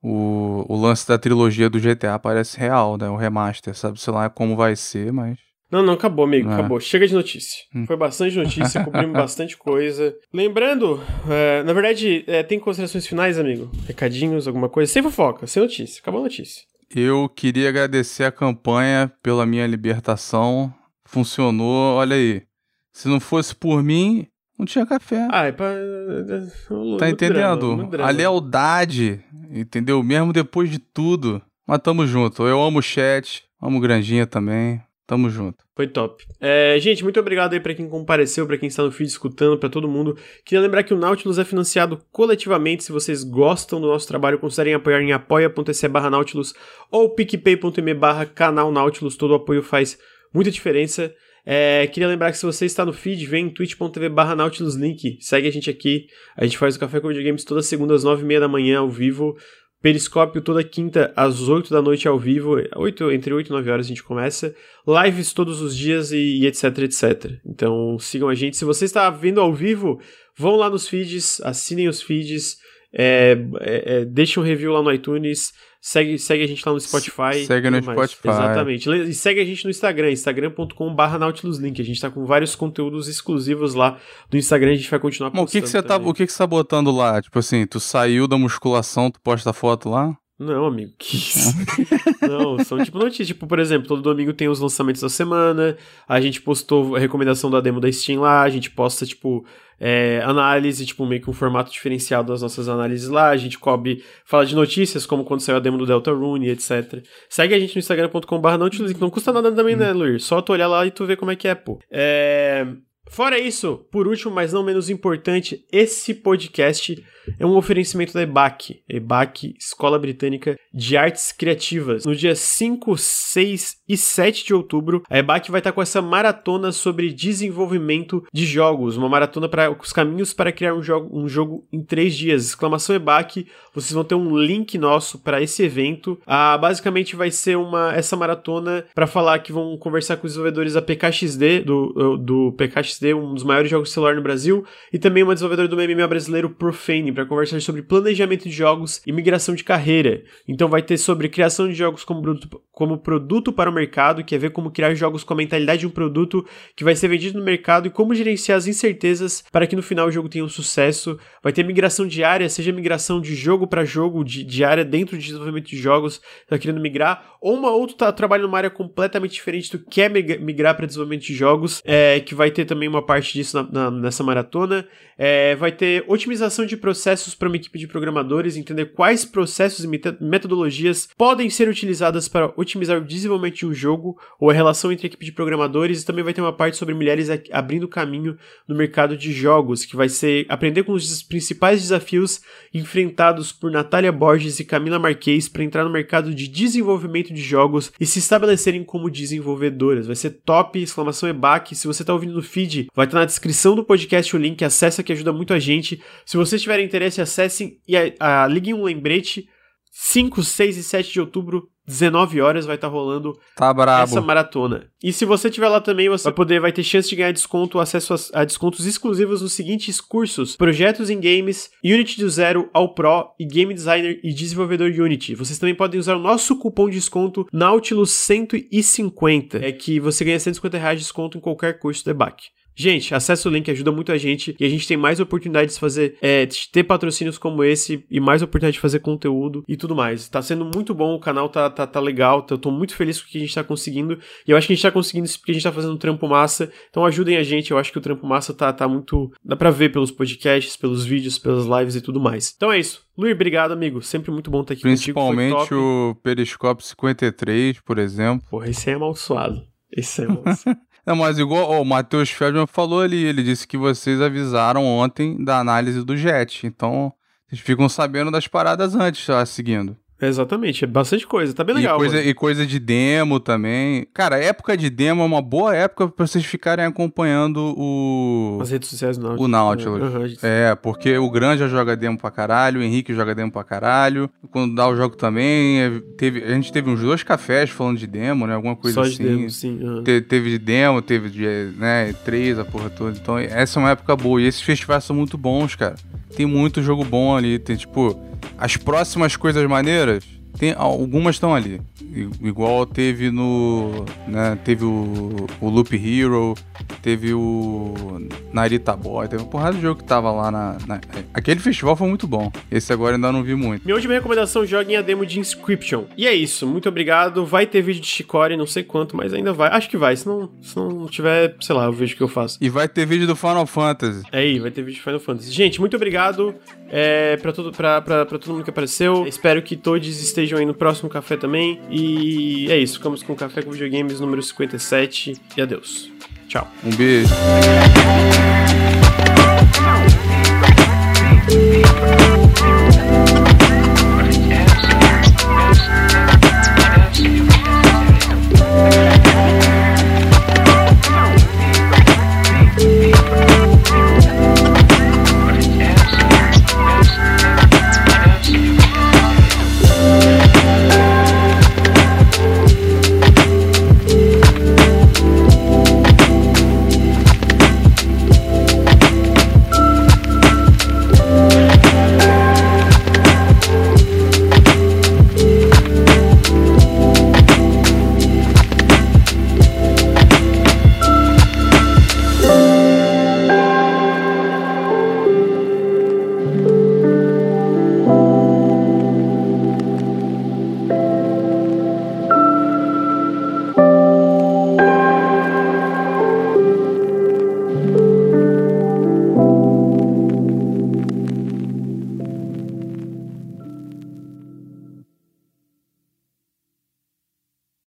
o, o lance da trilogia do GTA parece real, né? O remaster, sabe? Sei lá como vai ser, mas. Não, não, acabou, amigo, é. acabou. Chega de notícia. Hum. Foi bastante notícia, cobrimos bastante coisa. Lembrando, é, na verdade, é, tem considerações finais, amigo? Recadinhos, alguma coisa? Sem fofoca, sem notícia. Acabou a notícia. Eu queria agradecer a campanha pela minha libertação. Funcionou, olha aí. Se não fosse por mim, não tinha café. Ah, é pra. Tá entendendo? Drama, a lealdade, entendeu? Mesmo depois de tudo. Mas tamo junto. Eu amo o chat, amo o Grandinha também. Tamo junto. Foi top. É, gente, muito obrigado aí para quem compareceu, para quem está no feed escutando, para todo mundo. Queria lembrar que o Nautilus é financiado coletivamente. Se vocês gostam do nosso trabalho, considerem apoiar em apoia.se barra Nautilus ou picpay.me barra canal Nautilus. Todo o apoio faz muita diferença. É, queria lembrar que se você está no feed, vem em twitch.tv barra Nautilus Link. Segue a gente aqui. A gente faz o Café com Videogames toda segunda às nove e meia da manhã ao vivo. Periscópio toda quinta às 8 da noite ao vivo, 8, entre 8 e 9 horas a gente começa. Lives todos os dias e, e, etc, etc. Então sigam a gente. Se você está vendo ao vivo, vão lá nos feeds, assinem os feeds, é, é, é, deixem um review lá no iTunes, Segue, segue a gente lá no Spotify. Segue no Spotify. Exatamente. E segue a gente no Instagram, instagram.com.br nautiluslink. A gente tá com vários conteúdos exclusivos lá do Instagram, a gente vai continuar postando. o que, que você tá, o que, que você tá botando lá? Tipo assim, tu saiu da musculação, tu posta foto lá? Não, amigo, que isso? não, são tipo notícias. Tipo, por exemplo, todo domingo tem os lançamentos da semana. A gente postou a recomendação da demo da Steam lá. A gente posta, tipo, é, análise, tipo, meio que um formato diferenciado das nossas análises lá. A gente cobre, fala de notícias, como quando saiu a demo do Delta Rune, etc. Segue a gente no instagram.com.br não custa nada também, né, Luir? Só tu olhar lá e tu ver como é que é, pô. É... Fora isso, por último, mas não menos importante, esse podcast é um oferecimento da EBAC, EBAC, Escola Britânica de Artes Criativas. No dia 5, 6 e 7 de outubro, a EBAC vai estar com essa maratona sobre desenvolvimento de jogos, uma maratona para os caminhos para criar um jogo, um jogo em três dias. Exclamação EBAC, vocês vão ter um link nosso para esse evento. Ah, basicamente vai ser uma essa maratona para falar que vão conversar com os desenvolvedores da PKXD, do, do PKXD, um dos maiores jogos de celular no Brasil, e também uma desenvolvedora do MMA brasileiro Profane, para conversar sobre planejamento de jogos e migração de carreira. Então vai ter sobre criação de jogos como produto, como produto para o mercado, que é ver como criar jogos com a mentalidade de um produto que vai ser vendido no mercado e como gerenciar as incertezas para que no final o jogo tenha um sucesso. Vai ter migração diária, seja migração de jogo para jogo, de, diária dentro de desenvolvimento de jogos, tá querendo migrar, ou uma outra tá trabalhando numa área completamente diferente, tu quer migrar para desenvolvimento de jogos, é, que vai ter também uma parte disso na, na, nessa maratona. É, vai ter otimização de processos para uma equipe de programadores, entender quais processos e metodologias podem ser utilizadas para otimizar o desenvolvimento de um jogo ou a relação entre a equipe de programadores. E também vai ter uma parte sobre mulheres abrindo caminho no mercado de jogos, que vai ser aprender com os principais desafios enfrentados por Natália Borges e Camila Marquez para entrar no mercado de desenvolvimento de jogos e se estabelecerem como desenvolvedoras. Vai ser top, exclamação EBAC. Se você está ouvindo no feed, vai estar na descrição do podcast o link, acessa que ajuda muito a gente. Se vocês tiverem interesse, acessem e a, a, liguem um lembrete. 5, 6 e 7 de outubro, 19 horas, vai estar tá rolando tá essa maratona. E se você tiver lá também, você vai poder, vai ter chance de ganhar desconto, acesso a, a descontos exclusivos nos seguintes cursos: Projetos em Games, Unity do Zero ao Pro e Game Designer e Desenvolvedor Unity. Vocês também podem usar o nosso cupom de desconto Nautilus150, é que você ganha 150 reais de desconto em qualquer curso do EBAC. Gente, acesse o link, ajuda muito a gente e a gente tem mais oportunidades de fazer, é, de ter patrocínios como esse e mais oportunidade de fazer conteúdo e tudo mais. Tá sendo muito bom, o canal tá, tá, tá legal, eu tô muito feliz com o que a gente tá conseguindo e eu acho que a gente tá conseguindo isso porque a gente tá fazendo um trampo massa. Então ajudem a gente, eu acho que o trampo massa tá, tá muito. dá pra ver pelos podcasts, pelos vídeos, pelas lives e tudo mais. Então é isso. Luiz, obrigado, amigo. Sempre muito bom estar aqui Principalmente contigo. Principalmente o Periscope 53, por exemplo. Porra, esse é amaldiçoado. Esse é amaldiçoado. Não, mas igual ó, o Matheus Feldman falou ali, ele disse que vocês avisaram ontem da análise do JET. Então, vocês ficam sabendo das paradas antes, já seguindo. Exatamente, é bastante coisa, tá bem legal. E coisa, e coisa, de demo também. Cara, época de demo é uma boa época pra vocês ficarem acompanhando o. As redes sociais do Nautilus. O Nautilus. Uhum. É, porque o Granja joga demo pra caralho, o Henrique joga demo pra caralho. Quando dá o jogo também, é, teve, a gente teve uns dois cafés falando de demo, né? Alguma coisa Só assim. de demo, sim. Uhum. Te, teve de demo, teve de, né, três, a porra toda. Então, essa é uma época boa. E esses festivais são muito bons, cara. Tem muito jogo bom ali. Tem, tipo, as próximas coisas maneiras, tem algumas estão ali. igual teve no. Né, teve o, o Loop Hero, teve o Narita Boy, teve uma porrada de jogo que tava lá na, na, Aquele festival foi muito bom. Esse agora ainda não vi muito. Minha última recomendação: joguem a demo de Inscription. E é isso, muito obrigado. Vai ter vídeo de Chicory, não sei quanto, mas ainda vai. Acho que vai, se não, se não tiver, sei lá, eu vejo o que eu faço. E vai ter vídeo do Final Fantasy. É aí, vai ter vídeo do Final Fantasy. Gente, muito obrigado é, pra, todo, pra, pra, pra todo mundo que apareceu. Espero que todos estejam aí no próximo café também. E é isso, ficamos com o Café com Videogames número 57 e adeus. Tchau. Um beijo.